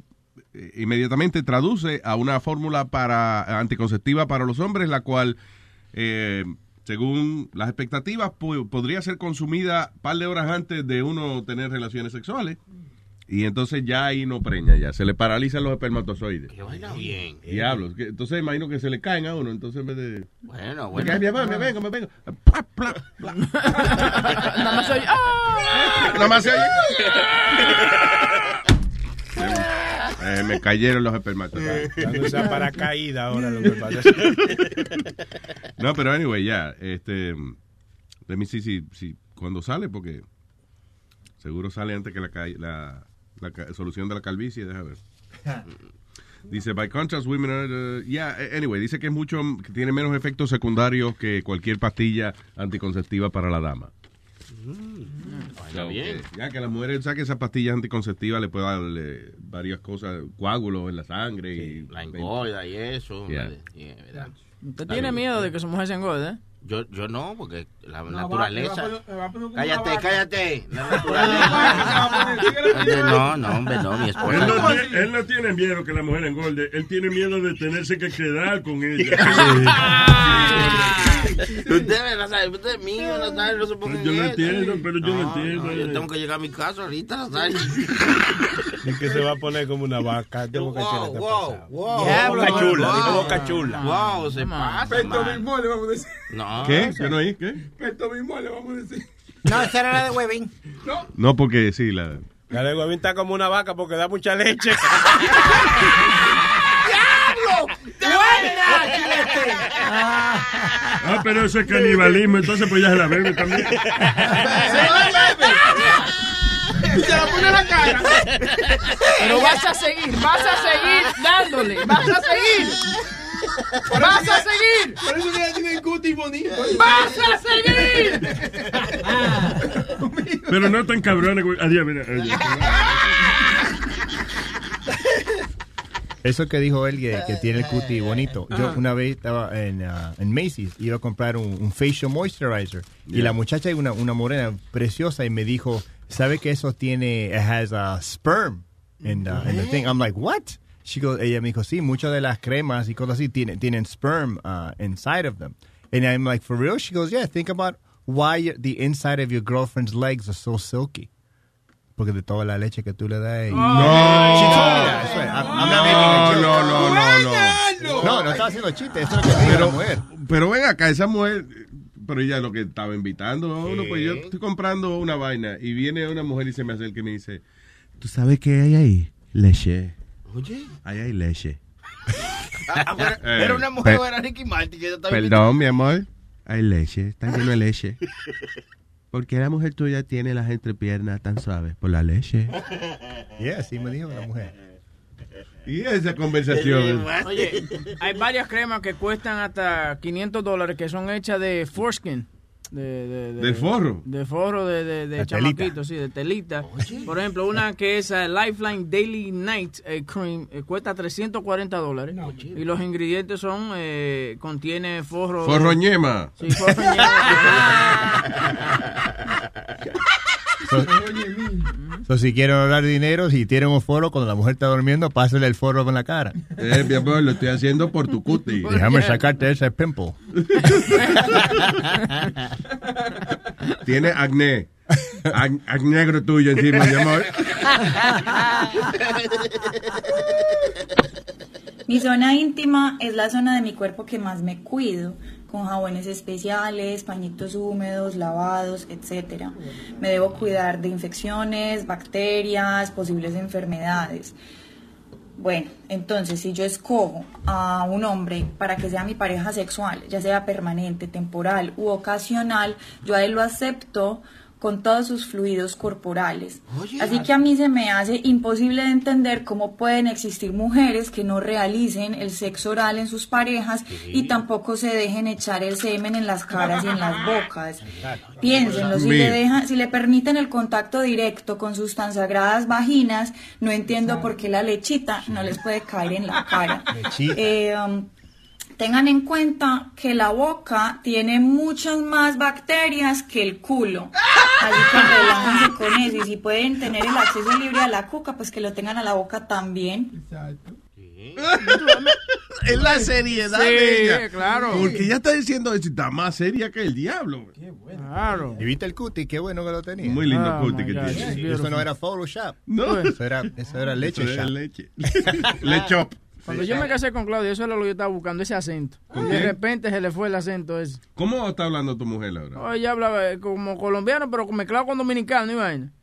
Speaker 3: inmediatamente traduce a una fórmula para anticonceptiva para los hombres, la cual, eh, según las expectativas, podría ser consumida un par de horas antes de uno tener relaciones sexuales. Y entonces ya ahí no preña, ya se le paralizan los espermatozoides.
Speaker 16: Que vaya bien.
Speaker 3: Diablos, que- entonces imagino que se le caen a uno, entonces en vez de...
Speaker 16: Bueno,
Speaker 3: Me
Speaker 16: bueno.
Speaker 3: cae, mi amor, me vengo, me vengo.
Speaker 4: Nada más oye, ¡ah!
Speaker 3: Nada más se oye. Eh, me cayeron los espermatozoides.
Speaker 5: Cuando sea paracaídas ahora lo que pasa.
Speaker 3: No, pero anyway, ya, este, let me see si, si cuando sale, porque seguro sale antes que la, la, la solución de la calvicie, deja ver. Dice, by contrast, women are, uh, yeah, anyway, dice que es mucho, que tiene menos efectos secundarios que cualquier pastilla anticonceptiva para la dama.
Speaker 16: Bien.
Speaker 3: Que, ya que las mujeres, ¿sabes que esa pastilla anticonceptiva le puede dar eh, varias cosas, coágulos en la sangre? y
Speaker 16: La engorda y eso.
Speaker 3: Yeah.
Speaker 16: Yeah, ¿verdad?
Speaker 4: ¿Usted tiene miedo de que su mujer se engorde? eh?
Speaker 16: Yo, yo no, porque la
Speaker 14: No,
Speaker 16: naturaleza.
Speaker 14: va- poner-
Speaker 16: cállate, cállate. La naturaleza. no, no, hombre, no, mi
Speaker 9: Él
Speaker 16: esposa.
Speaker 9: no, tiene, él no tiene miedo que la mujer engorde, él tiene miedo de tenerse que quedar con ella.
Speaker 16: Usted, Nazario, usted es mío, Nazario, no se ponga en
Speaker 9: Yo lo entiendo, pero yo lo
Speaker 16: No,
Speaker 9: entiendo.
Speaker 16: no, yo tengo que llegar a mi casa ahorita, Nazario.
Speaker 5: Es que se va a poner como una vaca. Tengo que
Speaker 16: Wow, wow, wow.
Speaker 5: Boca chula,
Speaker 16: Wow.
Speaker 5: dijo boca chula.
Speaker 16: Wow, se pasa,
Speaker 14: Peto mismo le vamos a decir.
Speaker 16: No.
Speaker 3: ¿Qué? ¿Qué no hay? ¿Qué?
Speaker 14: Peto mismo le vamos a decir.
Speaker 7: No, esa era la de Webin.
Speaker 14: No.
Speaker 3: No, porque sí, la...
Speaker 5: La de Huevín está como una vaca porque da mucha leche.
Speaker 6: ¡Diablo! ¡Te buena, chilete!
Speaker 9: Ah, pero eso es canibalismo, entonces pues ya se la bebe también.
Speaker 14: Se la bebe. Y se la pone en la cara.
Speaker 4: Pero vas a seguir, vas a seguir dándole, vas a seguir. ¡Vas a seguir!
Speaker 14: Por eso que ella tiene el cutis bonito.
Speaker 4: ¡Vas a seguir!
Speaker 9: Pero no tan cabrones, güey. Adiós, mira. adiós.
Speaker 13: Eso que dijo él, que, que tiene el cutie bonito. Yo
Speaker 9: Ajá.
Speaker 13: una vez estaba en, ah, en Macy's, iba a comprar un, un facial moisturizer. Y la muchacha, una, una morena preciosa, y me dijo, ¿sabe que eso tiene, it has a sperm in the, in the thing? I'm like, what? She goes, ella me dijo, sí, muchas de las cremas y cosas así tienen, tienen sperm uh, inside of them. And I'm like, for real? She goes, yeah, think about why the inside of your girlfriend's legs are so silky. Porque de toda la leche que tú le das. y-
Speaker 3: No.
Speaker 13: A joke.
Speaker 3: No, no, no, no.
Speaker 13: No, no estaba haciendo chiste. Eso es lo que dijo la
Speaker 3: Pero,
Speaker 13: mujer.
Speaker 3: pero ven acá, esa mujer, pero ella lo que estaba invitando uno, pues yo estoy comprando una vaina y viene una mujer y se me acerca y me dice, ¿tú sabes qué hay ahí? Leche.
Speaker 16: Oye.
Speaker 3: Ahí hay leche.
Speaker 16: Ah, pero-
Speaker 3: Eh,
Speaker 16: Era una mujer,
Speaker 3: pe-
Speaker 16: era Ricky Martin. Que yo estaba
Speaker 3: Perdón, mi amor. Hay leche, está lleno de leche. ¿Por qué la mujer tuya tiene las entrepiernas tan suaves? Por la leche.
Speaker 13: Yeah, así me dijo la mujer.
Speaker 3: Y esa conversación.
Speaker 4: Oye, hay varias cremas que cuestan hasta 500 dólares que son hechas de foreskin. De, de,
Speaker 3: ¿De forro?
Speaker 4: De forro de, de, de
Speaker 3: De
Speaker 4: chamaquito, sí, de telita. Por ejemplo, una que es eh, Lifeline Daily Night eh, Cream eh, cuesta 340 dólares. y los ingredientes son, eh, contiene forro.
Speaker 3: Forroñema.
Speaker 4: Sí, forroñema.
Speaker 13: So, so, si quieren ahorrar dinero, si tienen un foro cuando la mujer está durmiendo, pásale el foro en la cara.
Speaker 3: Eh, mi amor, lo estoy haciendo por tu cutie.
Speaker 13: Déjame sacarte ese pimple.
Speaker 3: Tiene acné. Ac- acné negro tuyo encima, mi amor.
Speaker 25: Mi zona íntima es la zona de mi cuerpo que más me cuido, con jabones especiales, pañitos húmedos, lavados, etc. Me debo cuidar de infecciones, bacterias, posibles enfermedades. Bueno, entonces si yo escojo a un hombre para que sea mi pareja sexual, ya sea permanente, temporal u ocasional, yo a él lo acepto con todos sus fluidos corporales. Así que a mí se me hace imposible de entender cómo pueden existir mujeres que no realicen el sexo oral en sus parejas y tampoco se dejen echar el semen en las caras y en las bocas. Piénsenlo, si le, dejan, si le permiten el contacto directo con sus tan sagradas vaginas, no entiendo por qué la lechita no les puede caer en la cara.
Speaker 26: Lechita.
Speaker 25: Eh, um, tengan en cuenta que la boca tiene muchas más bacterias que el culo. Así que relájense con eso. Y si pueden tener el acceso libre a la cuca, pues que lo tengan a la boca también.
Speaker 3: Es la seriedad
Speaker 4: Sí,
Speaker 3: de ella.
Speaker 4: claro.
Speaker 3: Porque ella está diciendo eso está más seria que el diablo.
Speaker 4: Claro.
Speaker 13: ¿Y viste el cutie? Qué bueno que lo tenía.
Speaker 3: Muy lindo
Speaker 13: Ah,
Speaker 3: cutie
Speaker 13: my
Speaker 3: que
Speaker 13: God,
Speaker 3: tiene.
Speaker 13: beautiful. Eso no era Photoshop.
Speaker 3: No.
Speaker 13: Eso era, eso era leche
Speaker 3: Eso era
Speaker 13: shop.
Speaker 3: leche. Lechop.
Speaker 4: Cuando yo me casé con Claudia, eso era lo que yo estaba buscando, ese acento.
Speaker 3: ¿Con
Speaker 4: Y de
Speaker 3: quién?
Speaker 4: repente se le fue el acento ese.
Speaker 3: ¿Cómo está hablando tu mujer ahora?
Speaker 4: Oh, ella hablaba eh, como colombiano, pero mezclado con dominicano, y vaina.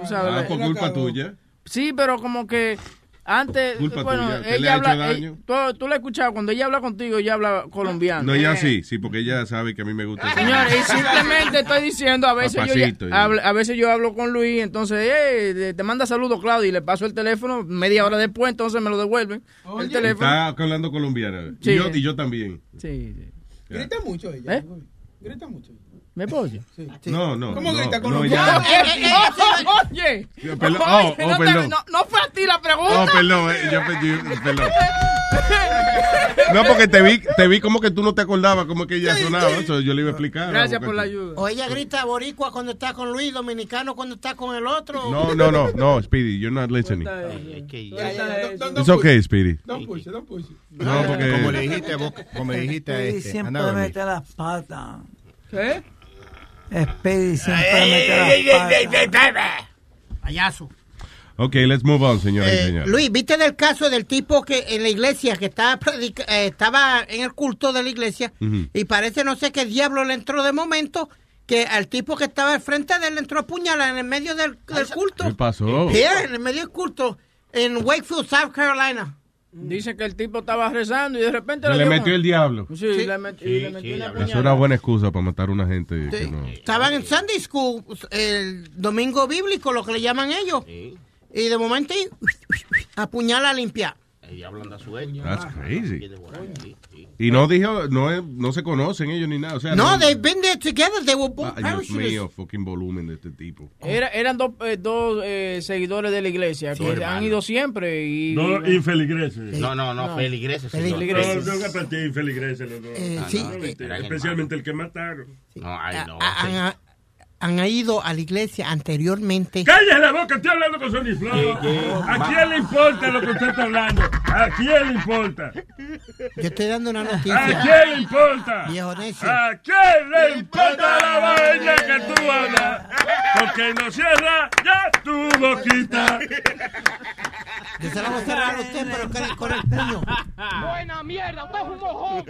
Speaker 4: Tú sabes,
Speaker 3: Ah,
Speaker 4: eh,
Speaker 3: por culpa tuya.
Speaker 4: Sí, pero como que antes,
Speaker 3: Culpa
Speaker 4: bueno,
Speaker 3: tuya, ¿qué le
Speaker 4: ella
Speaker 3: ha
Speaker 4: habla,
Speaker 3: hecho daño?
Speaker 4: eh, tú, tú la has escuchado, cuando ella habla contigo, ella habla colombiano.
Speaker 3: No, ella sí, sí, porque ella sabe que a mí me gusta. eso.
Speaker 4: Señores, y simplemente estoy diciendo, a veces, yo, ya- hablo- a veces yo hablo con Luis, entonces, eh, te- manda saludos, Claudia, y le paso el teléfono, media hora después, entonces me lo devuelven. el teléfono.
Speaker 3: Está hablando colombiana.
Speaker 4: Sí.
Speaker 3: Y, yo, y yo también.
Speaker 4: Sí, sí.
Speaker 18: Grita mucho ella.
Speaker 4: ¿Eh?
Speaker 18: Grita mucho.
Speaker 4: ¿Me?
Speaker 3: No, no.
Speaker 18: ¿Cómo
Speaker 3: no,
Speaker 18: grita
Speaker 3: no, ya-
Speaker 4: Eh, eh, eh, Oye,
Speaker 3: perdón. Oh, oh,
Speaker 4: no,
Speaker 3: perdón.
Speaker 4: no- no fue a ti la pregunta.
Speaker 3: Oh, perdón, eh, yo, yo- perdón. No, porque te vi, te vi como que tú no te acordabas cómo que ella sonaba. Eso yo le iba a explicar. porque-
Speaker 4: ayuda.
Speaker 7: O ella grita boricua cuando está con Luis, dominicano cuando está con el otro.
Speaker 3: No, no, no, no, Speedy, you're not listening. It's okay, Speedy.
Speaker 18: Don't push it, don't push it.
Speaker 3: No, porque...
Speaker 13: Como le dijiste, vos- como le dijiste a este,
Speaker 20: siempre mete las patas.
Speaker 4: ¿Qué?
Speaker 20: Speedy siempre mete las patas.
Speaker 7: Payaso.
Speaker 3: Ok, let's move on, señoras y
Speaker 7: Eh,
Speaker 3: señores.
Speaker 7: Luis, ¿viste del caso del tipo que en la iglesia, que estaba, predica- eh, estaba en el culto de la iglesia, y parece, no sé qué diablo le entró de momento, que al tipo que estaba al frente de él le entró a puñalar en el medio del, del culto.
Speaker 3: ¿Qué pasó?
Speaker 7: Sí, en el medio del culto, en Wakefield, South Carolina.
Speaker 4: Dice que el tipo estaba rezando y de repente
Speaker 3: le
Speaker 4: dio
Speaker 3: metió el diablo.
Speaker 4: Sí, le, met- y le metió una
Speaker 3: Es una buena excusa para matar a una gente. que no-
Speaker 7: Estaban en Sunday School, el domingo bíblico, lo que le llaman ellos. Y de momento, apuñala limpia.
Speaker 16: El diablo anda suelto.
Speaker 3: That's crazy. Y no dijo, no, no se conocen ellos ni nada. O sea,
Speaker 7: No, they've been there together. They were both
Speaker 3: Ay, Dios
Speaker 7: parachutists.
Speaker 3: mío, fucking volumen de este tipo.
Speaker 4: Era- eran dos, eh, dos eh, seguidores de la iglesia que
Speaker 16: hermano.
Speaker 4: han ido siempre y...
Speaker 9: No, infeligreses.
Speaker 16: No, no, no,
Speaker 4: No.
Speaker 16: feligreses.
Speaker 4: Feligreses.
Speaker 9: No, no, que infeligreses los dos.
Speaker 7: Eh,
Speaker 9: Ah,
Speaker 7: sí,
Speaker 9: no,
Speaker 7: eh,
Speaker 9: especialmente el que mataron.
Speaker 16: No, ay, no.
Speaker 7: Ah, han ido a la iglesia anteriormente.
Speaker 9: ¡Cállese la boca! Estoy hablando con Sony Flow. ¿A quién le importa lo que usted está hablando? ¿A quién le importa?
Speaker 7: Yo estoy dando una
Speaker 9: ¿A
Speaker 7: noticia.
Speaker 9: quién le importa?
Speaker 7: Viejo necio.
Speaker 9: ¿A quién le importa la vaina que tú hablas? Porque no cierra ya tu boquita.
Speaker 7: Yo se la voy a cerrar a usted, pero con el, con el puño.
Speaker 26: Buena mierda, usted es un mojón.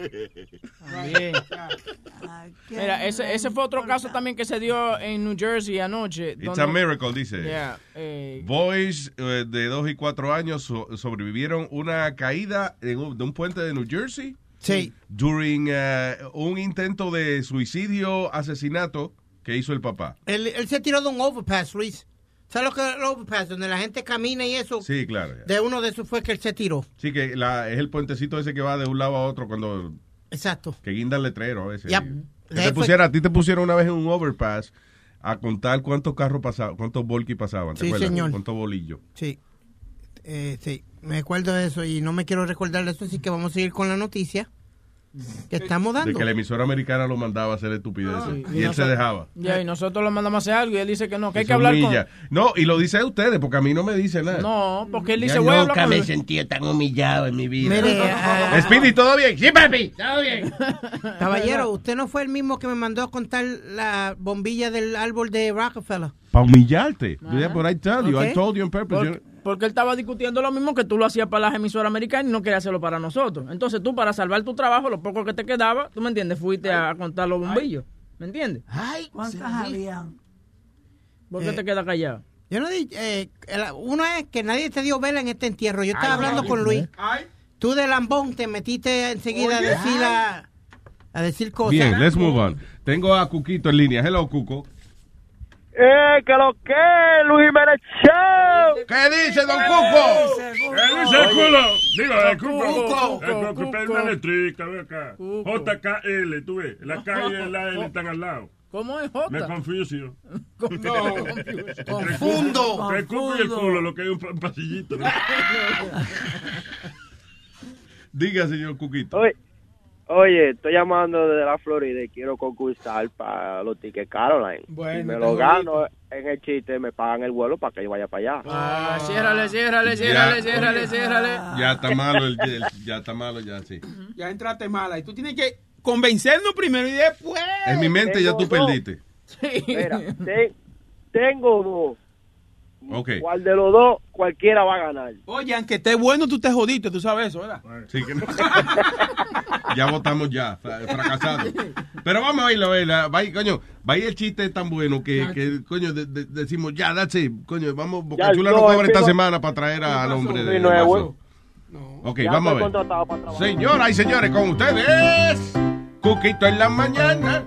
Speaker 4: Bien. Mira, ese, ese fue otro caso también que se dio en New Jersey anoche.
Speaker 3: It's
Speaker 4: donde-
Speaker 3: a miracle, dice.
Speaker 4: Yeah, eh,
Speaker 3: Boys eh, de 2 y 4 años so- sobrevivieron una caída en un- de un puente de New Jersey.
Speaker 7: Sí.
Speaker 3: During eh, un intento de suicidio, asesinato ¿Qué hizo el papá?
Speaker 7: Él, él se tiró de un overpass, Luis. ¿Sabes lo que es el overpass? Donde la gente camina y eso.
Speaker 3: Sí, claro.
Speaker 7: De uno de esos fue que él se tiró.
Speaker 3: Sí, que la, es el puentecito ese que va de un lado a otro cuando...
Speaker 7: Exacto.
Speaker 3: Que guinda el letrero a veces.
Speaker 7: Yep.
Speaker 3: Que
Speaker 7: De
Speaker 3: te pusiera, a ti te pusieron una vez en un overpass a contar cuántos carros pasaban, cuántos volky pasaban. ¿te
Speaker 7: Sí,
Speaker 3: acuerdas?
Speaker 7: señor.
Speaker 3: Cuántos bolillos.
Speaker 7: Sí. Eh, sí, me acuerdo de eso y no me quiero recordar de eso, así que vamos a seguir con la noticia que estamos
Speaker 3: De
Speaker 7: dando.
Speaker 3: que la emisora americana lo mandaba a hacer estupideces.
Speaker 4: Sí.
Speaker 3: Y, él se dejaba.
Speaker 4: Ya, y nosotros le mandamos a hacer algo y él dice que no, que hay que hablar con...
Speaker 3: No, y lo dice a ustedes, porque a mí no me dice nada.
Speaker 4: No, porque él dice,
Speaker 27: Yo
Speaker 4: voy a hablar
Speaker 27: nunca
Speaker 4: con
Speaker 27: me sentí tan humillado en mi vida.
Speaker 7: Mire, ah,
Speaker 3: Speedy, ¿todo bien? Sí, papi, todo bien.
Speaker 7: Caballero, usted no fue el mismo que me mandó a contar la bombilla del árbol de Rockefeller.
Speaker 3: Para humillarte. Yeah, but I tell you, I told you on purpose.
Speaker 4: Porque, porque él estaba discutiendo lo mismo que tú lo hacías para las emisoras americanas y no quería hacerlo para nosotros. Entonces tú, para salvar tu trabajo, lo poco que te quedaba, tú me entiendes, fuiste a contar los bombillos. ¿Me entiendes?
Speaker 20: ¿Cuántas habían?
Speaker 4: ¿Por qué
Speaker 7: Eh,
Speaker 4: te quedas callado?
Speaker 7: Yo no di, eh, uno es que nadie te dio vela en este entierro. Yo estaba
Speaker 4: Ay,
Speaker 7: hablando
Speaker 4: ay,
Speaker 7: con Luis.
Speaker 14: Ay,
Speaker 7: Tú de lambón te metiste enseguida a decir a, a decir cosas.
Speaker 3: Bien, let's move on. Tengo a Cuquito en línea. Hello, Cuco.
Speaker 26: ¡Eh, que lo que! ¡Luis Jiménez Show!
Speaker 3: ¿Qué dice, don Cuco?
Speaker 9: ¿Qué dice el culo? Digo, el cuco. El cuco, una letrica, ve acá. JKL, tú ves. La K y la L están al lado.
Speaker 4: ¿Cómo es
Speaker 9: Me
Speaker 4: Jota?
Speaker 9: confusio.
Speaker 7: Confundo.
Speaker 9: El cuco y el culo, lo que hay un pa- pasillito. ¿no?
Speaker 3: Diga, señor Cuquito.
Speaker 26: Oye, oye, estoy llamando desde la Florida y quiero concursar para los tickets Caroline.
Speaker 14: Bueno,
Speaker 26: si me lo gano en el chiste, me pagan el vuelo para que yo vaya para allá.
Speaker 4: Ah, ciérrale, ciérrale, ciérrale, ciérrale, ciérrale.
Speaker 3: Ya está malo, el, el- ya está malo, ya sí.
Speaker 14: ya entraste mala. Y tú tienes que convencernos primero y después.
Speaker 3: En mi mente ya tú
Speaker 26: dos.
Speaker 3: perdiste.
Speaker 26: Mira, te- tengo dos.
Speaker 3: Ok.
Speaker 26: ¿Cuál de los dos? Cualquiera va a ganar.
Speaker 14: Oye, aunque esté bueno, tú te jodiste, tú sabes eso, ¿verdad?
Speaker 3: Sí, que no. ya votamos ya, fra- fracasado. Pero vamos a irlo, a verla. Va, a- coño, va el chiste tan bueno que, que coño, de- de- decimos, ya, that's it. Coño, vamos, Boca
Speaker 26: Ya,
Speaker 3: Chula
Speaker 26: no,
Speaker 3: cobra
Speaker 26: es
Speaker 3: esta semana para traer al hombre de
Speaker 26: Sí, no.
Speaker 3: Ok,
Speaker 26: Ya
Speaker 3: vamos a ver.
Speaker 26: contratado para trabajar.
Speaker 3: Señoras y señores, con ustedes, Cuquito en la mañana.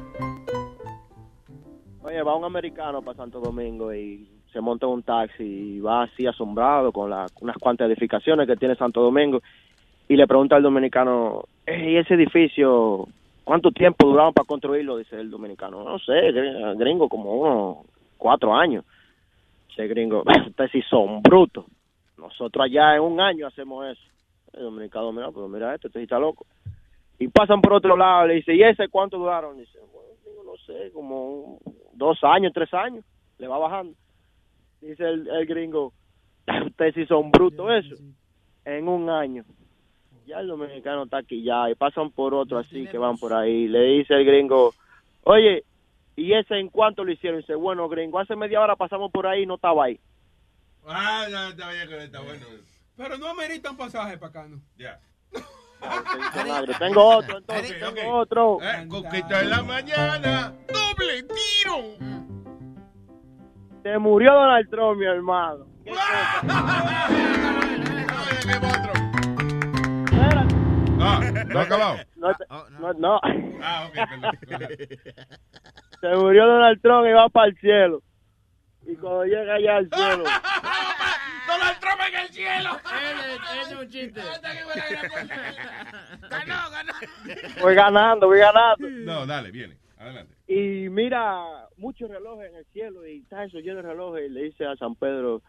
Speaker 26: Oye, va un americano para Santo Domingo y se monta en un taxi y va así asombrado con la- unas cuantas edificaciones que tiene Santo Domingo y le pregunta al dominicano, "Ey, ¿y ese edificio cuánto tiempo duraron para construirlo? Dice el dominicano, no sé, gr- gringo, como unos cuatro años. Dice gringo, ustedes sí son brutos. Nosotros allá en un año hacemos eso. El dominicano, mira, pero mira esto, este está loco. Y pasan por otro lado, le dice, ¿y ese cuánto duraron? Dice, bueno, no sé, como dos años, tres años, le va bajando. Dice el, el gringo, ustedes sí son brutos eso, en un año. Ya el dominicano está aquí ya, y pasan por otro así que van por ahí. Le dice el gringo, oye, ¿y ese en cuánto lo hicieron? Dice, bueno, gringo, hace media hora pasamos por ahí y no estaba ahí.
Speaker 3: Ah, ya, está bien, está bueno.
Speaker 14: Pero no amerita un pasaje para acá, ¿no?
Speaker 3: Ya.
Speaker 26: Vinagre. Tengo otro, entonces, tengo otro.
Speaker 3: Eh, Cuquito en la mañana. Doble tiro.
Speaker 26: Se murió Donald Trump, mi hermano.
Speaker 3: Ah, no ha acabado.
Speaker 26: No, te- no, no.
Speaker 3: Ah, ok, perdón.
Speaker 26: Se murió Donald Trump y va para el cielo. Y cuando llega allá al cielo,
Speaker 3: Donald Trump en el cielo.
Speaker 4: Ese es un chiste.
Speaker 3: Ganó, ganó.
Speaker 26: voy ganando, voy ganando.
Speaker 3: No, dale, viene. Adelante.
Speaker 26: Y mira, muchos relojes en el cielo y está eso lleno de relojes. Y le dice a San Pedro,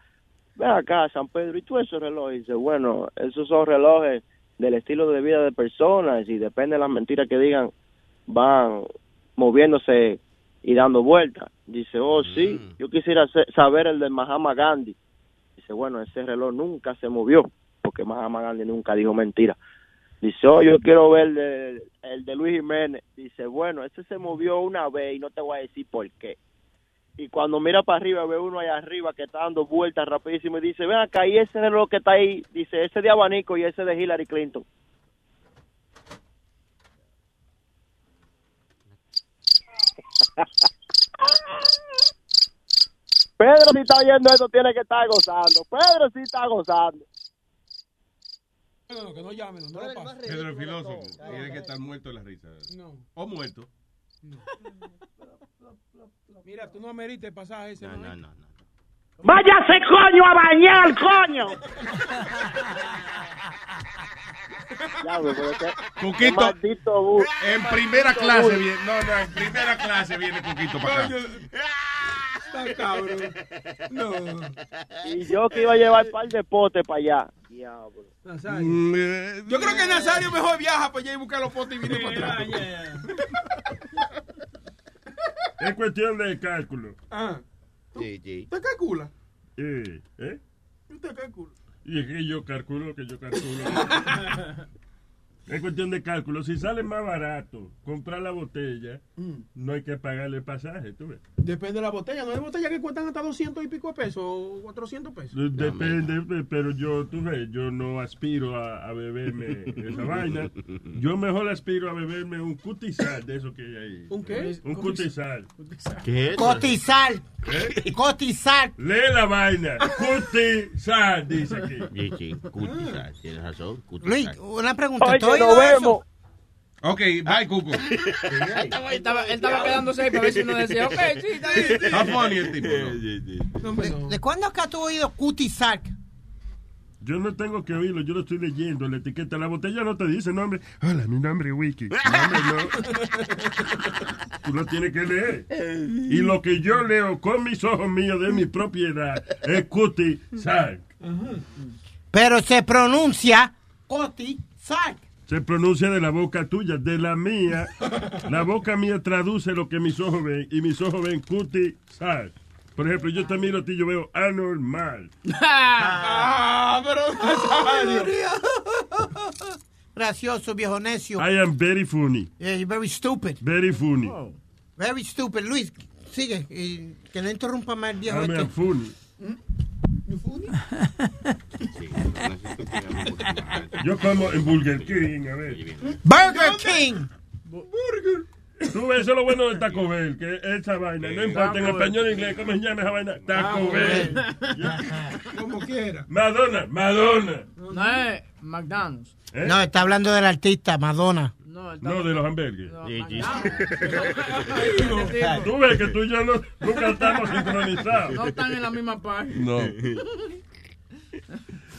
Speaker 26: ven acá, San Pedro, ¿y tú esos relojes? Y dice, bueno, esos son relojes del estilo de vida de personas y depende de las mentiras que digan, van moviéndose y dando vueltas. Dice, oh, sí, yo quisiera saber el de Mahama Gandhi. Dice, bueno, ese reloj nunca se movió porque Mahama Gandhi nunca dijo mentira. Dice, oh, yo quiero ver el el de Luis Jiménez. Dice, bueno, ese se movió una vez y no te voy a decir por qué. Y cuando mira para arriba, ve uno allá arriba que está dando vueltas rapidísimo y dice, ven acá, y ese reloj que está ahí, dice, ese de abanico y ese de Hillary Clinton. Pedro, si está oyendo esto, tiene que estar gozando. Pedro sí está gozando.
Speaker 14: No, no, que no llamen, no lo pasen.
Speaker 3: Pedro el filósofo. Tiene que estar muerto de la risa.
Speaker 14: No.
Speaker 3: O muerto.
Speaker 14: Mira, tú no amerites el pasaje ese. No, no, no.
Speaker 26: Váyase coño a bañar, coño.
Speaker 3: Cuquito,
Speaker 22: maldito bus.
Speaker 3: en primera clase viene, no, no, en primera clase viene Cuquito para acá.
Speaker 14: Está cabrón. No.
Speaker 22: Y yo que iba a llevar un par de potes para allá. Diablo.
Speaker 14: Nazario.
Speaker 3: Mm,
Speaker 14: Yo creo que Nazario mejor viaja para allá y buscar los potes y viene para atrás.
Speaker 9: Es cuestión de cálculo.
Speaker 14: Ah,
Speaker 16: Sí, sí.
Speaker 14: ¿usted calcula?
Speaker 9: Eh, ¿eh?
Speaker 14: ¿Usted calcula?
Speaker 9: Y es que yo calculo que yo calculo. es cuestión de cálculo. Si sale más barato comprar la botella, no hay que pagarle el pasaje, tú ves.
Speaker 14: Depende de la botella. No hay botellas que cuestan hasta 200 y pico de pesos o 400 pesos.
Speaker 9: Depende, pe- pero yo, tú ves, yo no aspiro a, a beberme esa vaina. Yo mejor aspiro a beberme un cutizal de eso que hay ahí.
Speaker 14: ¿Un qué?
Speaker 9: Un cutizal.
Speaker 16: ¿Qué es?
Speaker 7: Cotizar. Cotizar.
Speaker 9: Lee la vaina. Cutizal, dice aquí.
Speaker 16: Sí, sí, cutizar, tienes razón.
Speaker 7: Luis,
Speaker 16: Cutizar.
Speaker 7: una pregunta.
Speaker 22: Oye,
Speaker 7: ¿tú has
Speaker 22: nos vemos.
Speaker 3: Ok, bye, Cuco.
Speaker 4: Él estaba, él estaba, él estaba quedándose ahí para ver si uno decía, ok, sí, está bien.
Speaker 3: Está funny el.
Speaker 7: ¿De cuándo acá tú has oído cutizar?
Speaker 9: Yo no tengo que oírlo, yo lo estoy leyendo. La etiqueta, la botella no te dice nombre. Hola, mi nombre es Wiki. No, hombre, no. Tú lo tienes que leer. Y lo que yo leo con mis ojos míos de mi propiedad es Cuti Sark.
Speaker 7: Pero se pronuncia cotizar.
Speaker 9: Se pronuncia de la boca tuya, de la mía. La boca mía traduce lo que mis ojos ven y mis ojos ven Cuti Sark. Por ejemplo, yo te miro a ti, yo veo anormal.
Speaker 14: Ah, pero.
Speaker 7: Gracioso, viejo necio.
Speaker 9: I am very funny.
Speaker 7: Yeah, you're very stupid.
Speaker 9: Very funny.
Speaker 7: Very stupid. Luis, sigue. y que no interrumpa más el viejo
Speaker 9: I am
Speaker 7: este.
Speaker 9: funny. Yo como en Burger King, a ver.
Speaker 7: Burger King.
Speaker 9: Tú ves, eso es lo bueno de Taco Bell, que esa vaina, no importa en español o inglés, ¿cómo se llama esa vaina? Taco Bell.
Speaker 14: Como quiera.
Speaker 9: Madonna, Madonna.
Speaker 4: No es McDonald's.
Speaker 9: ¿Eh?
Speaker 7: No, está hablando del artista, Madonna.
Speaker 4: No,
Speaker 9: No, de los hamburgues.
Speaker 4: No. McDonald's.
Speaker 9: Tú ves que tú y yo no, nunca estamos sincronizados.
Speaker 4: No están en la misma página.
Speaker 3: No.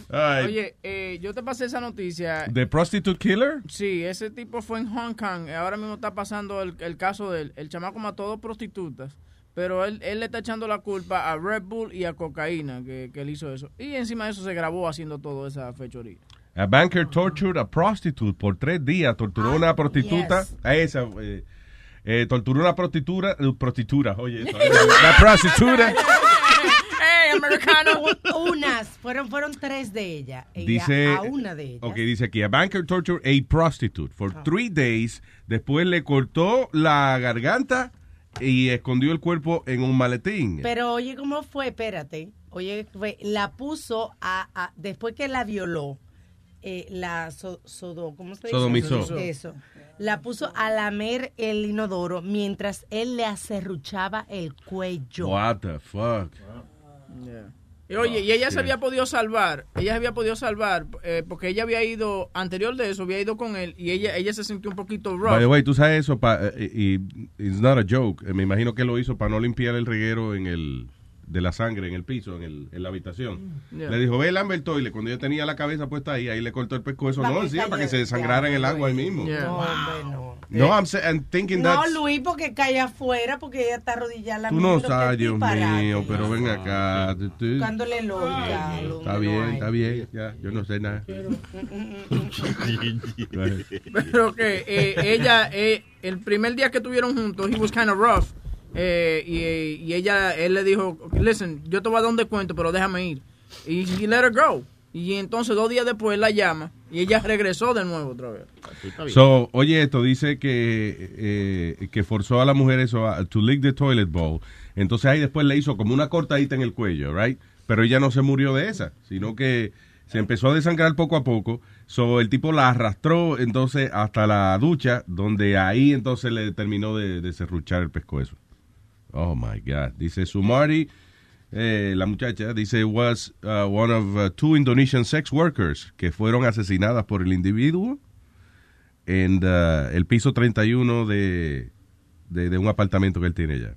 Speaker 3: Ay,
Speaker 4: Oye, eh, yo te pasé esa noticia.
Speaker 3: ¿The Prostitute Killer?
Speaker 4: Sí, ese tipo fue en Hong Kong. Ahora mismo está pasando el, el caso del el chamaco mató a dos prostitutas. Pero él, él le está echando la culpa a Red Bull y a cocaína que, que él hizo eso. Y encima de eso se grabó haciendo toda esa fechoría.
Speaker 3: A banker tortured a prostitute por tres días. Torturó a una prostituta.
Speaker 6: yes.
Speaker 3: A esa. Eh, eh, torturó a una prostituta. eh, prostituta, oye. eso. La prostituta.
Speaker 4: ¡Hey, americano!
Speaker 6: Unas, fueron, fueron tres de ellas. Ella
Speaker 3: Dice.
Speaker 6: a una de ellas.
Speaker 3: Ok, dice aquí: A banker tortured a prostitute for
Speaker 6: Ah.
Speaker 3: three days. Después le cortó la garganta y escondió el cuerpo en un maletín.
Speaker 6: Pero oye, ¿cómo fue? Espérate. Oye, fue- la puso a, a- después que la violó, eh, la so- sodo, ¿cómo se dice?
Speaker 3: Sodomizó.
Speaker 6: Eso. La puso a lamer el inodoro mientras él le acerruchaba el cuello.
Speaker 3: What the fuck?
Speaker 4: Y oye, y ella se había podido salvar, ella se había podido salvar, eh, porque ella había ido, anterior de eso, había ido con él, y ella ella se sintió un poquito rough.
Speaker 3: By the way, tú sabes eso, pa- eh, y, y it's not a joke. Me imagino que lo hizo para no limpiar el reguero en el de la sangre en el piso, en, el, en la habitación.
Speaker 4: Yeah.
Speaker 3: Le dijo, ve el Amber Toilet. Cuando yo tenía la cabeza puesta ahí, ahí le cortó el pescuezo. No, sí, para que se desangrara en el agua ahí mismo.
Speaker 4: Yeah.
Speaker 6: No, no.
Speaker 3: No, I'm, I'm thinking
Speaker 6: No,
Speaker 3: that's...
Speaker 6: Luis, porque cae afuera, porque ella está arrodillada. la
Speaker 3: Tú no sabes, Dios mío, pero ven acá.
Speaker 6: lógica.
Speaker 3: Está bien, está bien. Ya, yo no sé nada.
Speaker 4: Pero que eh, ella, eh, el primer día que estuvieron juntos, he was kind of rough. Eh, y, y ella, él le dijo, listen, yo te voy a dar un descuento, pero déjame ir. Y he let her go. Y entonces dos días después la llama y ella regresó de nuevo otra vez.
Speaker 3: So, oye, esto dice que, eh, que forzó a la mujer eso, a, to lick the toilet bowl. Entonces ahí después le hizo como una cortadita en el cuello, right? Pero ella no se murió de esa, sino que se empezó a desangrar poco a poco. So, el tipo la arrastró entonces hasta la ducha, donde ahí entonces le terminó de, de serruchar el pescuezo. Oh my God. Dice Sumari, eh, la muchacha, dice, was uh, one of uh, two Indonesian sex workers que fueron asesinadas por el individuo en uh, el piso 31 de, de, de un apartamento que él tiene ya.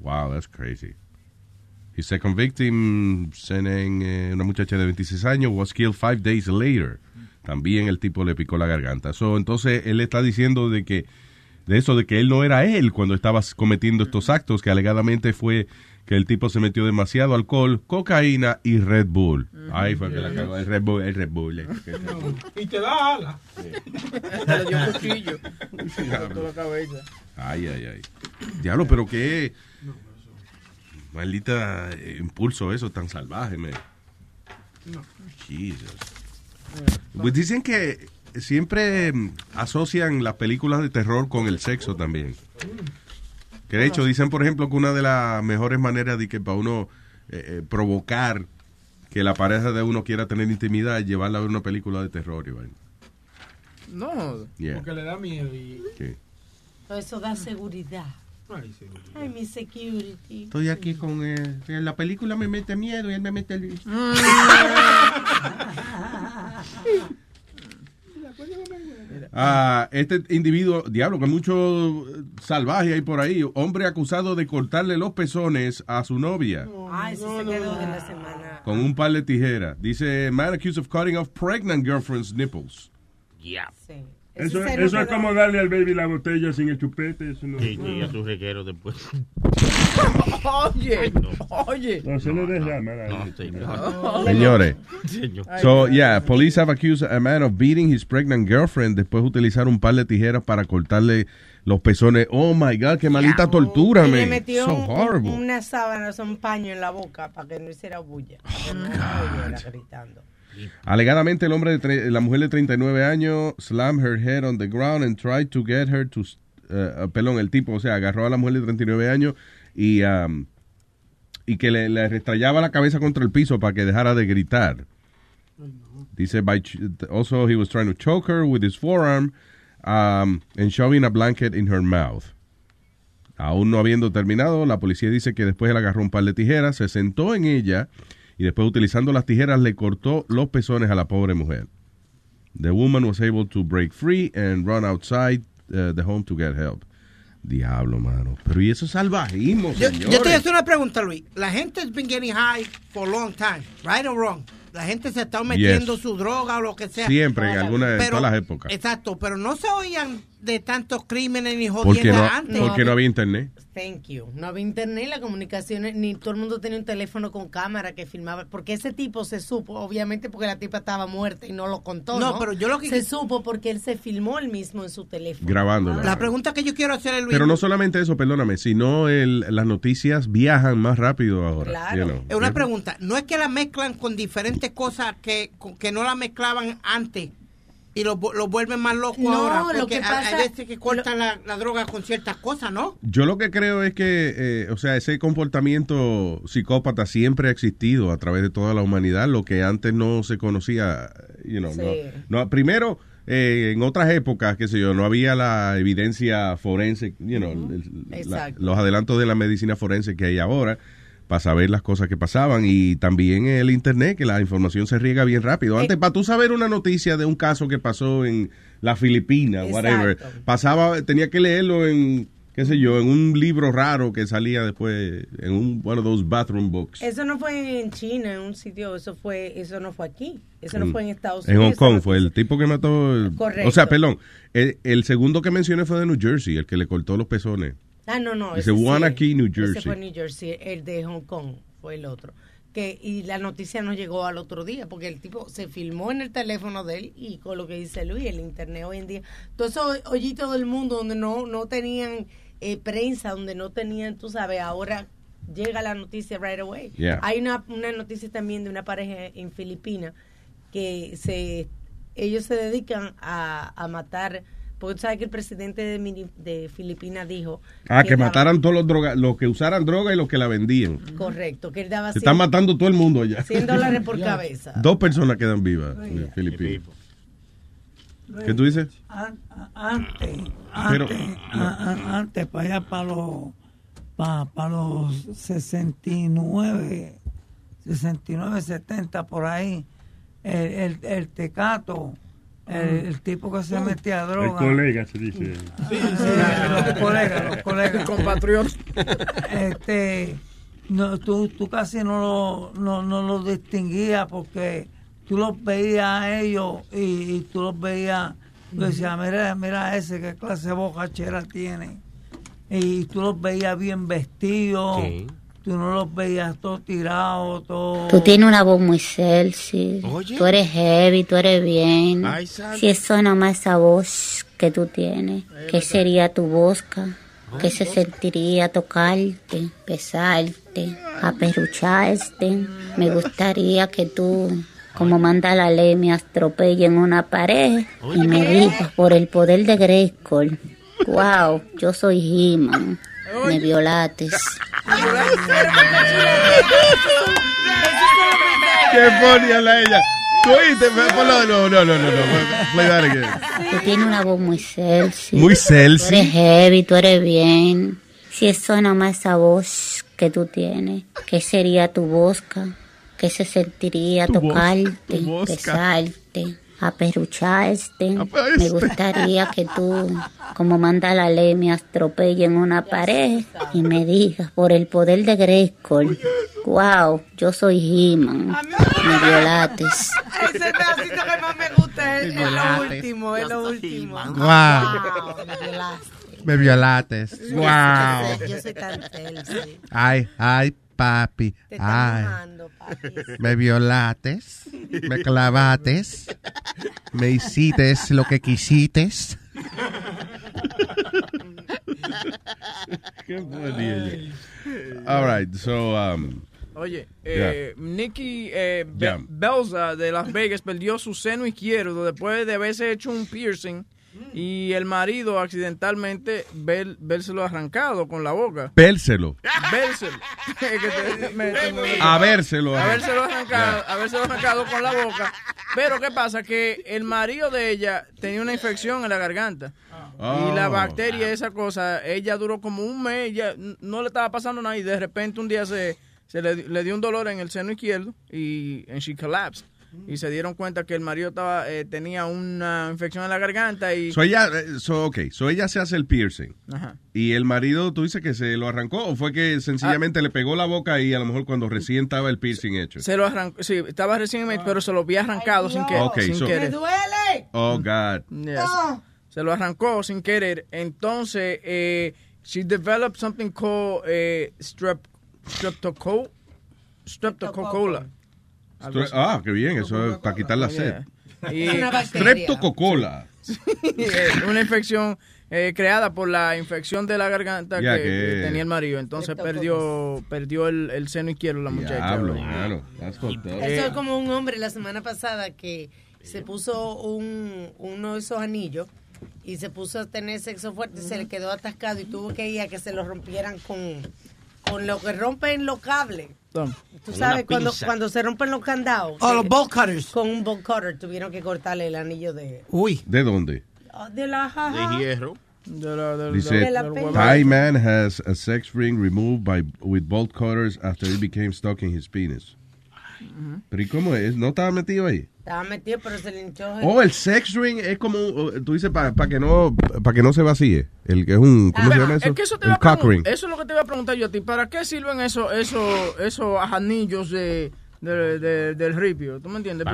Speaker 3: Wow, that's crazy. His second victim, eh, una muchacha de 26 años, was killed five days later. También el tipo le picó la garganta. So, entonces él está diciendo de que de eso de que él no era él cuando estaba cometiendo estos actos, que alegadamente fue que el tipo se metió demasiado alcohol, cocaína y Red Bull. Ahí fue que la cagó. El Red Bull, el Red Bull. eh.
Speaker 18: Y te da ala.
Speaker 4: Le dio un cuchillo. La cabeza.
Speaker 3: Ay, ay, ay. Diablo, pero qué maldita eh, impulso eso tan salvaje, me.
Speaker 18: No.
Speaker 3: Jesus. Pues dicen que siempre mm, asocian las películas de terror con el sexo también. Que de hecho dicen, por ejemplo, que una de las mejores maneras de que para uno eh, eh, provocar que la pareja de uno quiera tener intimidad es llevarla a ver una película de terror. y vaina.
Speaker 4: No.
Speaker 3: Yeah.
Speaker 18: Porque le da miedo y...
Speaker 3: Sí.
Speaker 6: Eso da seguridad.
Speaker 18: Ay, seguridad.
Speaker 6: Ay, mi security.
Speaker 3: Estoy aquí con él. En la película me mete miedo y él me mete el... Ah, este individuo, diablo, que mucho salvaje hay por ahí. Hombre acusado de cortarle los pezones a su novia
Speaker 6: Ay, eso se quedó de la semana.
Speaker 3: con un par de tijeras. Dice, man accused of cutting off pregnant girlfriend's nipples.
Speaker 16: Yeah.
Speaker 9: Eso, eso es como darle al baby la botella sin el chupete. Eso no,
Speaker 16: Sí, sí, a su reguero después.
Speaker 4: Oye, oye.
Speaker 9: no se le derrama.
Speaker 16: No.
Speaker 3: Señores.
Speaker 16: Señor.
Speaker 3: So, yeah, police have accused a man of beating his pregnant girlfriend después de utilizar un par de tijeras para cortarle los pezones. Oh my God, qué maldita tortura,
Speaker 6: Y le metió
Speaker 3: So
Speaker 6: un-
Speaker 3: horrible.
Speaker 6: una sábana, un paño en la boca para que no hiciera bulla. Que no oyera gritando.
Speaker 3: Alegadamente, el hombre de la mujer de 39 años slammed her head on the ground and tried to get her to. uh, perdón, el tipo, o sea, agarró a la mujer de 39 años y, um, y que le, le restrayaba la cabeza contra el piso para que dejara de gritar. Dice, by, also he was trying to choke her with his forearm um, and shoving a blanket in her mouth. Aún no habiendo terminado, la policía dice que después él agarró un par de tijeras, se sentó en ella y después utilizando las tijeras le cortó los pezones a la pobre mujer. The woman was able to break free and run outside uh, the home to get help. Diablo, mano. Pero y eso es salvajismo,
Speaker 7: Yo,
Speaker 3: señores.
Speaker 7: yo te voy a hacer una pregunta, Luis. La gente has been getting high for a long time, right or wrong? La gente se está metiendo
Speaker 3: Yes.
Speaker 7: su droga o lo que sea.
Speaker 3: Siempre, en alguna- en
Speaker 7: Pero-
Speaker 3: todas las épocas.
Speaker 7: Exacto, pero no se oían de tantos crímenes ni
Speaker 3: no,
Speaker 7: antes.
Speaker 3: porque no había internet.
Speaker 6: Thank you. No había internet, la comunicaciones, ni todo el mundo tenía un teléfono con cámara que filmaba. Porque ese tipo se supo, obviamente porque la tipa estaba muerta y no lo contó.
Speaker 7: No,
Speaker 6: No,
Speaker 7: pero yo lo que-
Speaker 6: Se supo porque él se filmó él mismo en su teléfono.
Speaker 3: Grabándola.
Speaker 7: La pregunta que yo quiero hacer es, Luis.
Speaker 3: Pero no solamente eso, perdóname, sino el, las noticias viajan más rápido ahora.
Speaker 7: Claro.
Speaker 3: you know.
Speaker 7: Es una pregunta. No es que la mezclan con diferentes cosas que, con- que no la mezclaban antes y lo, vu- lo vuelven más loco
Speaker 6: No,
Speaker 7: ahora.
Speaker 6: lo
Speaker 7: Porque
Speaker 6: que
Speaker 7: hay-
Speaker 6: pasa-
Speaker 7: hay veces que cortan la, la droga con ciertas cosas, ¿no?
Speaker 3: Yo lo que creo es que, eh, o sea, ese comportamiento psicópata siempre ha existido a través de toda la humanidad, lo que antes no se conocía, you know,
Speaker 6: Sí.
Speaker 3: no, no- primero, eh, en otras épocas, qué sé yo, no había la evidencia forense, you know, el- la-
Speaker 6: Exacto.
Speaker 3: los adelantos de la medicina forense que hay ahora para saber las cosas que pasaban y también el internet que la información se riega bien rápido. Antes para tú saber una noticia de un caso que pasó en la Filipina, whatever, pasaba tenía que leerlo en qué sé yo, en un libro raro que salía después en un one of those bathroom books.
Speaker 6: Eso no fue en China, en un sitio, eso fue, eso no fue aquí. Eso no
Speaker 3: En-
Speaker 6: fue en Estados
Speaker 3: En
Speaker 6: Unidos.
Speaker 3: Hong
Speaker 6: esa
Speaker 3: Kong fue el tipo que mató.
Speaker 6: Correcto.
Speaker 3: O sea, perdón. El, el segundo que mencioné fue de New Jersey, el que le cortó los pezones.
Speaker 6: Ah, no, no.
Speaker 3: Dice
Speaker 6: ese sí,
Speaker 3: Wanakee, New
Speaker 6: Ese
Speaker 3: Jersey.
Speaker 6: fue New Jersey, el de Hong Kong fue el otro. Que, y la noticia no llegó al otro día, porque el tipo se filmó en el teléfono de él y con lo que dice Luis, el internet hoy en día. Todos esos hoyitos del mundo donde no, no tenían eh, prensa, donde no tenían, tú sabes, ahora llega la noticia right away.
Speaker 3: Yeah.
Speaker 6: Hay una, una noticia también de una pareja en Filipinas que se ellos se dedican a, a matar, porque tú sabes que el presidente de, Filipinas dijo
Speaker 3: Ah, que mataran todos los drogas, los que usaran droga y los que la vendían.
Speaker 6: Correcto, que él daba
Speaker 3: Se están
Speaker 6: 100
Speaker 3: matando todo el mundo allá.
Speaker 6: 100 dólares por cabeza.
Speaker 3: Dos personas quedan vivas en Filipinas. ¿Qué tú dices?
Speaker 20: An- Antes,
Speaker 3: Pero-
Speaker 20: antes, a- a- antes, para allá, para los, para, para los 69, 69, 70, por ahí, el, el, el tecato El, el tipo que se metía a
Speaker 9: El
Speaker 20: droga.
Speaker 9: colega se dice.
Speaker 20: Sí, los colegas, los colegas.
Speaker 4: Compatriotas.
Speaker 20: Este, no, tú, tú casi no lo, no, no lo distinguías porque tú los veías a ellos y, y tú los veías, tú decías, mira, mira ese, qué clase de bocachera tiene. Y tú los veías bien vestidos,
Speaker 16: Sí.
Speaker 20: Tú no los veías todos tirados, todos...
Speaker 28: Tú tienes una voz muy sexy. Tú eres heavy, tú eres bien. Ay, si eso nomás esa voz que tú tienes, ¿qué sería tu bosca? ¿Qué se sentiría tocarte, besarte, aperrucharte? Me gustaría que tú, como manda la ley, me atropelle en una pared y me digas por el poder de Grayskull. Wow, yo soy He-Man. Me violates.
Speaker 3: Qué funny a la ella. Tú oíste, ponlo de nuevo. No, no, no, no. Play that again.
Speaker 28: Tú tienes una voz muy sexy.
Speaker 3: Muy
Speaker 28: Tú
Speaker 3: sexy.
Speaker 28: eres heavy, tú eres bien. Si eso nomás esa voz que tú tienes, ¿qué sería tu bosca? ¿Qué se sentiría
Speaker 3: Tu
Speaker 28: tocarte,
Speaker 3: tu bosca.
Speaker 28: besarte, aperrucharte? Me gustaría que tú, como manda la ley, me atropelle en una pared y me digas por el poder de Grayskull. Wow, yo soy He-Man. Me violates.
Speaker 6: Ese pedacito que más me gusta es, es lo último, es lo último.
Speaker 3: Wow.
Speaker 6: me violaste.
Speaker 3: Me violates. Wow.
Speaker 6: Yo soy tan sexy.
Speaker 3: Ay, ay, papi.
Speaker 6: Te
Speaker 3: Ay.
Speaker 6: mojando, papi.
Speaker 3: Me violates. Me clavates. Me hiciste lo que quisites. Qué bonito. All right, so um,
Speaker 4: Oye, eh, Nicky eh, Be-. Belza de Las Vegas perdió su seno izquierdo después de haberse hecho un piercing y el marido accidentalmente ver, vérselo arrancado con la boca. Vérselo. Que te- me- me-
Speaker 3: Habérselo arrancado.
Speaker 4: Habérselo arrancado, habérselo arrancado con la boca. Pero ¿qué pasa? Que el marido de ella tenía una infección en la garganta. Y la
Speaker 3: Oh.
Speaker 4: bacteria, esa cosa, ella duró como un mes, ya no le estaba pasando nada y de repente un día se, se le, le dio un dolor en el seno izquierdo y and she collapsed. Y se dieron cuenta que el marido estaba, eh, tenía una infección en la garganta y...
Speaker 3: So ella, eh, so, okay, so ella se hace el piercing.
Speaker 4: Ajá.
Speaker 3: Y el marido, tú dices que se lo arrancó o fue que sencillamente le pegó la boca y a lo mejor cuando recién estaba el piercing hecho.
Speaker 4: Se lo arrancó, sí, estaba recién, pero se lo había arrancado sin, que,
Speaker 3: Ok,
Speaker 4: sin
Speaker 3: so-
Speaker 4: querer.
Speaker 6: duele!
Speaker 3: Oh God.
Speaker 4: Yes. Se lo arrancó sin querer. Entonces, eh, she developed something called eh, strep.
Speaker 3: Ah, qué bien, eso es para quitar la sed.
Speaker 4: Y-.
Speaker 3: Streptococola.
Speaker 4: Eh, una infección eh, creada por la infección de la garganta que, tenía el marido. Entonces perdió perdió el, el seno izquierdo la muchacha.
Speaker 3: Diablo, up.
Speaker 6: Eso es como un hombre la semana pasada que se puso un, uno de esos anillos y se puso a tener sexo fuerte, se le quedó atascado y tuvo que ir a que se lo rompieran con, con lo que rompen los cables. Tú sabes, cuando, cuando se rompen los candados.
Speaker 7: Oh, los bolt cutters.
Speaker 6: Con un bolt cutter tuvieron que cortarle el anillo de,
Speaker 7: Uy.
Speaker 3: ¿De dónde?
Speaker 6: de la jaja.
Speaker 16: hierro.
Speaker 4: De la, del-
Speaker 3: Dice,
Speaker 6: de la pena.
Speaker 3: Thai man has a sex ring removed by with bolt cutters after it became stuck in his penis. Pero ¿y cómo es? ¿No estaba metido ahí?
Speaker 6: Estaba metido, pero se le hinchó.
Speaker 3: Oh, el sex ring es como, oh, tú dices, para que no para que no se vacíe. El que es un, ¿cómo se llama eso?
Speaker 4: Es que eso, te
Speaker 3: el cock ring.
Speaker 4: eso es lo que te iba a preguntar yo a ti. ¿Para qué sirven esos eso, esos anillos de, de- de- del ripio? ¿Tú me entiendes?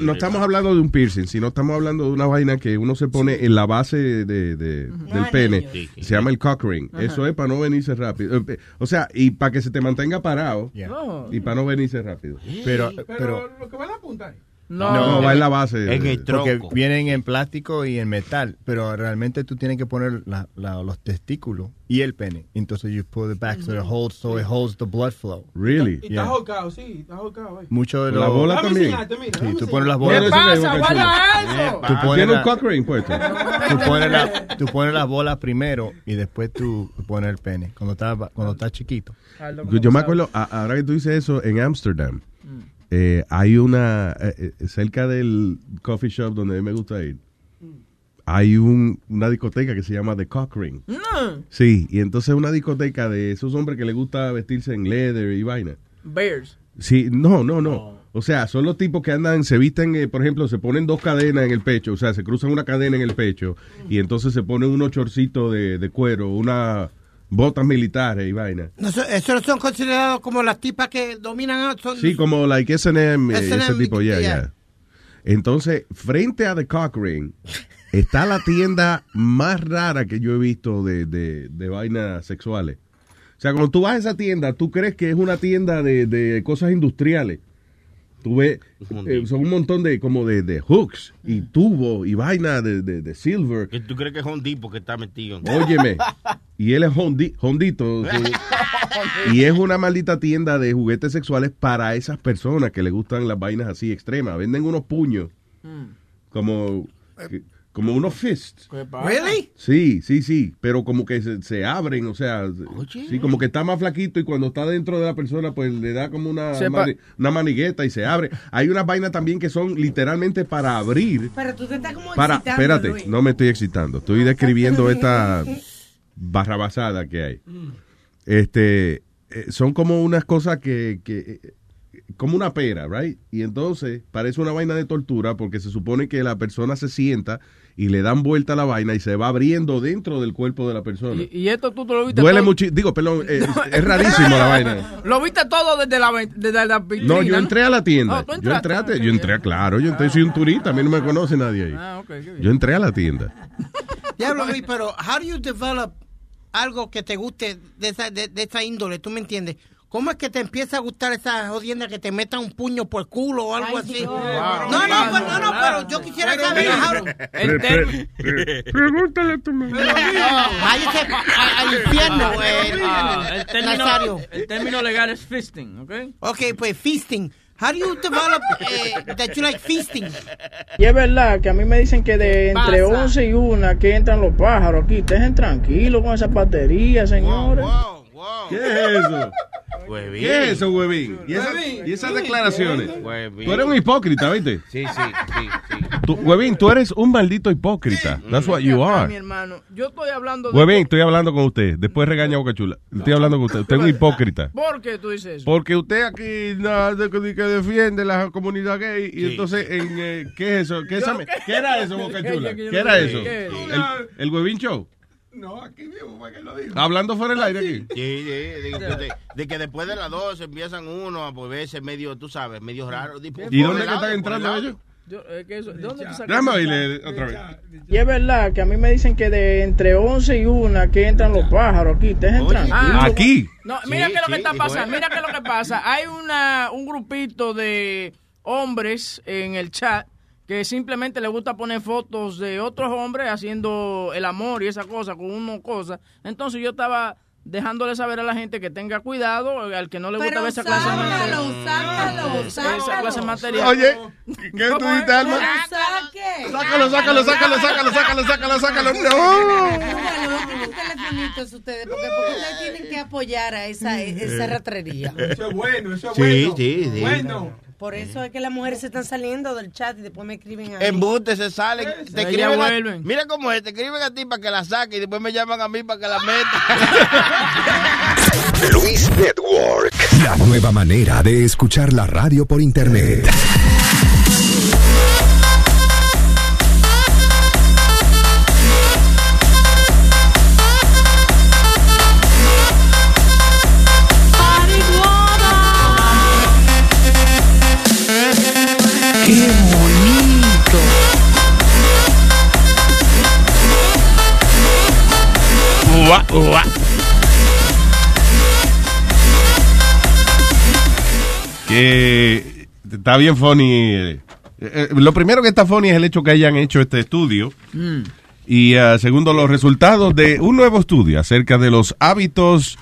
Speaker 3: No estamos hablando de un piercing, sino estamos hablando de una vaina que uno se pone en la base de, de- del pene.
Speaker 16: Sí, sí.
Speaker 3: Se llama el cock ring.
Speaker 16: Ajá.
Speaker 3: Eso es para no venirse rápido. Eh, O sea, y para que se te mantenga parado. Y para no venirse rápido.
Speaker 13: Pero,
Speaker 18: Pero,
Speaker 13: pero
Speaker 18: lo que va a la punta ahí.
Speaker 3: No, va en la base.
Speaker 16: En el
Speaker 13: porque
Speaker 16: tronco.
Speaker 13: vienen en plástico y en metal, pero realmente tú tienes que poner la- la- los testículos y el pene. Entonces you pull it back so it holds so it holds the blood flow.
Speaker 3: Really?
Speaker 18: Y
Speaker 13: Yeah.
Speaker 18: está jocado, sí, está jocado. eh.
Speaker 13: Mucho de
Speaker 3: La
Speaker 13: los
Speaker 3: bola
Speaker 18: Déjame
Speaker 3: también.
Speaker 18: enseñarte, mira,
Speaker 13: Sí, tú pones las bolas.
Speaker 3: Eso
Speaker 4: pasa?
Speaker 3: es
Speaker 4: ¡Guarda eso!
Speaker 13: Tú pones
Speaker 3: Tiene un
Speaker 13: la-
Speaker 3: cock ring puesto.
Speaker 13: Tú pones, la, tú pones las bolas primero y después tú pones el pene cuando está, cuando está chiquito.
Speaker 3: Yo, yo me acuerdo, ahora que tú dices eso, en Amsterdam, eh, hay una, eh, eh, cerca del coffee shop donde a mí me gusta ir, hay un, una discoteca que se llama The Cock Ring.
Speaker 4: No.
Speaker 3: Sí, y entonces una discoteca de esos hombres que les gusta vestirse en leather y vaina.
Speaker 4: Bears.
Speaker 3: Sí, no, no, no. O sea, son los tipos que andan, se visten, eh, por ejemplo, se ponen dos cadenas en el pecho, o sea, se cruzan una cadena en el pecho y entonces se ponen unos chorcitos de, de cuero, unas botas militares y vaina.
Speaker 7: No, eso, eso no son considerados como las tipas que dominan. ah, Son,
Speaker 3: Sí, como like S&M, ese tipo, ya,
Speaker 7: yeah.
Speaker 3: ya. Entonces, frente a The Cock Ring está la tienda más rara que yo he visto de, de, de vainas sexuales. O sea, cuando tú vas a esa tienda, tú crees que es una tienda de, de cosas industriales. Tú ves, eh, son un montón de como de, de hooks y tubos y vaina de, de, de silver.
Speaker 16: Que tú crees que es un tipo que está metido.
Speaker 3: Óyeme, y él es hondi- hondito. sí. Y es una maldita tienda de juguetes sexuales para esas personas que le gustan las vainas así extremas. Venden unos puños, como, que- como unos fists.
Speaker 7: ¿Really?
Speaker 3: Sí, sí, sí, pero como que se, se abren, o sea, sí, como que está más flaquito y cuando está dentro de la persona, pues le da como una, mani- una manigueta y se abre. Hay unas vainas también que son literalmente para abrir.
Speaker 6: Pero tú te estás como
Speaker 3: Para,
Speaker 6: excitando,
Speaker 3: espérate,
Speaker 6: Luis.
Speaker 3: no me estoy excitando, estoy describiendo esta barrabasada que hay. Este, eh, son como unas cosas que, que eh, como una pera, right? Y entonces parece una vaina de tortura porque se supone que la persona se sienta y le dan vuelta a la vaina y se va abriendo dentro del cuerpo de la persona.
Speaker 4: Y, y esto tú lo viste
Speaker 3: Duele
Speaker 4: todo.
Speaker 3: mucho, digo, perdón, eh, es, es rarísimo la vaina.
Speaker 4: Lo viste todo desde la, desde la vitrina.
Speaker 3: No, yo entré a la tienda.
Speaker 4: Oh, tú
Speaker 3: yo entré, a, yo entré, a- claro, yo entré, soy un turista, a mí no me conoce nadie ahí.
Speaker 4: Ah, ok, qué bien.
Speaker 3: Yo entré a la tienda.
Speaker 7: Diablo, Luis, pero how do you develop algo que te guste de esa, de, de esa índole? ¿Tú me entiendes? ¿Cómo es que te empieza a gustar esa jodienda que te metan un puño por culo o algo
Speaker 6: Ay,
Speaker 7: así?
Speaker 6: Dios.
Speaker 7: No, no, pues, no, no, pero yo quisiera saber. how-
Speaker 4: El ter-
Speaker 9: Pregúntale a tu mamá.
Speaker 7: Váyase al infierno,
Speaker 4: Ah, el, término,
Speaker 7: Nazario.
Speaker 4: el término legal es fisting, ¿ok?
Speaker 7: Ok, pues feasting. How do you develop eh, that you like feasting?
Speaker 18: Y es verdad que a mí me dicen que de entre
Speaker 4: Pasa.
Speaker 18: 11 y 1 que entran los pájaros aquí. Dejen tranquilo con esa batería, señores.
Speaker 3: ¿Qué es eso?
Speaker 16: Huevín.
Speaker 3: ¿Qué es eso, huevín? ¿Y, esa-
Speaker 4: Huevín,
Speaker 3: y esas
Speaker 4: huevín,
Speaker 3: declaraciones?
Speaker 16: Huevín.
Speaker 3: Tú eres un hipócrita, ¿viste?
Speaker 16: Sí, sí, sí, sí.
Speaker 3: Tú, huevín, tú eres un maldito hipócrita. That's what you are.
Speaker 4: Mi hermano, yo estoy hablando de...
Speaker 3: Huevín, estoy hablando con usted. Después regaña Boca Chula. Estoy hablando con usted. Usted es un hipócrita.
Speaker 4: ¿Por qué tú dices eso?
Speaker 3: Porque usted aquí nada de que que defiende la comunidad gay y entonces en eh, ¿qué es eso? ¿Qué, es esa- ¿Qué era eso, Boca
Speaker 4: ¿Qué-
Speaker 3: Chula?
Speaker 4: qué- qué-
Speaker 3: ¿Qué era
Speaker 4: qué-
Speaker 3: eso?
Speaker 4: qué-
Speaker 3: ¿El, el huevín show?
Speaker 14: No, aquí mismo fue que lo dijo.
Speaker 3: Hablando fuera del aire aquí.
Speaker 16: Sí, sí, de, de- de que después de las dos empiezan uno a volverse medio, tú sabes, medio raro.
Speaker 3: ¿Y dónde que están entrando ellos?
Speaker 4: Yo, eh, que eso- ¿De dónde tú sacas
Speaker 3: Déjame
Speaker 4: eso?
Speaker 3: oírle otra vez.
Speaker 18: Y es verdad que a mí me dicen que de entre 11 y 1 que entran los pájaros aquí. Dejen tranquilo.
Speaker 4: Ah,
Speaker 3: Aquí.
Speaker 4: No, mira
Speaker 16: Sí,
Speaker 4: qué es lo que
Speaker 16: sí,
Speaker 4: está pasando. Mira qué es lo que pasa. Hay una un grupito de hombres en el chat que simplemente le gusta poner fotos de otros hombres haciendo el amor y esa cosa con uno cosa. Entonces yo estaba dejándole saber a la gente que tenga cuidado al que no le gusta ver esa clase de
Speaker 6: sácalo,
Speaker 4: material.
Speaker 6: sácalo,
Speaker 4: Esa clase de
Speaker 6: sácalo.
Speaker 4: material.
Speaker 3: Oye, ¿qué tú dijiste, Alma? Sácalo, sácalo, sácalo, sácalo, sácalo, sácalo, sácalo. No.
Speaker 6: Súbalo, un telefonito ustedes, porque, porque ustedes tienen que apoyar a esa, esa ratrería.
Speaker 14: Eso es bueno, eso es
Speaker 16: Sí,
Speaker 14: bueno.
Speaker 16: sí, sí.
Speaker 14: Bueno.
Speaker 6: Por eso es que las mujeres se están saliendo del chat y después me escriben a mí.
Speaker 16: Embute se salen, te escriben a- mira cómo es, te escriben a ti para que la saque y después me llaman a mí para que la meta.
Speaker 29: Luis Network. La nueva manera de escuchar la radio por internet.
Speaker 3: Ua, ua. Que está bien funny. eh, eh, lo primero que está funny es el hecho que hayan hecho este estudio.
Speaker 4: Mm.
Speaker 3: Y ah, segundo, los resultados de un nuevo estudio acerca de los hábitos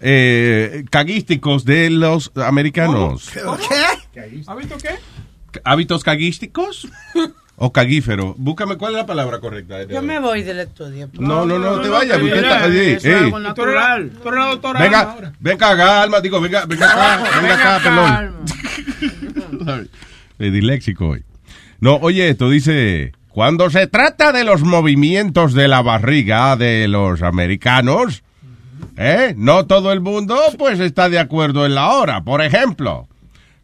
Speaker 3: eh, caguísticos de los americanos.
Speaker 7: ¿Qué?
Speaker 14: ¿Ha visto qué?
Speaker 3: ¿Hábitos caguísticos? ¿O caguífero? Búscame cuál es la palabra correcta.
Speaker 6: Yo me voy del estudio.
Speaker 3: No, no, no, te vayas. Usted está,
Speaker 14: Alma
Speaker 3: Venga, venga acá, Alma, digo, venga, venga acá, venga acá, perdón. Disléxico hoy. No, oye, esto dice, cuando se trata de los movimientos de la barriga de los americanos, ¿eh? No todo el mundo pues está de acuerdo en la hora. Por ejemplo,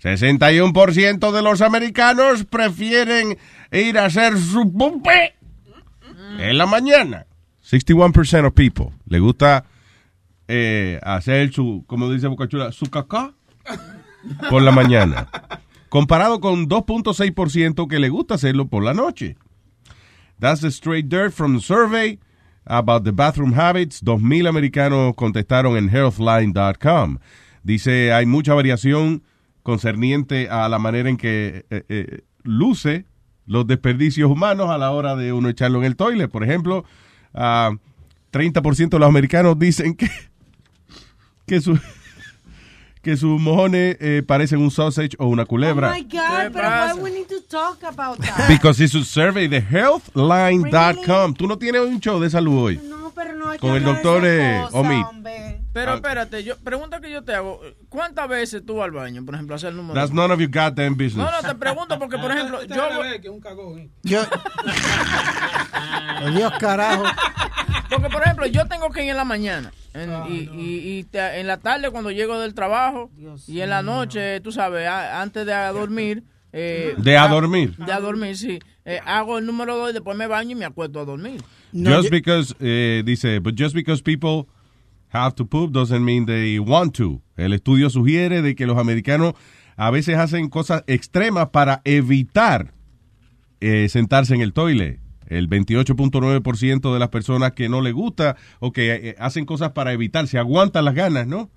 Speaker 3: 61% de los americanos prefieren ir a hacer su pumpe en la mañana. 61% of people le gusta eh, hacer su, como dice Bocachula, su cacá por la mañana. Comparado con 2.6% que le gusta hacerlo por la noche. That's the straight dirt from the survey about the bathroom habits. 2.000 americanos contestaron en healthline.com. Dice, hay mucha variación concerniente a la manera en que eh, eh, luce los desperdicios humanos a la hora de uno echarlo en el toilet. Por ejemplo, ah, 30% de los americanos dicen que, que su que sus mojones eh, parecen un sausage o una
Speaker 6: Oh
Speaker 3: culebra.
Speaker 6: my God, pero why we need to talk about that?
Speaker 3: Because it's a survey de healthline.com. Tú no tienes un show de salud hoy.
Speaker 6: No, pero no hay que
Speaker 3: Con el
Speaker 6: de
Speaker 3: doctor eh, Omi.
Speaker 6: hombre.
Speaker 4: Pero espérate, yo, pregunta que yo te hago. ¿Cuántas veces tú vas al baño, por ejemplo, a hacer el número?
Speaker 3: That's none of your goddamn business.
Speaker 4: No, no, te pregunto porque, por ejemplo, yo...
Speaker 7: Yo. Dios carajo.
Speaker 4: Porque, por ejemplo, yo tengo que ir en la mañana. en- y y- y te- en la tarde cuando llego del trabajo. y en la noche, tú sabes, a- antes de a dormir. eh,
Speaker 3: ¿De a dormir?
Speaker 4: De a dormir, sí. Eh, hago el número 2 y después me baño y me acuesto a dormir.
Speaker 3: just because, eh, dice, but just because people have to poop doesn't mean they want to. El estudio sugiere de que los americanos a veces hacen cosas extremas para evitar eh, sentarse en el toile. El 28.9% de las personas que no les gusta o que eh, hacen cosas para evitar, se aguantan las ganas, ¿no?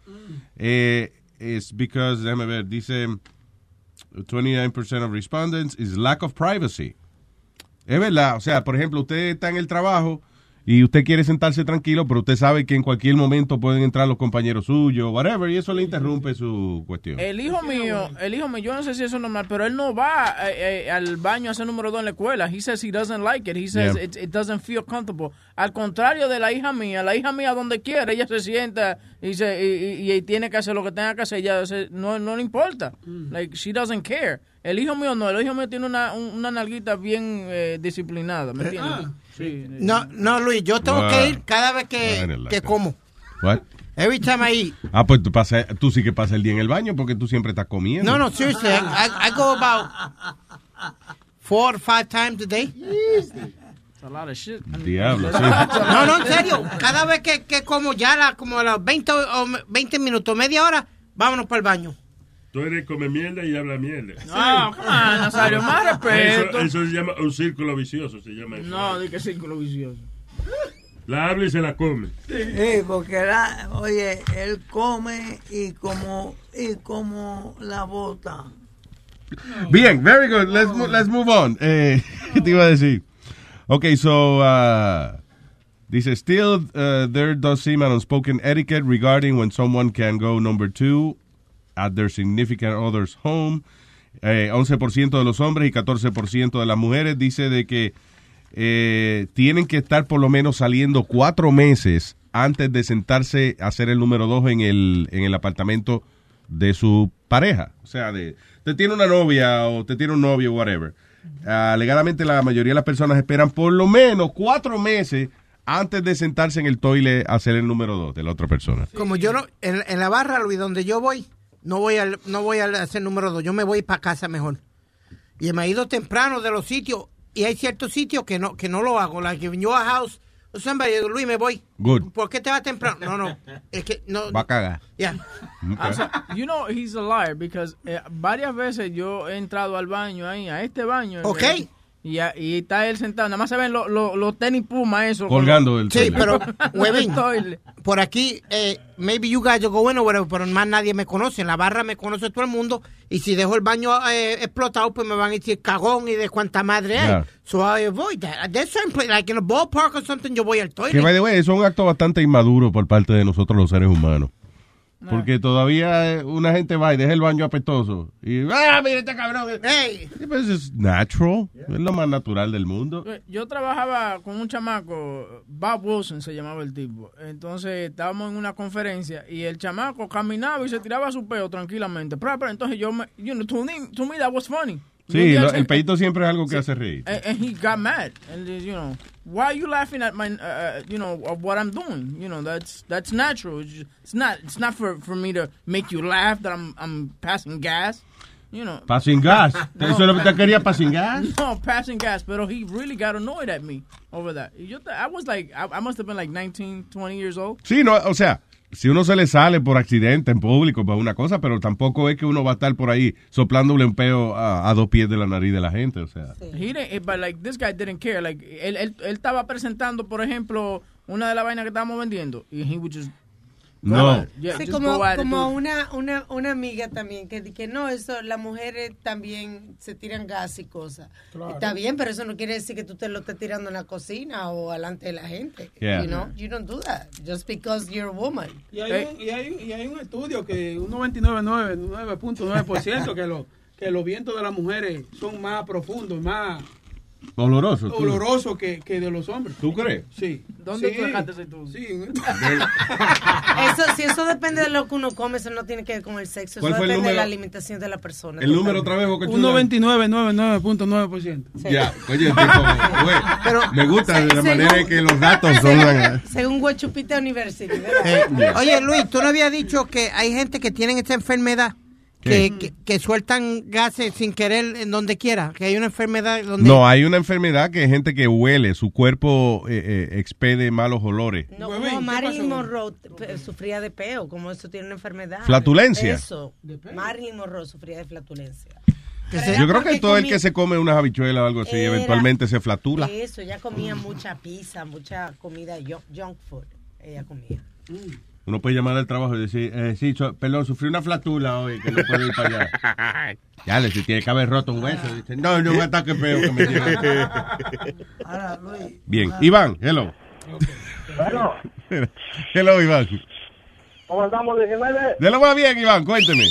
Speaker 3: Eh, es because, déjame ver, dice 29% of respondents is lack of privacy. Es verdad, o sea, por ejemplo, usted está en el trabajo y usted quiere sentarse tranquilo, pero usted sabe que en cualquier momento pueden entrar los compañeros suyos, whatever, y eso le interrumpe su cuestión.
Speaker 4: El hijo mío, el hijo mío, yo no sé si eso es normal, pero él no va eh, eh, al baño a hacer número 2 en la escuela. He says he doesn't like it. He says
Speaker 3: Yeah.
Speaker 4: it, it doesn't feel comfortable. Al contrario de la hija mía, la hija mía donde quiera, ella se sienta y, se, y, y- y tiene que hacer lo que tenga que hacer, ella se- no, no le importa. Like, she doesn't care. El hijo mío no, el hijo mío tiene una, un- una nalguita bien eh, disciplinada, ¿me entiendes? Sí.
Speaker 7: No, no, Luis, yo tengo
Speaker 3: Wow.
Speaker 7: que ir cada vez que, que como.
Speaker 3: What?
Speaker 7: Every time I eat.
Speaker 3: Ah, pues tú, pasas- tú sí que pasas el día en el baño porque tú siempre estás comiendo.
Speaker 7: No, no, seriously, I, I- go about four or five times a day.
Speaker 4: A lot of shit.
Speaker 3: Diablo, sí.
Speaker 7: No, no, en serio. Cada vez que, que como ya la, como a los 20, o 20 minutos, media hora, vámonos para el baño.
Speaker 9: Tú eres come mierda y habla mierda.
Speaker 4: No, come on, Nazario, más respeto.
Speaker 9: Eso, eso se llama un círculo vicioso, se llama eso.
Speaker 4: No, de que círculo vicioso.
Speaker 9: La habla y se la come.
Speaker 20: Sí, porque la, oye, él come y como y como la bota.
Speaker 3: Bien, very good. Let's, let's move on. Eh, ¿Qué te iba a decir? Okay, so, uh, dice, still, uh, there does seem an unspoken etiquette regarding when someone can go number two at their significant other's home. Eh, 11% de los hombres y 14% de las mujeres dice de que eh, tienen que estar por lo menos saliendo cuatro meses antes de sentarse a hacer el número dos en el, en el apartamento de su pareja. O sea, de, te tiene una novia o te tiene un novio, whatever. Ah, alegadamente la mayoría de las personas esperan por lo menos cuatro meses antes de sentarse en el toile a hacer el número dos de la otra persona.
Speaker 7: Como yo no, en, en la barra, Luis, donde yo voy, no voy al, no voy a hacer número dos, yo me voy para casa mejor. Y me he ido temprano de los sitios, y hay ciertos sitios que no, que no lo hago. Like if you're a house, somebody, Luis, me voy.
Speaker 3: Good.
Speaker 7: ¿Por qué te vas temprano? No, no, es que no.
Speaker 3: Va a cagar.
Speaker 7: Yeah.
Speaker 4: So- you know, he's a liar because eh, varias veces yo he entrado al baño ahí, a este baño.
Speaker 7: Ok.
Speaker 4: Y, a- y está él sentado. Nada más se ven los los- los tenis Puma, eso.
Speaker 3: Colgando del
Speaker 7: Sí, pero, huevín, por aquí, eh, maybe you guys go or whatever, pero más nadie me conoce. En la barra me conoce todo el mundo. Y si dejo el baño eh, explotado, pues me van a decir cagón y de cuánta madre hay.
Speaker 3: Yeah.
Speaker 7: So I avoid that. There's certain place, like in a ballpark or something, yo voy al toilet.
Speaker 3: Que, by the way, eso es un acto bastante inmaduro por parte de nosotros los seres humanos. Porque todavía eh, una gente va y deja el baño apestoso. Y, ¡ah, mira este cabrón!
Speaker 7: Hey.
Speaker 3: Pues es natural. Es lo más natural del mundo.
Speaker 4: Yo- trabajaba con un chamaco, Bob Wilson se llamaba el tipo. Entonces estábamos en una conferencia y el chamaco caminaba y se tiraba su peo tranquilamente. Pero, pero entonces yo, me, you know, to me, to me that was funny.
Speaker 3: Sí, lo- el peito siempre es algo que hace reír.
Speaker 4: And, and he got mad, and you know, why are you laughing at my, uh, you know, of what I'm doing? You know, that's that's natural. It's, just- it's not it's not for, for me to make you laugh that I'm I'm passing gas. you know.
Speaker 3: Passing gas. Eso es lo que te quería, passing gas.
Speaker 4: No, passing gas, pero he really got annoyed at me over that. Yo, I was like, I, I must have been like 19, 20 years old.
Speaker 3: Sí, no, o sea, si uno se le sale por accidente en público, pues una cosa, pero tampoco es que uno va a estar por ahí soplándole un peo a, dos pies de la nariz de la gente, o sea.
Speaker 4: Like this guy didn't care. Like él, él, él estaba presentando, por ejemplo, una de las vainas que estábamos vendiendo y he would just
Speaker 3: No.
Speaker 4: Yeah,
Speaker 6: Sí, como, como una, una, una amiga también que, que no, eso, las mujeres también se tiran gas y cosas. Está bien, pero eso no quiere decir que tú te lo estés tirando en la cocina o delante de la gente.
Speaker 14: Yeah.
Speaker 6: You know, you don't do that just because you're a woman.
Speaker 14: Y hay, un, y, hay, y hay un estudio que un 99.9% que, los que los vientos de las mujeres son más profundos, más
Speaker 3: Oloroso. tú.
Speaker 14: olorosos que, que de los hombres.
Speaker 3: ¿Tú crees?
Speaker 14: Sí.
Speaker 4: ¿Dónde
Speaker 14: Sí.
Speaker 4: tú ese estudio?
Speaker 14: Sí.
Speaker 6: Eso, si eso depende de lo que uno come, eso no tiene que ver con el sexo. Eso
Speaker 3: ¿Cuál fue el
Speaker 6: depende de la alimentación de la persona.
Speaker 3: El número otra vez, Boca
Speaker 14: Un
Speaker 3: Chula.
Speaker 14: 99.9.9%.
Speaker 3: Ya, oye, tipo, güey, me gusta de la
Speaker 6: según-
Speaker 3: manera en que los datos son...
Speaker 6: Según, según Huachupita University. ¿verdad?
Speaker 7: Eh, Oye, Luis, tú no habías dicho que hay gente que tienen esta enfermedad. Que, que, que sueltan gases sin querer en donde quiera. Que hay una enfermedad donde.
Speaker 3: No, hay una enfermedad que hay gente que huele, su cuerpo eh, eh, expede malos olores.
Speaker 6: No, como Marilyn Monroe sufría de peo, como eso tiene una enfermedad.
Speaker 3: Flatulencia.
Speaker 6: Eso. Marilyn Monroe sufría de flatulencia.
Speaker 3: Yo creo que todo el que se come unas habichuelas o algo así,
Speaker 6: Era-
Speaker 3: eventualmente se flatula.
Speaker 6: Eso, ella comía mucha pizza, mucha comida junk, junk food. Ella comía.
Speaker 3: Uno puede llamar al trabajo y decir, eh, sí, so- perdón, sufrí una flatula hoy, que no puedo ir para allá. Ya, le si tiene que haber roto un hueso. Dice, no, no, un ataque feo que me dio.
Speaker 20: Ahora, Luis.
Speaker 3: Bien, Iván, hello.
Speaker 30: Bueno,
Speaker 3: Hello, Iván.
Speaker 30: ¿cómo andamos, 19?
Speaker 3: De lo más bien, Iván, cuénteme.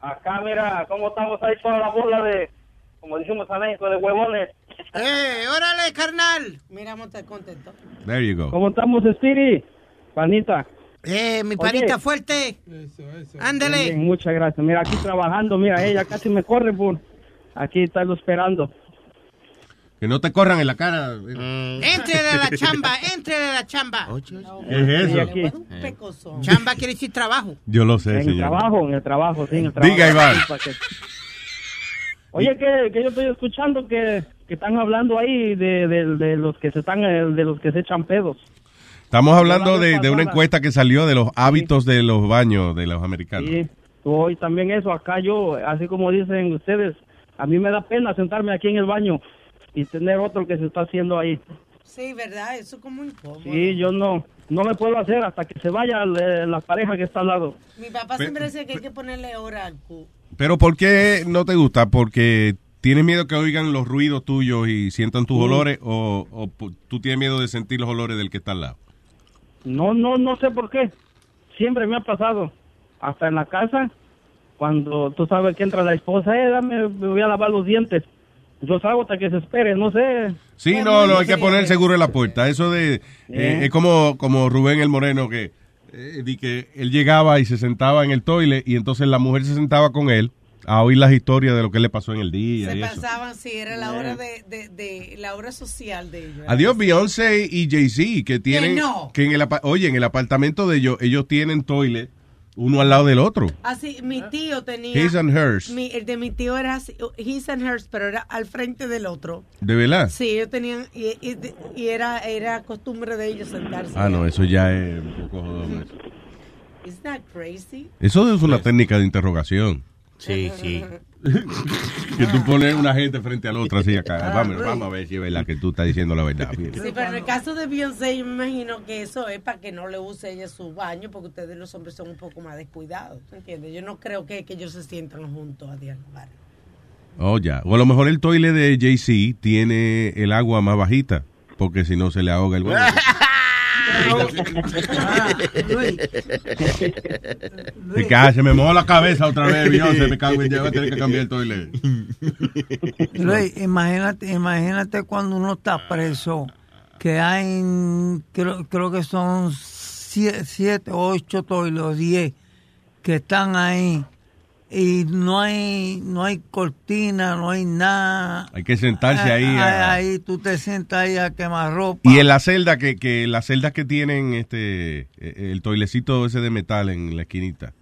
Speaker 30: Acá, mira, ¿cómo estamos ahí toda la bola de, como decimos en México, de huevones?
Speaker 7: ¡Eh, órale, carnal!
Speaker 6: Mira, está contento.
Speaker 3: There you go.
Speaker 30: ¿Cómo estamos, Spiri? Panita.
Speaker 7: Eh, mi
Speaker 30: Oye.
Speaker 7: panita fuerte. Ándale.
Speaker 30: Bien, muchas gracias. Mira, aquí trabajando, mira, ella casi me corre por aquí estarlo esperando.
Speaker 3: Que no te corran en la cara.
Speaker 7: Éntrele a la chamba, éntrele a la chamba.
Speaker 3: ¿Qué es eso?
Speaker 30: aquí.
Speaker 7: Chamba quiere decir trabajo.
Speaker 3: Yo lo sé,
Speaker 30: En el
Speaker 3: señor.
Speaker 30: trabajo, en el trabajo, sí, en el trabajo.
Speaker 3: Diga, Iván.
Speaker 30: Oye, que, que yo estoy escuchando que, que están hablando ahí de, de, de los que se están, eh, de los que se echan pedos.
Speaker 3: Estamos hablando de, de una encuesta que salió de los hábitos de los baños de los americanos.
Speaker 30: Sí, hoy también eso, acá yo, así como dicen ustedes, a mí me da pena sentarme aquí en el baño y tener otro que se está haciendo ahí.
Speaker 6: Sí, ¿verdad? Eso como incómodo.
Speaker 30: Sí, yo no, no le puedo hacer hasta que se vaya la, la pareja que está al lado.
Speaker 6: Mi papá siempre decía que hay que ponerle hora al cu.
Speaker 3: Pero ¿por qué no te gusta? ¿Porque tienes miedo que oigan los ruidos tuyos y sientan tus
Speaker 30: Sí.
Speaker 3: olores o, o tú tienes miedo de sentir los olores del que está al lado?
Speaker 30: No, no, no sé por qué. Siempre me ha pasado. Hasta en la casa, cuando tú sabes que entra la esposa, eh, dame, me voy a lavar los dientes. Yo salgo hasta que se espere, no sé.
Speaker 3: Sí, no, no, hay que poner seguro en la puerta. Eso de... eh,
Speaker 30: Eh.
Speaker 3: es como, como Rubén el Moreno que, eh, di que él llegaba y se sentaba en el toile y entonces la mujer se sentaba con él a oír las historias de lo que le pasó en el día
Speaker 6: Se
Speaker 3: y eso.
Speaker 6: pasaban, sí, era la hora de, de, de- la hora social de ellos.
Speaker 3: Adiós, Beyoncé y Jay-Z, que tienen...
Speaker 6: no.
Speaker 3: que en el, oye, en el apartamento de ellos, ellos tienen toilet uno al lado del otro.
Speaker 6: Así, mi tío tenía.
Speaker 3: His and hers.
Speaker 6: Mi- el de mi tío era así, his and hers, pero era al frente del otro.
Speaker 3: ¿De verdad?
Speaker 6: Sí, ellos tenían. Y, y- y era, era costumbre de ellos sentarse.
Speaker 3: Ah, no, eso ya es un poco jodón. eso.
Speaker 6: Isn't that crazy?
Speaker 3: Eso es una técnica de interrogación.
Speaker 16: Sí, sí.
Speaker 3: que tú pones una gente frente al otro así acá. Vamos, vamos a ver si es verdad que tú estás diciendo la verdad. Mira.
Speaker 6: Sí, pero en el caso de Beyoncé, yo me imagino que eso es para que no le use ella su baño, porque ustedes los hombres son un poco más descuidados, ¿tú entiendes? Yo no creo que, que ellos se sientan juntos a dialogar.
Speaker 3: Oh, ya. O a lo mejor el toile de Jay-Z tiene el agua más bajita, porque si no se le ahoga el huevo. Se cae, se me mojó la cabeza otra vez, Beyoncé, me cago en ya voy a tener que cambiar el toile.
Speaker 20: Luis, imagínate, imagínate cuando uno está preso, que hay, creo, creo que son sie- siete, ocho toilos, diez, que están ahí y no hay, no hay cortina, no hay nada.
Speaker 3: Hay que sentarse ahí. a-
Speaker 20: Ahí, tú te sientas ahí a quemar ropa.
Speaker 3: Y en la celda, que, que las celdas que tienen este eh, el toilecito ese de metal en la esquinita.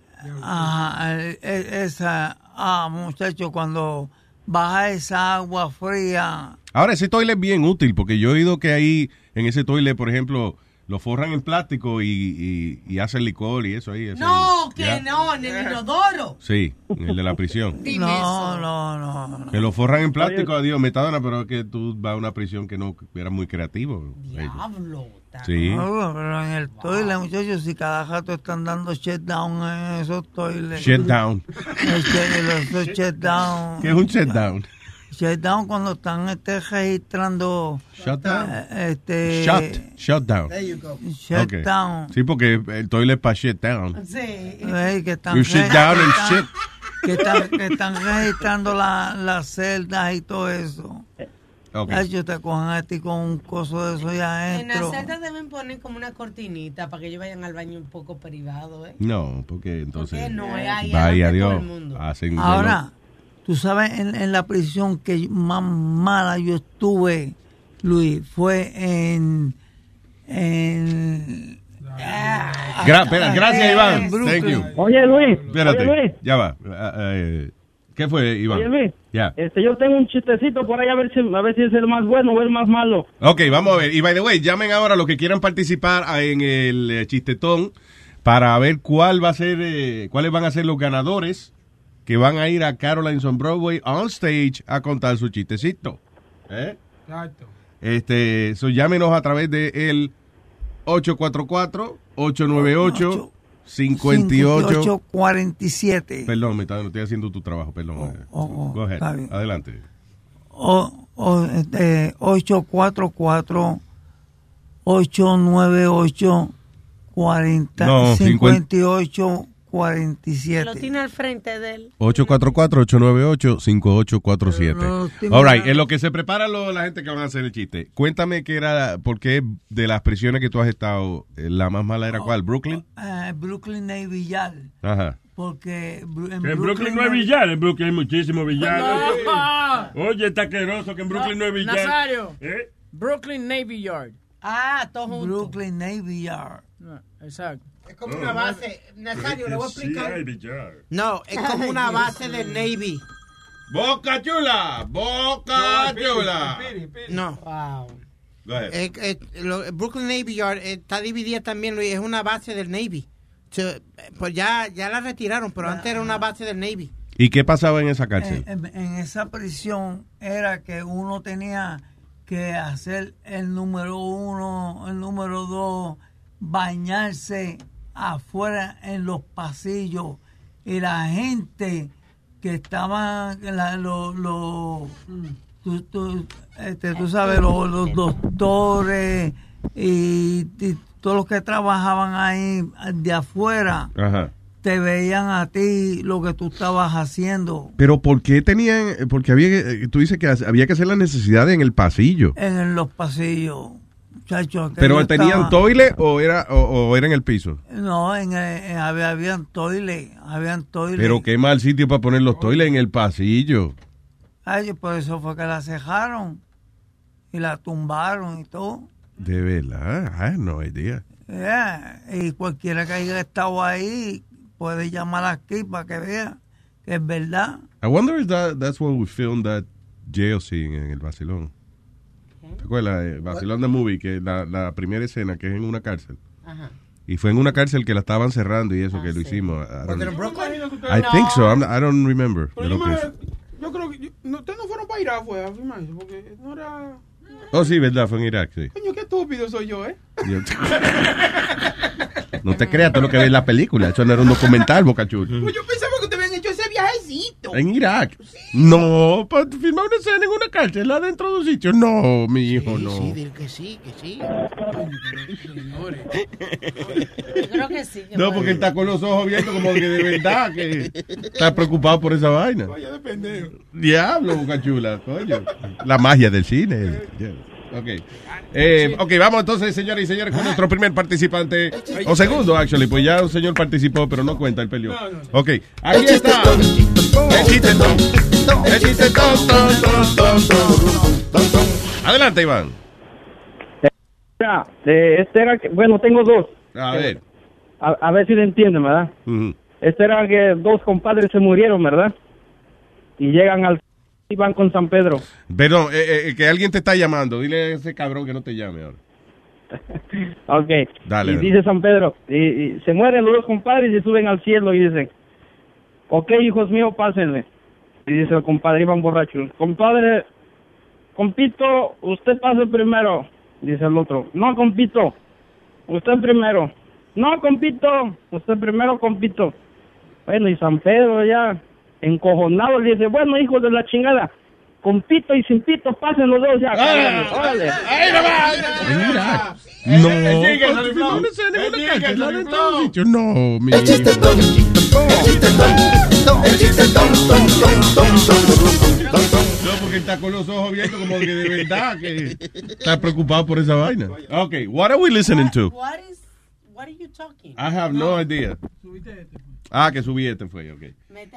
Speaker 20: Ajá, eh, eh, esa, ah, muchacho, cuando baja esa agua fría,
Speaker 3: Ahora, ese toilet es bien útil porque yo he oído que ahí, en ese toilet, por ejemplo, lo forran en plástico y, y, y hacen licor y eso ahí. eso
Speaker 6: No,
Speaker 3: ahí.
Speaker 6: que
Speaker 3: Ya.
Speaker 6: no, en el inodoro.
Speaker 3: Sí, en el de la prisión.
Speaker 6: Dime
Speaker 20: no,
Speaker 6: eso.
Speaker 20: no, no, no.
Speaker 3: Que lo forran en plástico, adiós, metadona, pero es que tú vas a una prisión que no era muy creativo.
Speaker 6: Diablo.
Speaker 3: Sí.
Speaker 20: No, pero en el toilet, muchachos, si cada rato están dando shutdown en esos toilets.
Speaker 3: Shutdown.
Speaker 20: Shutdown.
Speaker 3: ¿Qué es un shutdown?
Speaker 20: Shutdown cuando están este, registrando.
Speaker 3: Shutdown.
Speaker 20: eh, Este,
Speaker 3: Shut, shutdown.
Speaker 20: There you go. Shutdown.
Speaker 3: Sí, porque el toilet es para shut down.
Speaker 6: Sí.
Speaker 20: Ey, que están
Speaker 3: You shut down and
Speaker 20: que están-
Speaker 3: shit.
Speaker 20: Que están, que están registrando la- las celdas y todo eso.
Speaker 3: Ok.
Speaker 20: Ay, yo te cojan a ti con un coso de eso allá
Speaker 6: En las
Speaker 20: adentro.
Speaker 6: celdas deben poner como una cortinita para que ellos vayan al baño un poco privado, ¿eh?
Speaker 3: No, porque entonces.
Speaker 6: qué no? Es ahí
Speaker 3: Vaya
Speaker 6: de todo
Speaker 3: Dios.
Speaker 6: el mundo.
Speaker 3: Hacen
Speaker 20: Ahora, tú sabes, en, en la prisión que más mala yo estuve, Luis, fue en... en
Speaker 3: Gra- espera, gracias, Iván. Thank you.
Speaker 30: Oye, Luis.
Speaker 3: Espérate.
Speaker 30: Oye, Luis.
Speaker 3: Ya va. Ah, eh, ¿Qué fue, Iván?
Speaker 30: Oye, Luis. Este, yo tengo un chistecito por ahí a ver si, a ver si es el más bueno o el más malo.
Speaker 3: Ok, vamos a ver. Y by the way, llamen ahora los que quieran participar a- en el eh, chistetón para ver cuál va a ser, eh, cuáles van a ser los ganadores que van a ir a Caroline's on Broadway on stage a contar su chistecito. ¿Eh?
Speaker 14: Exacto.
Speaker 3: Este, so, llámenos a través de el 844-898-58.
Speaker 20: 5847.
Speaker 3: Perdón, me está- no estoy haciendo tu trabajo, perdón. Eh,
Speaker 20: oh,
Speaker 3: Go ahead. Adelante.
Speaker 20: Este, 844 898 40
Speaker 3: No,
Speaker 20: 58
Speaker 6: Lo
Speaker 20: 47.
Speaker 6: tiene al frente de él.
Speaker 3: 844-898-5847.
Speaker 20: No, tengo
Speaker 3: All right, en lo que se prepara lo- la gente que van a hacer el chiste. Cuéntame qué era, por qué de las prisiones que tú has estado, eh, la más mala era cuál, Brooklyn.
Speaker 20: Eh, Brooklyn Navy Yard.
Speaker 3: Ajá.
Speaker 20: Porque en
Speaker 9: Brooklyn no hay billar, en Brooklyn hay muchísimos billares. Oye, está asqueroso que en Brooklyn no hay billar.
Speaker 4: Nazario.
Speaker 9: ¿Eh?
Speaker 4: Brooklyn Navy Yard.
Speaker 6: Ah, todos juntos.
Speaker 20: Brooklyn Navy Yard.
Speaker 4: No, exacto.
Speaker 7: Es como una base. Nazario, le voy a explicar. No, es como una base del Navy.
Speaker 3: Boca Chula, Boca Chula.
Speaker 7: No.
Speaker 6: Wow.
Speaker 3: Go ahead.
Speaker 7: Eh, eh, lo- el Brooklyn Navy Yard eh, está dividida también, Luis, es una base del Navy. So, eh, pues ya, ya la retiraron, pero antes era una base del Navy.
Speaker 3: ¿Y qué pasaba en esa cárcel?
Speaker 20: En, en esa prisión era que uno tenía que hacer el número uno, el número dos, bañarse afuera en los pasillos y la gente que estaban, la- lo- lo- tú, tú- este, tú sabes, los, los doctores y, y todos los que trabajaban ahí de afuera
Speaker 3: Ajá.
Speaker 20: te veían a ti lo que tú estabas haciendo
Speaker 3: Pero ¿por qué tenían, porque había, que- tú dices que había que hacer las necesidades en el pasillo?
Speaker 20: en, en los pasillos. Muchachos,
Speaker 3: ¿Pero tenían
Speaker 20: estaba-
Speaker 3: toilet o era, o, o era en el piso?
Speaker 20: No, en, en- había, habían toilet, habían toilet.
Speaker 3: Pero qué mal sitio para poner los toilets en el pasillo.
Speaker 20: Ay, por eso fue que la cejaron y la tumbaron y todo.
Speaker 3: De verdad, I had no idea.
Speaker 20: Yeah, Y cualquiera que haya estado ahí puede llamar aquí para que vea que es verdad.
Speaker 3: I wonder if that, that's where we filmed that jail scene en el Basilón. ¿Te acuerdas? El Basilón the Movie, que la, la primera escena que es en una cárcel.
Speaker 6: Ajá.
Speaker 3: Y fue en una cárcel que la estaban cerrando y eso que lo hicimos. I, don't? I think so. I'm- I don't remember.
Speaker 14: Pero
Speaker 3: de
Speaker 14: yo, creo que yo- no, ustedes no fueron para Irak, fue porque no era.
Speaker 3: Oh, sí, verdad, fue en Irak, sí.
Speaker 14: Coño, qué estúpido soy yo, ¿eh?
Speaker 3: Yo- no te creas todo lo que ves en la película. Eso no era un documental, Bocachul.
Speaker 14: Pues yo pensaba que te
Speaker 3: En Irak. No, para filmar una escena en una cárcel adentro de un sitio. No, mi hijo, no.
Speaker 16: que sí, que sí.
Speaker 6: Yo creo que sí. que
Speaker 3: No, porque él está con los ojos abiertos como que de verdad que está preocupado por esa vaina.
Speaker 14: Vaya de pendejo.
Speaker 3: Diablo, Bocachula, coño. La magia del cine. Ok. Eh, ok, vamos entonces, señoras y señores, con nuestro primer participante. O segundo, actually, pues ya un señor participó, pero no cuenta, el peleó. Ok, aquí está. El chistetón. El chistetón. Ton, ton, ton, ton, ton, ton. Adelante, Iván.
Speaker 30: Eh, este era, que- bueno, tengo dos.
Speaker 3: A ver.
Speaker 30: A, a ver si le entienden, ¿verdad? Este era que dos compadres se murieron, ¿verdad? Y llegan al y van con San Pedro.
Speaker 3: Pero eh, eh, que alguien te está llamando. Dile a ese cabrón que no te llame ahora.
Speaker 30: Ok.
Speaker 3: Dale,
Speaker 30: y
Speaker 3: dale.
Speaker 30: dice San Pedro, y, y se mueren los dos compadres y suben al cielo y dicen, ok, hijos míos, pásenle. Y dice el compadre, iban borrachos, compadre, compito, usted pase primero. Dice el otro, no, compito, usted primero. No, compito, usted primero, compito. Bueno, y San Pedro ya, encojonado, le dice, bueno, hijos de la chingada, compito y sin pito, pasen los dos ya. carajo, órale".
Speaker 3: No.
Speaker 14: Eh,
Speaker 3: No, no sé ninguna cárcel, en todos sitios. No, mi No, porque está con los ojos abiertos como que de verdad que está preocupado por esa vaina. Okay, what are we listening to?
Speaker 6: What is, what are you talking?
Speaker 3: I have no idea. Ah, que subí este fue, ok.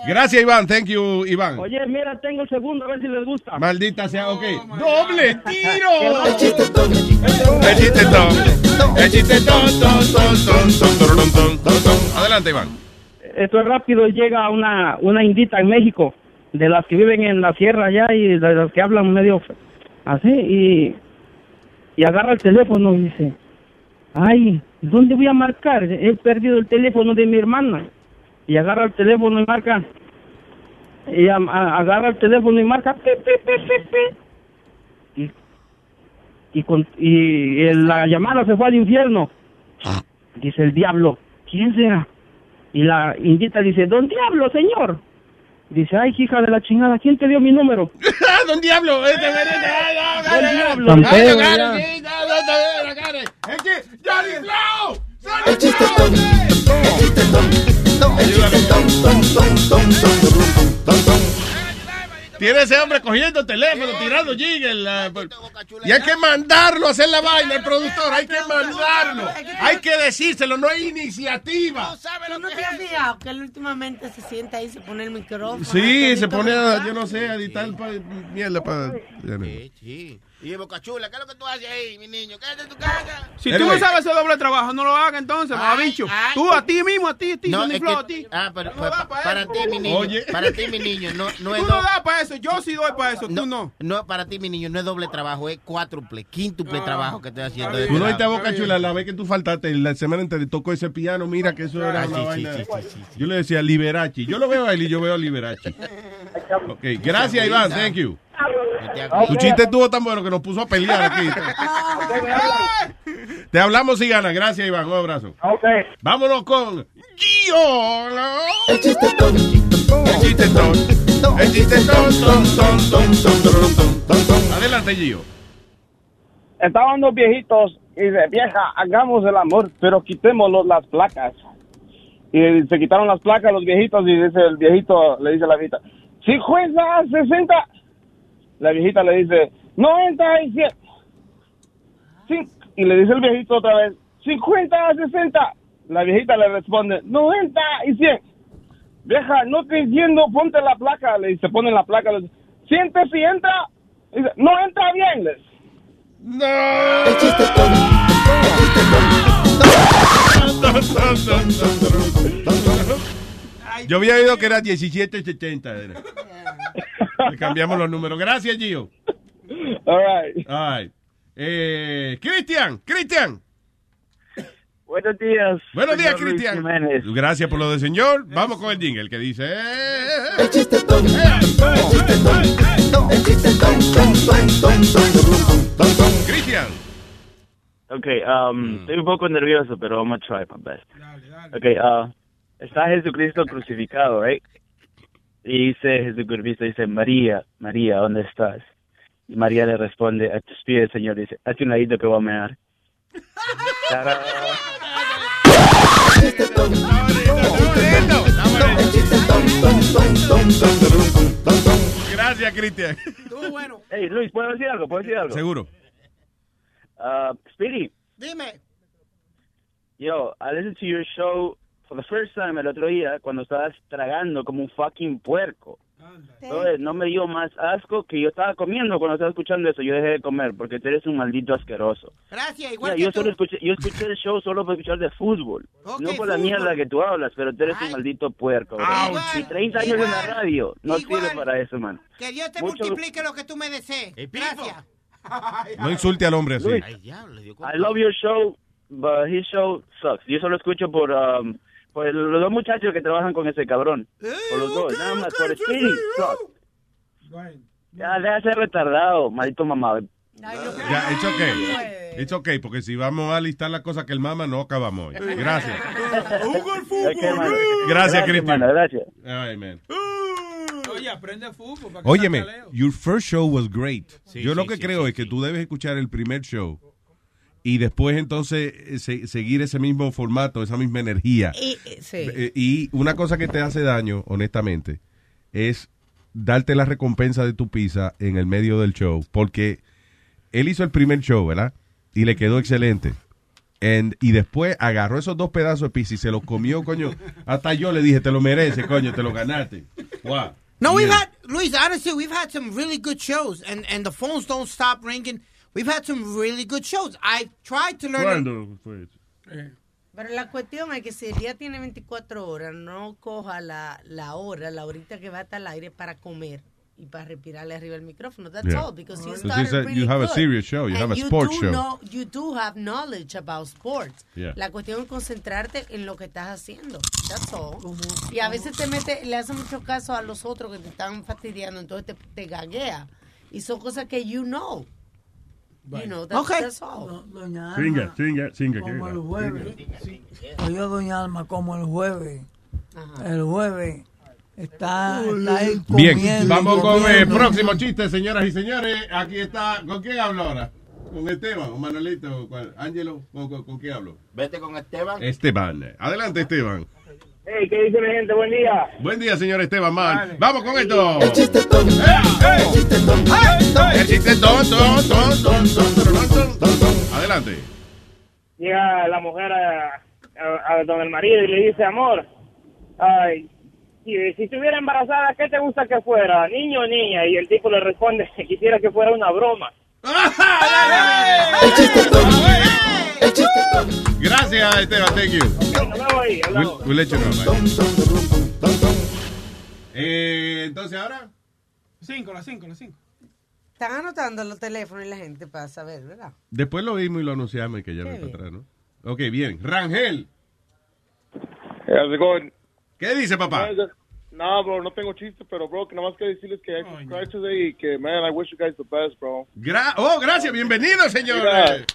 Speaker 3: Gracias, Iván. Thank you, Iván.
Speaker 30: Oye, mira, tengo el segundo, a ver si les gusta.
Speaker 3: Maldita sea, ok. ¡Doble tiro!
Speaker 30: El chiste
Speaker 3: El chiste ton. El chiste ton, ton, ton, ton, ton, ton, ton, ton, ton. Adelante, Iván.
Speaker 30: Esto es rápido, llega una, una indita en México, de las que viven en la sierra allá y de las que hablan medio así, y, y agarra el teléfono y dice, ay, ¿dónde voy a marcar? He perdido el teléfono de mi hermana. Y agarra el teléfono y marca, y a- a- agarra el teléfono y marca, pe. Y, y, con- y el- la llamada se fue al infierno. Dice el diablo, ¿quién será? Y la indita dice, ¿Don Diablo, señor? Dice, ay, hija de la chingada, ¿quién te dio mi número?
Speaker 3: ¡Don Diablo! Este
Speaker 30: Don Diablo.
Speaker 31: El chiste ton, el chiste ton, ton, ton, ton, ton, ton, ton, ton.
Speaker 3: Tiene ese hombre cogiendo teléfono, tirando jiggle. la- y hay que mandarlo a hacer la vaina, el productor. Hay que mandarlo. Hay que decírselo, no hay iniciativa.
Speaker 6: ¿Tú no te has fijado que él últimamente se sienta ahí y se pone el micrófono?
Speaker 3: Sí, se pone a, yo no sé, a editar pa- mierda para.
Speaker 16: Sí. Y Boca Chula, ¿qué es lo que tú haces ahí, mi niño? Quédate en tu casa.
Speaker 14: Si tú no sabes ese doble trabajo, no lo hagas entonces, bicho.
Speaker 16: ay.
Speaker 14: Tú a ti mismo, a ti, a ti,
Speaker 16: No, es que-
Speaker 14: a ti.
Speaker 16: Ah, pero,
Speaker 14: Tú no das pa'
Speaker 16: para
Speaker 14: eso.
Speaker 16: ti, mi niño.
Speaker 14: Oye.
Speaker 16: Para ti, mi niño. No, no es
Speaker 14: Tú no
Speaker 16: do-
Speaker 14: das para eso, yo sí doy para eso, tú no.
Speaker 16: No, para ti, mi niño, no es doble trabajo, es cuádruple, quíntuple trabajo que estoy haciendo. de
Speaker 3: Tú no
Speaker 16: este
Speaker 3: oíste a
Speaker 16: lado.
Speaker 3: Boca Chula la vez que tú faltaste, la semana entera tocó ese piano, mira que eso era
Speaker 16: Ah,
Speaker 3: una
Speaker 16: sí, sí,
Speaker 3: vaina.
Speaker 16: sí, sí, sí,
Speaker 3: Yo le decía Liberace. Yo lo veo a él y yo veo a Liberace. Ok, gracias Iván, thank you. Tu chiste estuvo tan bueno que nos puso a pelear aquí. Te hablamos y gana. Gracias, Iván. Un abrazo. Okay. Vámonos con Gio.
Speaker 31: El chiste tonto.
Speaker 3: El chiste tonto. El chiste tonto. Adelante, Gio.
Speaker 32: Estaban dos viejitos y dice, vieja, hagamos el amor, pero quitémoslo las placas. Y se quitaron las placas los viejitos y dice el viejito, le dice a la viejita, si jueza 60 la viejita le dice, 90 y 100. Cin- Y le dice el viejito otra vez, 50, 60. La viejita le responde, 90 y 100. Vieja, no te entiendo, ponte la placa. Le dice, pone la placa, le dice, siente si entra. Dice, no entra bien. Le dice.
Speaker 3: No.
Speaker 31: el chiste ton, el chiste
Speaker 3: Yo había oído que era 1770. Era. Le cambiamos los números. Gracias, Gio.
Speaker 32: All right.
Speaker 3: All right. Eh, Cristian, Cristian.
Speaker 32: Buenos días.
Speaker 3: Buenos días, Cristian. Gracias por lo del señor. Vamos con el jingle que dice.
Speaker 31: El chiste ton, el chiste ton, el chiste ton, ton, ton, ton, ton, ton, ton.
Speaker 3: Cristian.
Speaker 33: Okay, um, estoy un poco nervioso, pero I'm gonna try my best. Okay, uh, está Jesucristo crucificado, right? Y dice Jesucristo, dice, María, María, ¿dónde estás? Y María le responde, a tus pies, Señor, dice, hazte un ladito que voy a mear.
Speaker 3: Gracias, Cristian.
Speaker 33: Hey, Luis, ¿puedo decir algo? ¿Puedo decir algo?
Speaker 3: Seguro.
Speaker 33: Uh, Speedy,
Speaker 7: Dime.
Speaker 33: yo, I listened to your show for the first time el otro día cuando estabas tragando como un fucking puerco. Entonces, no me dio más asco que yo estaba comiendo cuando estaba escuchando eso. Yo dejé de comer porque tú eres un maldito asqueroso.
Speaker 7: Gracias, igual
Speaker 33: Mira,
Speaker 7: que
Speaker 33: yo
Speaker 7: tú.
Speaker 33: solo escuché, yo escuché el show solo para escuchar de fútbol.
Speaker 7: Ok,
Speaker 33: no por la
Speaker 7: fútbol.
Speaker 33: mierda que tú hablas, pero tú eres un maldito puerco. Y 30 años en la radio no
Speaker 7: igual.
Speaker 33: sirve para eso, man.
Speaker 7: Que Dios te
Speaker 33: Mucho-
Speaker 7: multiplique lo que tú me desees. Gracias.
Speaker 3: No insulte al hombre así.
Speaker 33: Luis, I love your show, but his show sucks. Yo solo escucho por, um, por los dos muchachos que trabajan con ese cabrón. Por los dos, nada más. Por Speedy sucks. Ya, deja de ser retardado, maldito mamá.
Speaker 3: Ya, it's okay. It's okay, porque si vamos a listar las cosas que el mama, no acabamos hoy. Gracias. Gracias, Cristian.
Speaker 33: mano, gracias.
Speaker 3: Right, man.
Speaker 14: Oye, aprende fútbol. para que
Speaker 3: Óyeme, your first show was great.
Speaker 14: Sí,
Speaker 3: Yo lo que
Speaker 14: sí,
Speaker 3: creo es que tú debes escuchar el primer show y después entonces eh, se- seguir ese mismo formato, esa misma energía.
Speaker 6: Y, eh, sí.
Speaker 3: Y una cosa que te hace daño, honestamente, es darte la recompensa de tu pizza en el medio del show. Porque él hizo el primer show, ¿verdad? Y le quedó excelente. And- y después agarró esos dos pedazos de pizza y se los comió, coño. Hasta yo le dije, te lo mereces, coño, te lo ganaste. Wow.
Speaker 7: No, we've had Luis. Honestly, we've had some really good shows, and and the phones don't stop ringing. We've had some really good shows. I tried to learn.
Speaker 9: ¿Cuándo fue eso?
Speaker 6: Pero la cuestión es que si el día tiene 24 horas, no coja la, la hora, la horita que va a estar al aire para comer y para respirarle arriba el micrófono. That's
Speaker 3: Yeah.
Speaker 6: all, because you started
Speaker 3: a-
Speaker 6: really
Speaker 3: you have a
Speaker 6: good.
Speaker 3: serious show, you
Speaker 6: And
Speaker 3: have a sports show.
Speaker 6: know- you do have knowledge about sports.
Speaker 3: Yeah.
Speaker 6: La cuestión es concentrarte en lo que estás haciendo. That's all. Y a veces te mete, le hace mucho caso a los otros que te están fastidiando, entonces te, te gaguea. Y son cosas que you know. You know, that's,
Speaker 7: Okay.
Speaker 6: that's all.
Speaker 20: Doña
Speaker 9: Singa,
Speaker 20: Alma,
Speaker 9: singa, singa.
Speaker 20: como el jueves. Oye, doña Alma, como el jueves. El jueves está, está ahí
Speaker 3: Bien,
Speaker 20: comiendo,
Speaker 3: vamos con el próximo chiste, señoras y señores. Aquí está. ¿Con quién hablo ahora? ¿Con Esteban? ¿Con Manuelito? ¿Cuál? ¿Ángelo? ¿Con, con, con quién hablo?
Speaker 16: Vete con Esteban.
Speaker 3: Esteban. Adelante, Esteban.
Speaker 33: Hey, ¿qué dice mi gente? Buen día.
Speaker 3: Buen día, señor Esteban Man. Vamos con esto.
Speaker 31: El chiste tonto. El chiste tonto.
Speaker 3: El chiste tonto. Adelante.
Speaker 33: Llega la mujer a, a, a don el marido y le dice, amor, ay, si, si estuviera embarazada, ¿qué te gusta que fuera? ¿Niño o niña? Y el tipo le responde, quisiera que fuera una broma.
Speaker 31: El chiste tonto. El chiste tonto.
Speaker 3: Gracias, Esteban. Thank you.
Speaker 33: Ahí,
Speaker 3: We'll,
Speaker 33: hablamos.
Speaker 3: we'll let you know. Eh, entonces ahora.
Speaker 14: Cinco, las cinco, las cinco.
Speaker 6: Están anotando los teléfonos y la gente para saber, ¿verdad?
Speaker 3: Después lo vimos y lo anunciamos y que ya no está atrás, ¿no? Ok, bien. Rangel.
Speaker 34: How's it going?
Speaker 3: ¿Qué dice, papá?
Speaker 34: No, bro, no tengo chiste, pero, bro, que nada más que decirles que I subscribed today y que, man, I wish you guys the best, bro.
Speaker 3: Gra oh, gracias. Bienvenido, señor.
Speaker 34: Mira,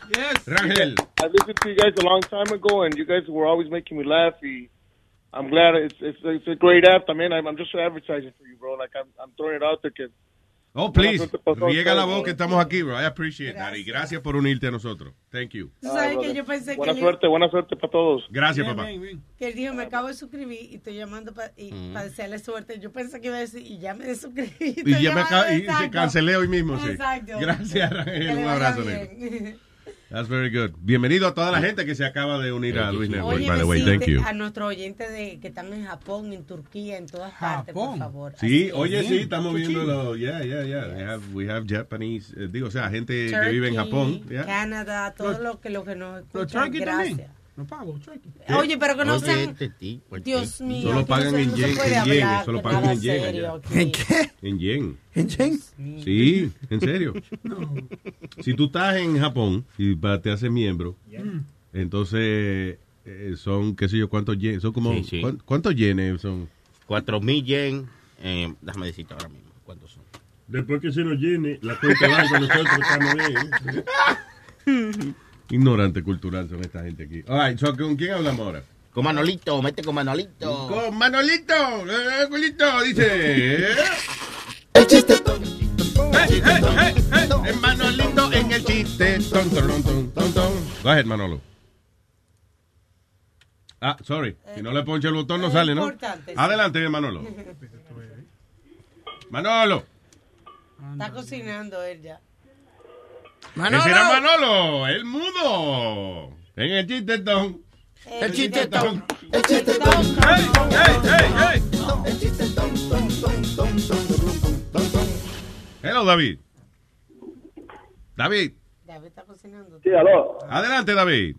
Speaker 3: Rangel.
Speaker 34: I listened to you guys a long time ago, and you guys were always making me laugh. Y I'm glad it's it's, it's a great app. I mean, I'm, I'm just advertising for you, bro. Like I'm I'm throwing it out there. Que
Speaker 3: Oh, please. Riega la voz que estamos aquí, bro. I appreciate that. Y gracias por unirte a nosotros. Thank you.
Speaker 6: Tú sabes que yo pensé que
Speaker 34: buena
Speaker 6: él-
Speaker 34: suerte, buena suerte para todos.
Speaker 3: Gracias, papá.
Speaker 6: Que él dijo, me acabo de suscribir y estoy llamando para
Speaker 3: Mm.
Speaker 6: desearle suerte. Yo pensé que iba a decir, y ya me desuscribí.
Speaker 3: Y ya me acá- y se cancelé hoy mismo, sí.
Speaker 6: Exacto.
Speaker 3: Gracias,
Speaker 6: Que
Speaker 3: Rangel.
Speaker 6: le
Speaker 3: Un abrazo,
Speaker 6: bien.
Speaker 3: negro. That's very good. Bienvenido a toda la gente que se acaba de unir a Luis Network,
Speaker 6: Oye,
Speaker 3: by the way. Thank you.
Speaker 6: a nuestros oyentes de, que están en Japón, en Turquía, en todas partes, por favor.
Speaker 3: Sí,
Speaker 6: Así
Speaker 3: oye,
Speaker 6: es.
Speaker 3: sí, estamos viendo los, yeah, yeah, yeah. We have, we have Japanese, eh, digo, o sea, gente que
Speaker 6: Turkey,
Speaker 3: vive en Japón. yeah.
Speaker 6: Canadá, todo
Speaker 14: Los-
Speaker 6: lo que, lo que nos
Speaker 14: Los
Speaker 6: escuchan,
Speaker 14: turkey
Speaker 6: gracias.
Speaker 14: también. No pago, turkey.
Speaker 6: Oye, pero que no
Speaker 3: Oye,
Speaker 6: sean...
Speaker 3: este tipo,
Speaker 6: Dios mío.
Speaker 3: Solo pagan
Speaker 6: no
Speaker 3: en
Speaker 6: no
Speaker 3: yen, en yen, solo pagan en yen.
Speaker 7: ¿En qué?
Speaker 3: En yen.
Speaker 7: ¿En yen?
Speaker 3: Sí, en serio. Si tú estás en Japón y te haces miembro, entonces eh, son, qué sé yo, cuántos yen, son como,
Speaker 16: Sí, sí.
Speaker 3: ¿cuán- ¿cuántos yenes son?
Speaker 16: Cuatro mil yen. Eh, déjame decirte ahora mismo. ¿Cuántos son?
Speaker 9: Después que se nos llene, la cuenta de banco nosotros estamos bien.
Speaker 3: Ignorante cultural son esta gente aquí. All right, so, ¿con quién hablamos ahora?
Speaker 16: Con Manolito, mete con Manolito.
Speaker 3: Con Manolito, eh, culito, dice.
Speaker 31: El chiste tonto.
Speaker 3: En Manolito en el chiste. Ton, ton, ton, ton, ton. Go ahead, Manolo. Ah, sorry. Si no le ponche el botón no sale, ¿no? Adelante, Manolo. Manolo.
Speaker 6: Está cocinando él ya.
Speaker 3: Ese era Manolo, el mudo. En el chiste ton.
Speaker 6: El chiste ton.
Speaker 31: El chiste tonto.
Speaker 14: ¡Ey, ey, ey, ey!
Speaker 31: El chiste tonto.
Speaker 3: Hello, David. David.
Speaker 6: David está cocinando.
Speaker 35: Sí, aló.
Speaker 3: Adelante, David.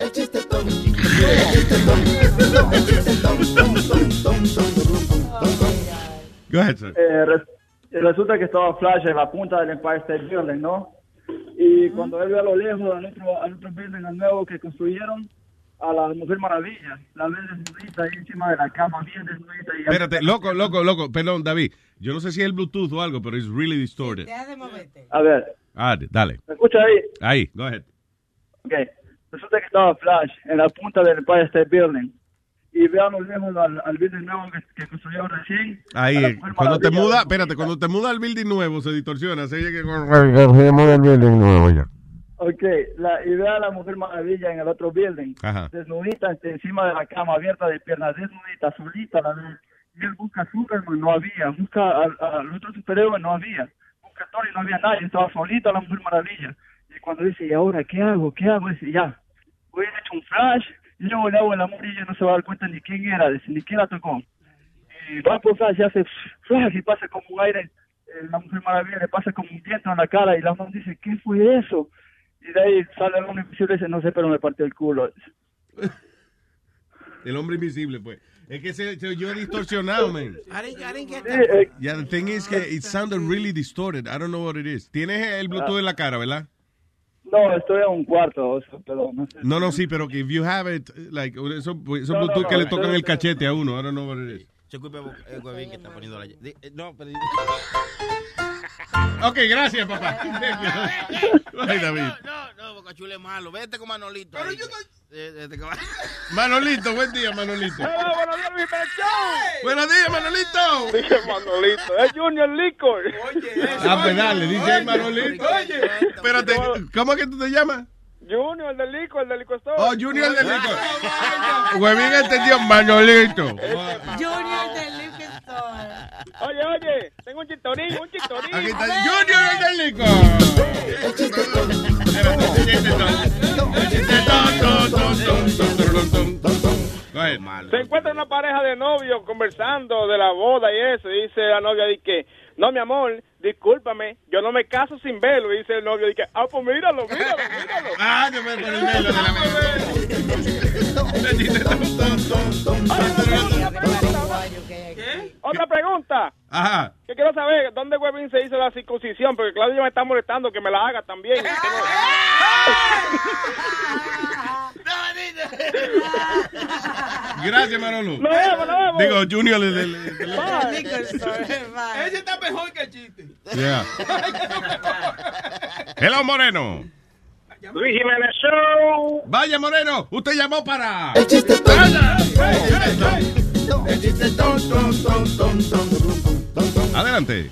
Speaker 3: Go ahead, sir.
Speaker 35: Eh, res- resulta que estaba Flash en la punta del Empire State Building, ¿no? Y cuando él ve a lo lejos al otro, al otro building, al nuevo que construyeron, a la Mujer Maravilla, la ve desnudita ahí encima de la cama, bien desnudita. Y
Speaker 3: Espérate, loco, loco, loco. Perdón, David. Yo no sé si es el Bluetooth o algo, pero es really distorted.
Speaker 6: Deja de moverte.
Speaker 35: A ver,
Speaker 3: Ah, dale.
Speaker 35: ¿me escucha ahí?
Speaker 3: Ahí, go ahead.
Speaker 35: Ok. Resulta que estaba Flash en la punta del Empire State Building. Y ve a lo lejos al, al building nuevo que, que construyeron recién.
Speaker 3: Ahí, cuando te muda, espérate, cuando te muda al building nuevo se distorsiona. Se oye que...
Speaker 35: Ok, la, y ve a la Mujer Maravilla en el otro building,
Speaker 3: Ajá.
Speaker 35: desnudita este, encima de la cama, abierta de piernas, desnudita, solita la ve. Y él busca a Superman, no había. Busca al, al otro superhéroe, no había. Busca a Tony, no había nadie. Estaba solita la Mujer Maravilla. Y cuando dice, ¿y ahora qué hago? ¿Qué hago? Dice, ya, voy a hecho un flash. Y luego le hago el amor y ella no se va a dar cuenta ni quién era, ni quién la tocó. Y va por flash y hace flash y pasa como un aire. eh, la Mujer Maravilla le pasa como un viento en la cara y la mamá dice, ¿qué fue eso? Y de ahí sale el hombre invisible y dice, no sé, pero me partió el culo.
Speaker 3: El hombre invisible, pues. Es que se, se oyó distorsionado, man.
Speaker 7: I didn't, I didn't get
Speaker 35: Sí,
Speaker 7: that.
Speaker 3: Yeah, the thing is que it sounded really distorted. I don't know what it is. Tienes el Bluetooth en la cara, ¿verdad?
Speaker 35: No, estoy en un cuarto, o sea, pero no sé.
Speaker 3: No, no, sí, pero que if you have it, like, esos esos
Speaker 35: No, no, no,
Speaker 3: que le
Speaker 35: no,
Speaker 3: tocan
Speaker 35: no,
Speaker 3: el
Speaker 35: no.
Speaker 3: cachete a uno. It is.
Speaker 16: Se culpa el huevín que está poniendo la... eh, No, pero...
Speaker 3: Ok, gracias, papá. Ay, David.
Speaker 16: No, no, Bocachula es malo. Vete con Manolito. Pero yo
Speaker 3: Manolito, buen día, Manolito.
Speaker 34: buenos días,
Speaker 3: Buenos Manolito.
Speaker 34: Dije Manolito, es Junior Licor.
Speaker 3: Ah, pues dale, dice Manolito.
Speaker 34: Oye,
Speaker 3: Espérate, ¿cómo es que tú te llamas?
Speaker 34: Junior, el del Licor, el del Licor Store.
Speaker 3: Oh, Junior del Licor. Huevín entendió, Manolito.
Speaker 6: Junior del Liquor Store.
Speaker 34: Oye, oye, tengo un chistorín, un chistorín.
Speaker 3: Aquí está Junior el ahead.
Speaker 34: Se encuentra una pareja de novios conversando de la boda y eso. Y dice la novia, dice, no, mi amor, discúlpame, yo no me caso sin velo. Y dice el novio, dice, ah, pues míralo, míralo, míralo.
Speaker 3: Ah, yo me poner el velo de la
Speaker 34: Otra pregunta.
Speaker 3: Ajá.
Speaker 34: Que quiero saber, ¿dónde Webin se hizo la circuncisión? Porque Claudio me está molestando que me la haga también.
Speaker 3: Gracias, Manolo.
Speaker 34: Nos vemos, nos vemos.
Speaker 3: Digo, Junior el del...
Speaker 14: Ese está mejor que el chiste.
Speaker 3: Yeah. Hello, Moreno.
Speaker 34: Luis Jiménez Show.
Speaker 3: Vaya, Moreno, usted llamó para... Adelante.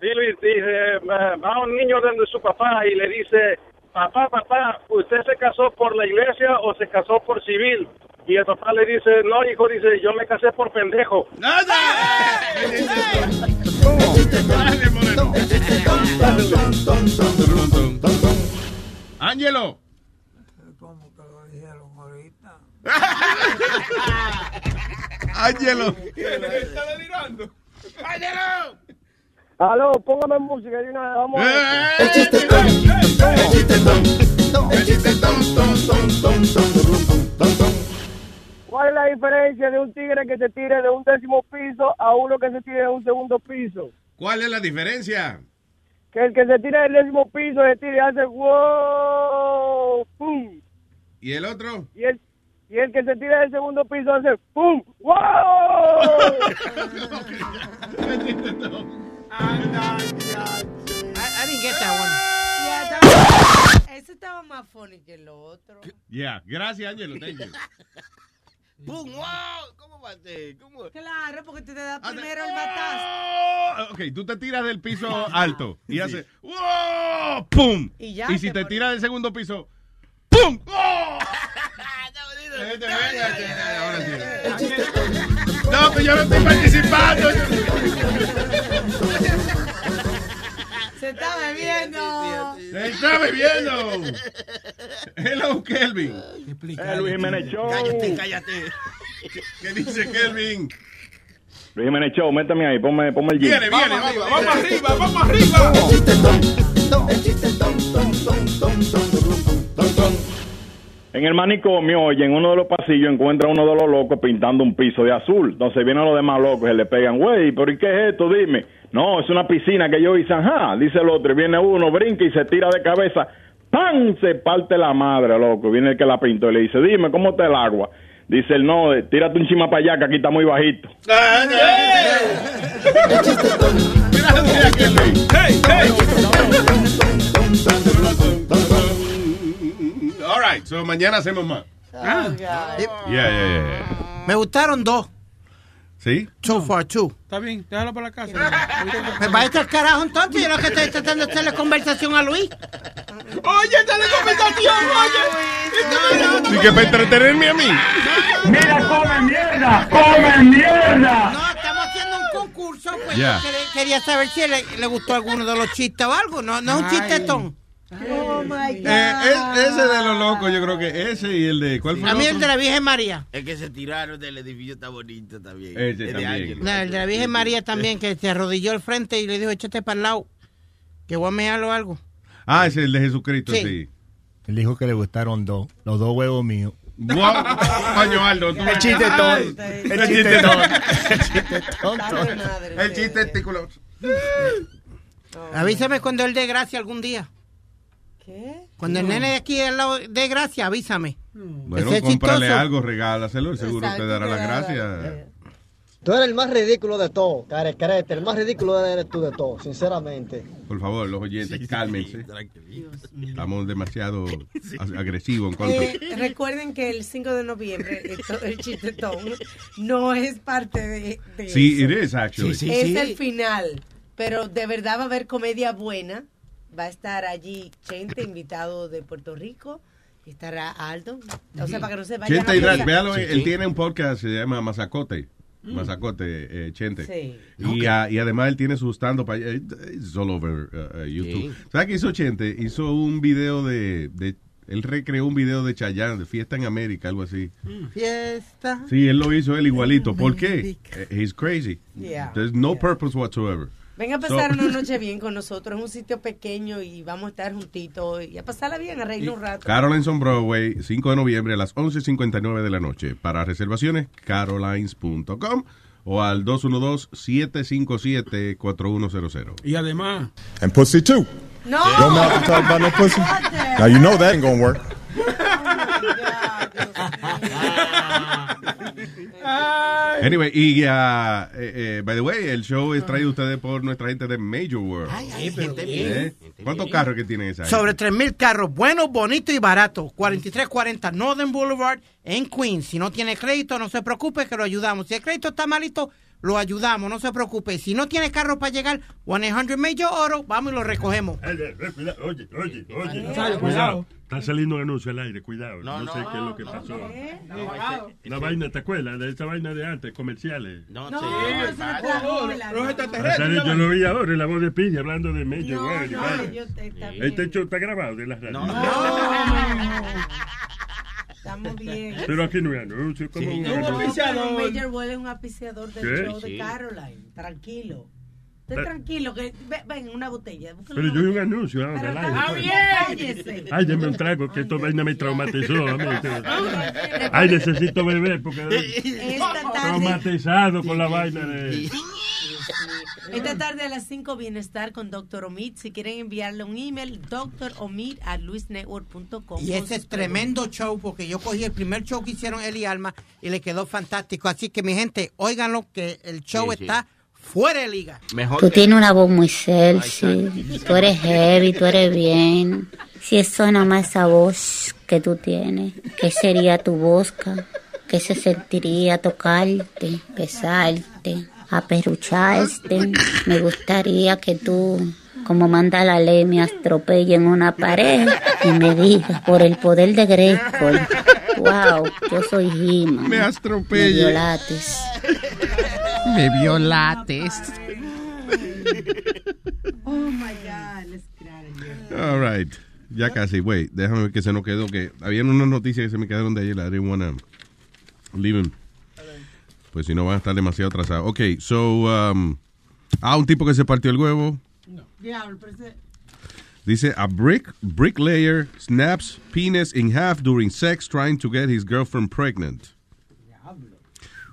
Speaker 35: Sí, Luis, dice, va va un niño donde su papá y le dice, papá, papá, ¿usted se casó por la iglesia o se casó por civil? Y el papá le dice, no, hijo, dice, yo me casé por pendejo.
Speaker 3: Ángelo. Ángelo.
Speaker 14: Está delirando. ¡Ángelo!
Speaker 34: Aló, póngame música y una vamos. ¿Cuál es la diferencia de un tigre que se tire de un décimo piso a uno que se tire de un segundo piso?
Speaker 3: ¿Cuál es la diferencia?
Speaker 34: Que el que se tira del décimo piso se tira y hace wow, pum.
Speaker 3: ¿Y el otro?
Speaker 34: Y el, y el que se tira del segundo piso hace pum, wow.
Speaker 7: I, I didn't get that one.
Speaker 6: Ya, estaba- Ese estaba más funny que el otro.
Speaker 3: Yeah, gracias, Ángelo. Thank you.
Speaker 16: ¡Pum! ¡Wow! ¿Cómo va a ser? ¿Cómo?
Speaker 6: Claro, porque tú te das
Speaker 3: Ah,
Speaker 6: primero el batazo.
Speaker 3: Oh, Ok, tú te tiras del piso alto y haces ¡Wow! ¡Pum!
Speaker 6: Y ya
Speaker 3: si
Speaker 6: te
Speaker 3: te tiras del segundo piso ¡Pum! ¡Oh! No, que yo no estoy participando.
Speaker 6: Se está bebiendo.
Speaker 3: Se está bebiendo. Hello, Kelvin.
Speaker 35: Eh, Luis Jiménez Show.
Speaker 16: Cállate, cállate.
Speaker 3: ¿Qué dice Kelvin?
Speaker 36: Luis Jiménez Show, métame ahí, ponme, ponme el jingle.
Speaker 14: Viene, viene, vamos, vamos arriba, vamos arriba.
Speaker 36: En el manicomio, oye, en uno de los pasillos encuentra uno de los locos pintando un piso de azul. Entonces vienen los demás locos y se le pegan, güey, pero ¿y qué es esto? Dime. No, es una piscina que yo hice, ajá. Dice el otro, y viene uno, brinca y se tira de cabeza. ¡Pam! Se parte la madre, loco. Viene el que la pintó y le dice, dime, ¿cómo está el agua? Dice el no, eh, tírate un chima para allá que aquí está muy bajito.
Speaker 3: All right, so mañana hacemos más.
Speaker 7: Ah.
Speaker 3: Yeah, yeah, yeah.
Speaker 7: Me gustaron dos.
Speaker 3: ¿Sí?
Speaker 7: So far, two.
Speaker 14: Está bien, déjalo para la casa.
Speaker 7: Me va a echar carajo entonces. Yo lo que estoy tratando de hacerle conversación a Luis.
Speaker 14: Oye, dale conversación, oye.
Speaker 3: Sí que para entretenerme a mí.
Speaker 26: Mira, come mierda, come mierda.
Speaker 7: No, estamos haciendo un concurso. Pues
Speaker 3: Ya.
Speaker 7: yo quería, quería saber si le, le gustó alguno de los chistes o algo. No, no es un chistetón.
Speaker 6: Oh my God.
Speaker 3: Eh, es- ese de los locos, yo creo que ese y el de. ¿Cuál fue
Speaker 7: A mí
Speaker 3: el
Speaker 7: de la Virgen María.
Speaker 16: El que se tiraron del edificio está bonito también.
Speaker 3: Ese
Speaker 16: Es de
Speaker 3: también.
Speaker 16: Ángel.
Speaker 7: No, el de la Virgen María también, que se arrodilló al frente y le dijo, échate para el lado. Que voy a mearlo algo.
Speaker 3: Ah, ese es el de Jesucristo,
Speaker 7: Sí.
Speaker 3: sí.
Speaker 13: Él dijo que le gustaron dos, los dos huevos míos.
Speaker 3: Guau, Coño, Aldo, tú-
Speaker 13: El chiste todo. El chiste todo. El chiste tonto.
Speaker 3: El chiste testículo.
Speaker 7: Avísame cuando él dé gracia algún día.
Speaker 6: ¿Qué?
Speaker 7: Cuando el nene de aquí al lado dé gracia, avísame.
Speaker 3: Bueno,
Speaker 7: Ese es
Speaker 3: cómprale
Speaker 7: chistoso.
Speaker 3: algo, regálaselo, y seguro te dará la gracia.
Speaker 37: Tú eres el más ridículo de todo, carecrete. El más ridículo eres tú de todo, sinceramente.
Speaker 3: Por favor, los oyentes, cálmense. Estamos demasiado ag- agresivos en contra.
Speaker 6: Eh, recuerden que el 5 de noviembre esto- el chistetón no es parte de, de
Speaker 3: Sí,
Speaker 6: eso.
Speaker 3: it is, actually. Sí, sí,
Speaker 6: es
Speaker 3: sí.
Speaker 6: el final, pero de verdad va a haber comedia buena. Va a estar allí Chente, invitado de Puerto Rico. y Estará Aldo. O sea, para que no se vayan
Speaker 3: Chente
Speaker 6: a
Speaker 3: y Drag,
Speaker 6: pensar-
Speaker 3: véalo, él tiene un podcast que se llama Mazacote. Mazacote, eh, Chente.
Speaker 6: Sí.
Speaker 3: Y, ah, y además él tiene su stand-up, allá, eh, it's all over uh, YouTube.
Speaker 16: Sí.
Speaker 3: ¿Sabes qué hizo Chente? Hizo un video de, de- Él recreó un video de Chayanne, de Fiesta en América, algo así.
Speaker 7: Fiesta.
Speaker 3: Sí, él lo hizo él igualito. ¿Por qué? He's crazy.
Speaker 6: Yeah.
Speaker 3: There's no purpose whatsoever.
Speaker 6: Venga a
Speaker 3: So-
Speaker 6: pasar una noche bien con nosotros en un sitio pequeño y vamos a estar juntitos y a pasarla bien, a reírnos un rato.
Speaker 3: Carolines on Broadway, 5 de noviembre a las 11.59 de la noche. Para reservaciones, carolines.com o al 212-757-4100.
Speaker 14: Y además,
Speaker 38: And pussy too.
Speaker 6: No.
Speaker 38: Don't know how to talk about no pussy. Now you know that ain't gonna work.
Speaker 3: Anyway, y ah, eh, eh, by the way, el show es traído a ustedes por nuestra gente de Major World. ¿Eh? ¿Cuántos carros que tienen esa? gente?
Speaker 7: Sobre 3.000 carros, buenos, bonitos y baratos. 4340 Northern Boulevard en Queens. Si no tiene crédito, no se preocupe que lo ayudamos. Si el crédito está malito, lo ayudamos, no se preocupe. Si no tiene carro para llegar, 100 Major Oro, vamos y lo recogemos.
Speaker 9: Oye, oye, oye, oye.
Speaker 7: Cuidado.
Speaker 9: Cuidado. Está saliendo un anuncio al aire, cuidado. No,
Speaker 16: No,
Speaker 9: sé
Speaker 16: no,
Speaker 9: qué es lo que
Speaker 16: no,
Speaker 9: pasó.
Speaker 16: no.
Speaker 9: Una vaina, ¿te acuerdas? De esa vaina de antes, comerciales.
Speaker 16: No,
Speaker 14: los extraterrestres.
Speaker 9: sale, yo lo vi ahora en la voz de Piña hablando de Major. Este está grabado de la radio.
Speaker 6: Estamos bien.
Speaker 9: Pero aquí no hay anuncio. ¿cómo un
Speaker 6: pero Major Well es un auspiciador del
Speaker 9: ¿Qué?
Speaker 6: show de
Speaker 9: Sí.
Speaker 6: Caroline. Tranquilo. Esté tranquilo, que ve- ven, una botella.
Speaker 9: Pero
Speaker 6: una
Speaker 9: yo vi un anuncio ahora
Speaker 6: Pero
Speaker 9: al aire. Ay, un trago, que esta vaina me traumatizó. Ay, necesito beber porque
Speaker 6: Esta tarde,
Speaker 9: traumatizado con la vaina de...
Speaker 6: esta tarde a las 5 Bienestar con Dr. Omid. Si quieren enviarle un email, dromid a luisnetwork.com.
Speaker 7: Y ese es tremendo show porque yo cogí el primer show que hicieron él y Alma y le quedó fantástico. Así que mi gente, óiganlo que el show
Speaker 28: Sí, sí.
Speaker 7: está fuera de liga.
Speaker 28: Tú tienes una voz muy sexy. Tú eres heavy, tú eres bien. Si eso nada más esa voz que tú tienes, ¿qué sería tu bosca? ¿Qué se sentiría tocarte, besarte, aperrucharte? Me gustaría que tú, como manda la ley, me atropelle en una pared y me digas, por el poder de Grayskull, wow, yo soy He-Man.
Speaker 3: Me atropelle.
Speaker 28: Me violates.
Speaker 3: Me violates.
Speaker 6: Oh my God, let's get out of here.
Speaker 3: All right. Ya casi, wait, déjame ver que se nos quedó que habían unas noticias que se me quedaron de ayer, I didn't wanna leave 'em. Pues si no van a estar demasiado atrasados. Ok, so, um, ah, un tipo que se partió el huevo.
Speaker 6: Ese-
Speaker 3: Dice, a brick bricklayer snaps penis in half during sex trying to get his girlfriend pregnant.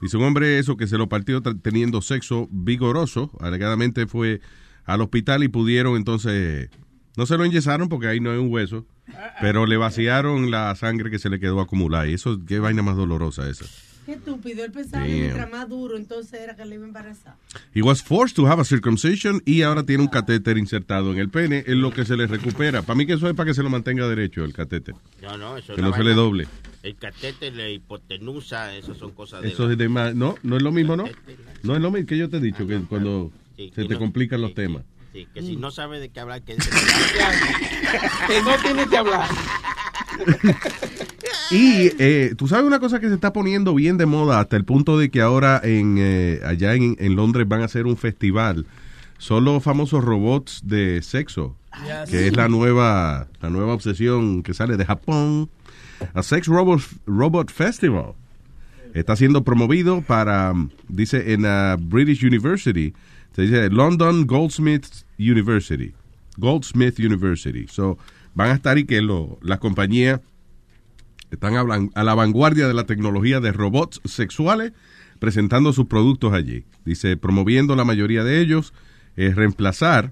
Speaker 3: Dice un hombre eso que se lo partió teniendo sexo vigoroso. Alegadamente fue al hospital y pudieron entonces... No se lo enyesaron porque ahí no hay un hueso, pero le vaciaron la sangre que se le quedó acumulada. Y eso, qué vaina más dolorosa esa.
Speaker 6: Qué estúpido. Él pensaba que mientras más duro, entonces era que le iba a embarazar.
Speaker 3: He was forced to have a circumcision y ahora tiene un catéter insertado en el pene, es lo que se le recupera. Para mí que eso es para que se lo mantenga derecho el catéter.
Speaker 16: No, no, eso es
Speaker 3: Que no se le doble.
Speaker 16: El catete, la hipotenusa, eso son cosas de...
Speaker 3: Eso es de más, no, no es lo mismo, ¿no? No es lo mismo que yo te he dicho, que cuando
Speaker 16: Sí,
Speaker 3: se
Speaker 16: que
Speaker 3: te
Speaker 16: no-
Speaker 3: complican los temas.
Speaker 16: Sí, que si no sabe de qué hablar, que
Speaker 14: Que no tiene que hablar.
Speaker 3: Y eh, tú sabes una cosa que se está poniendo bien de moda hasta el punto de que ahora en eh, allá en, en Londres van a hacer un festival. Son los famosos robots de sexo,
Speaker 4: Yes.
Speaker 3: que es la nueva, la nueva obsesión que sale de Japón. A Sex Robot, Robot Festival. Está siendo promovido para, um, dice, en la British University. Se dice London Goldsmith University. Goldsmith University. So, van a estar y que lo, las compañías están a, la vanguardia de la tecnología de robots sexuales presentando sus productos allí. Dice, promoviendo la mayoría de ellos, es reemplazar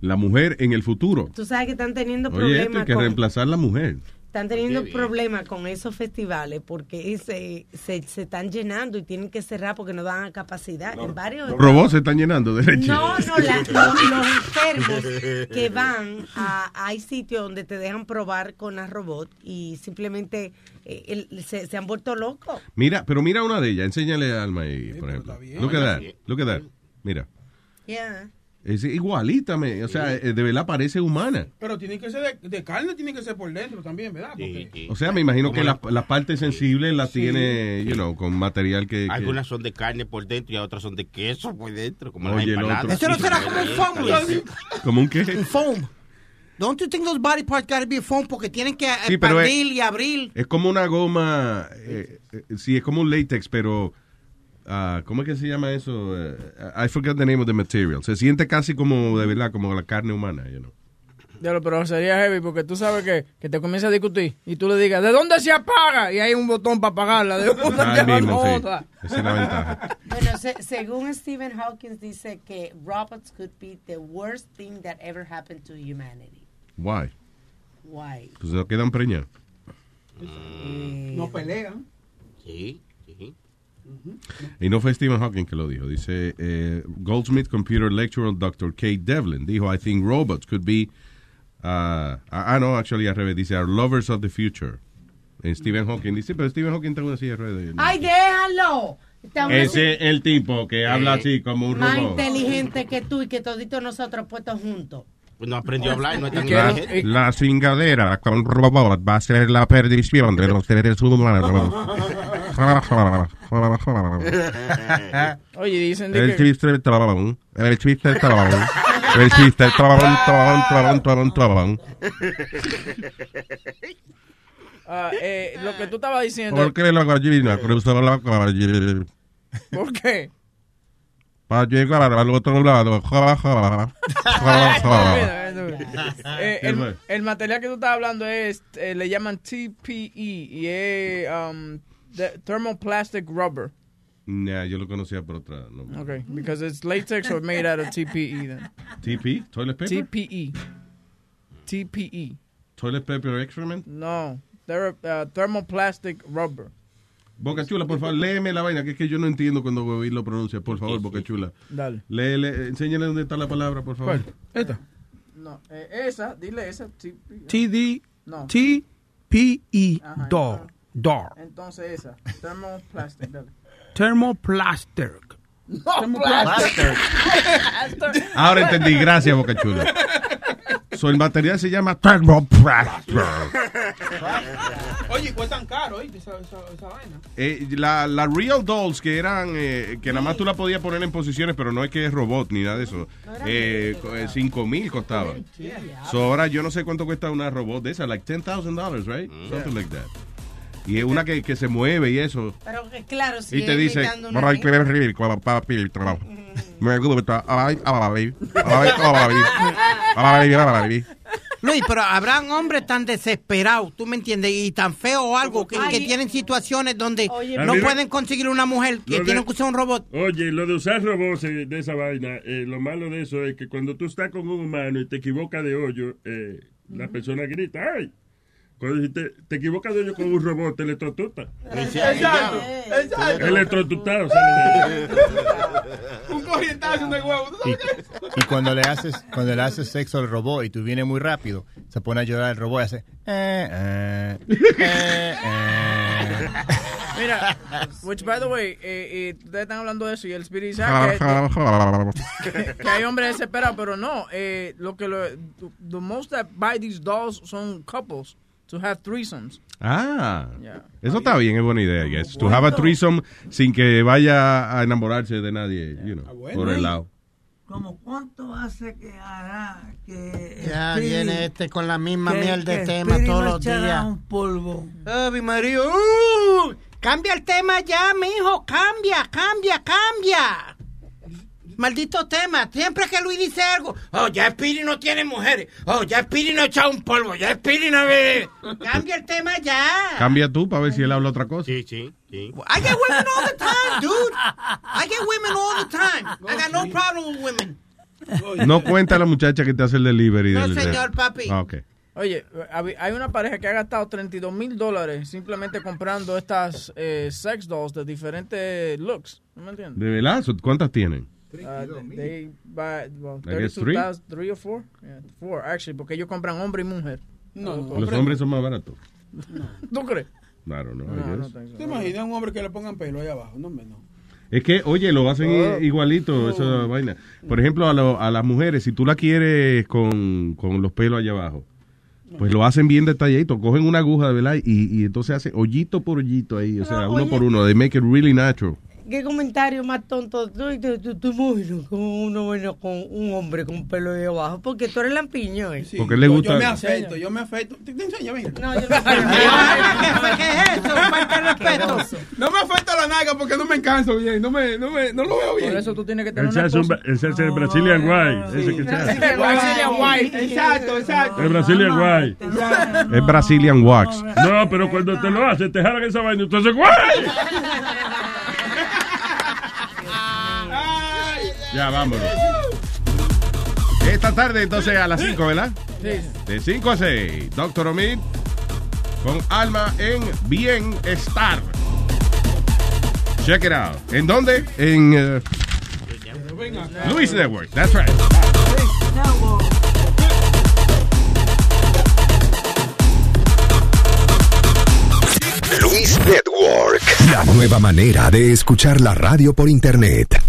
Speaker 3: la mujer en el futuro.
Speaker 6: Tú sabes que están teniendo
Speaker 3: Oye, esto
Speaker 6: problemas
Speaker 3: hay que
Speaker 6: con,
Speaker 3: reemplazar la mujer.
Speaker 6: Están teniendo problemas con esos festivales porque se, se, se están llenando y tienen que cerrar porque no dan capacidad en varios
Speaker 3: Los robots se están llenando de leche.
Speaker 6: No, no, la- los, los enfermos que van a, hay sitios donde te dejan probar con la robot y simplemente eh, el- se, se han vuelto locos.
Speaker 3: Mira, pero mira una de ellas. Enséñale a Alma ahí, por ejemplo. Look at that. Look at that. Mira.
Speaker 6: Yeah.
Speaker 3: Es igualita, me- o sea, eh, de verdad parece humana.
Speaker 14: Pero tiene que ser de, de carne, tiene que ser por dentro también, ¿verdad? Porque-
Speaker 3: O sea, me imagino que las las partes sensibles las tiene, you know, con material que... que-
Speaker 16: Algunas son de carne por dentro y otras son de queso por dentro, como
Speaker 3: Oye, el
Speaker 16: las empanadas.
Speaker 7: Eso no será como un foam.
Speaker 3: ¿Como un qué?
Speaker 7: Un foam. Don't you think those body parts gotta be foam porque tienen que
Speaker 3: Sí,
Speaker 7: expandir
Speaker 3: es-
Speaker 7: y abrir?
Speaker 3: Es como una goma, eh, eh, sí, es como un látex, pero... ah, ¿Cómo es que se llama eso? Eh, I forgot the name of the material. Se siente casi como, de verdad, como la carne humana, you know.
Speaker 4: Pero sería heavy porque tú sabes que, que te comienza a discutir y tú le digas, ¿de dónde se apaga? Y hay un botón para apagarla. ¿De te va
Speaker 3: mismo, sí.
Speaker 4: otra?
Speaker 3: Esa es la ventaja.
Speaker 6: Bueno, se- según Stephen Hawking dice que robots could be the worst thing that ever happened to humanity.
Speaker 3: Why?
Speaker 6: Why?
Speaker 3: Pues se quedan preñados.
Speaker 14: No pelean.
Speaker 16: Sí,
Speaker 3: Y no fue Stephen Hawking que lo dijo. Dice eh, Goldsmith Computer Lecturer Dr. Kate Devlin. Dijo, I think robots could be... uh, ah, no, actually, al revés. Dice, are lovers of the future. En Stephen Hawking. Dice, pero Stephen Hawking está en una silla de ruedas.
Speaker 6: ¡Ay, déjalo!
Speaker 3: Ese es el tipo que habla así como un
Speaker 6: más
Speaker 3: robot.
Speaker 6: inteligente que tú y que toditos nosotros puestos juntos.
Speaker 16: Pues no aprendió a hablar, no es tan
Speaker 3: La, la cingadera con robot va a ser la perdición de los seres humanos.
Speaker 4: Oye, dicen de
Speaker 3: El
Speaker 4: que...
Speaker 3: chiste del trabajón. El chiste del trabajón. El chiste del trabajón, trabajón, trabajón, trabajón, trabajón.
Speaker 4: ah, eh, lo que tú estabas diciendo...
Speaker 3: ¿Por qué la gallina
Speaker 4: ¿Por qué?
Speaker 3: para llegar al otro lado?
Speaker 4: Eh, el, el material que tú estás hablando es, eh, le llaman TPE y es um, thermoplastic rubber.
Speaker 3: Nah, yo lo conocía por otra. No.
Speaker 4: Okay, because it's latex or made out of TPE then.
Speaker 3: TP? Toilet paper?
Speaker 4: TPE. TPE.
Speaker 3: Toilet paper excrement?
Speaker 4: No, they're uh, thermoplastic rubber.
Speaker 3: Boca Chula, por favor, léeme la vaina, que es que yo no entiendo cuando Bobby lo pronuncia. Por favor, Boca Chula.
Speaker 4: Dale.
Speaker 3: Léele, enséñale dónde está la palabra, por favor.
Speaker 14: ¿Cuál? Esta.
Speaker 4: No, eh, esa, dile esa. TPE.
Speaker 14: TD.
Speaker 4: No.
Speaker 14: T-P-E.
Speaker 4: Ajá,
Speaker 14: Door.
Speaker 4: Entonces esa, thermoplastic, dale.
Speaker 14: Thermoplastic.
Speaker 4: No,
Speaker 3: Ahora entendí, gracias, Boca Chula. So, el material se llama thermoplastic.
Speaker 14: Oye, cuestan caro, ¿eh? Esa, esa, esa vaina.
Speaker 3: Eh, la, la Real Dolls que eran, eh, que nada más tú la podías poner en posiciones, pero no es que es robot ni nada de eso. Eh, co- eh, 5 mil costaba. So, ahora yo no sé cuánto cuesta una robot de esa, like $10,000, right? Something like that. Y es una que, que se mueve y eso.
Speaker 6: Pero claro, si
Speaker 3: Y te dice,
Speaker 6: imitando una
Speaker 3: "Ay,
Speaker 6: gente-
Speaker 3: qué rico, papi, trabajo. Me gusta, ay, ay, ay, ay, ay, ay, ay".
Speaker 7: Luis, pero habrán hombres tan desesperados, tú me entiendes, y tan feos o algo, que, que tienen situaciones donde
Speaker 9: Ah,
Speaker 7: no
Speaker 9: mira.
Speaker 7: pueden conseguir una mujer, que
Speaker 9: de-
Speaker 7: tienen que usar un robot.
Speaker 9: Oye, lo de usar robots eh, de esa vaina, eh, lo malo de eso es que cuando tú estás con un humano y te equivocas de hoyo, eh, la persona grita, ¡ay! Cuando te, te equivocas de hoyo con un robot, te electrocuta.
Speaker 14: Exacto, exacto.
Speaker 9: De-
Speaker 14: Un corrientazo de huevo. ¿tú
Speaker 13: Y,
Speaker 14: sabes qué?
Speaker 13: y cuando le haces cuando le haces sexo al robot y tú vienes muy rápido, se pone a llorar el robot y hace eh, eh, eh, eh.
Speaker 4: Mira, which by the way, eh, eh, ustedes están hablando de eso y el Spirit dice que, que- que hay hombres desesperados, pero no, eh, lo que lo, the most that buy these dolls son couples to have threesomes.
Speaker 3: Ah,
Speaker 4: Yeah.
Speaker 3: eso está bien, es buena idea, I guess. To have a threesome sin que vaya a enamorarse de nadie, you know, por el lado.
Speaker 20: ¿Cómo cuánto hace que hará que
Speaker 7: Ya
Speaker 20: Speedy-
Speaker 7: viene este con la misma
Speaker 20: que-
Speaker 7: mierda de tema
Speaker 20: Speedy
Speaker 7: todos los días.
Speaker 20: un polvo.
Speaker 7: Ave María, ¡uh! cambia el tema ya, mijo, cambia, cambia, cambia. Maldito tema, siempre que Luis dice algo, oh, ya Speedy no tiene mujeres, oh, ya Speedy no echa un polvo, ya Speedy no ve. Cambia el tema ya.
Speaker 3: Cambia tú para ver si él habla otra cosa.
Speaker 16: Sí, sí, sí.
Speaker 7: I get women all the time, dude. I get women all the time. I got no problem with women.
Speaker 3: No cuenta la muchacha que te hace el delivery.
Speaker 7: No,
Speaker 3: del-
Speaker 7: señor, papi.
Speaker 3: Ah, ok.
Speaker 4: Oye, hay una pareja que ha gastado 32 mil dólares simplemente comprando estas eh, sex dolls de diferentes looks. ¿No me entiendes?
Speaker 3: ¿De verdad? ¿Cuántas tienen?
Speaker 4: Uh, they buy, well,
Speaker 3: three?
Speaker 4: 32,000, three or four? Yeah, four, actually, porque ellos compran hombre y mujer.
Speaker 14: No, no,
Speaker 3: Los hombres son más baratos.
Speaker 4: ¿Tú crees?
Speaker 3: Claro, no.
Speaker 4: No, no so.
Speaker 14: ¿Te imaginas un hombre que le pongan pelo ahí abajo? No, no.
Speaker 3: Es que, oye, lo hacen
Speaker 14: Oh.
Speaker 3: igualito, esa vaina. Por ejemplo, a, lo- a las mujeres, si tú la quieres con, con los pelos allá abajo, pues lo hacen bien detalladito. Cogen una aguja, de verdad, y, y entonces hacen hoyito por hoyito ahí, o sea, uno por uno. They make it really natural.
Speaker 6: ¿Qué comentario más tonto? Tú, tú, tú, tú imaginas como uno bueno con un hombre con pelo de abajo, porque tú eres lampiño. ¿eh?
Speaker 3: Porque le gusta-
Speaker 14: Yo me afeito, yo me afeito. Te, te enseño, mira.
Speaker 6: No, yo no
Speaker 7: ¿Qué es eso? Falta de respeto.
Speaker 14: No me afeito la naga porque no me canso bien. No, me, no, me, no lo veo bien.
Speaker 4: Por eso tú tienes que tener
Speaker 9: se
Speaker 4: una
Speaker 9: es el Brazilian White. Ese que.
Speaker 14: Brazilian White. Exacto, exacto.
Speaker 9: El Brazilian White.
Speaker 3: Es Brazilian Wax.
Speaker 9: No, pero cuando te lo haces, te jalan esa vaina. Entonces, ¡guay!
Speaker 3: Ya, vámonos. Esta tarde, entonces, a las 5, ¿verdad?
Speaker 4: Sí.
Speaker 3: De 5 a 6, Doctor Omid con Alma en Bienestar. Check it out. ¿En dónde? En eh, Luis Network. That's right.
Speaker 39: Luis Network. La nueva manera de escuchar la radio por internet.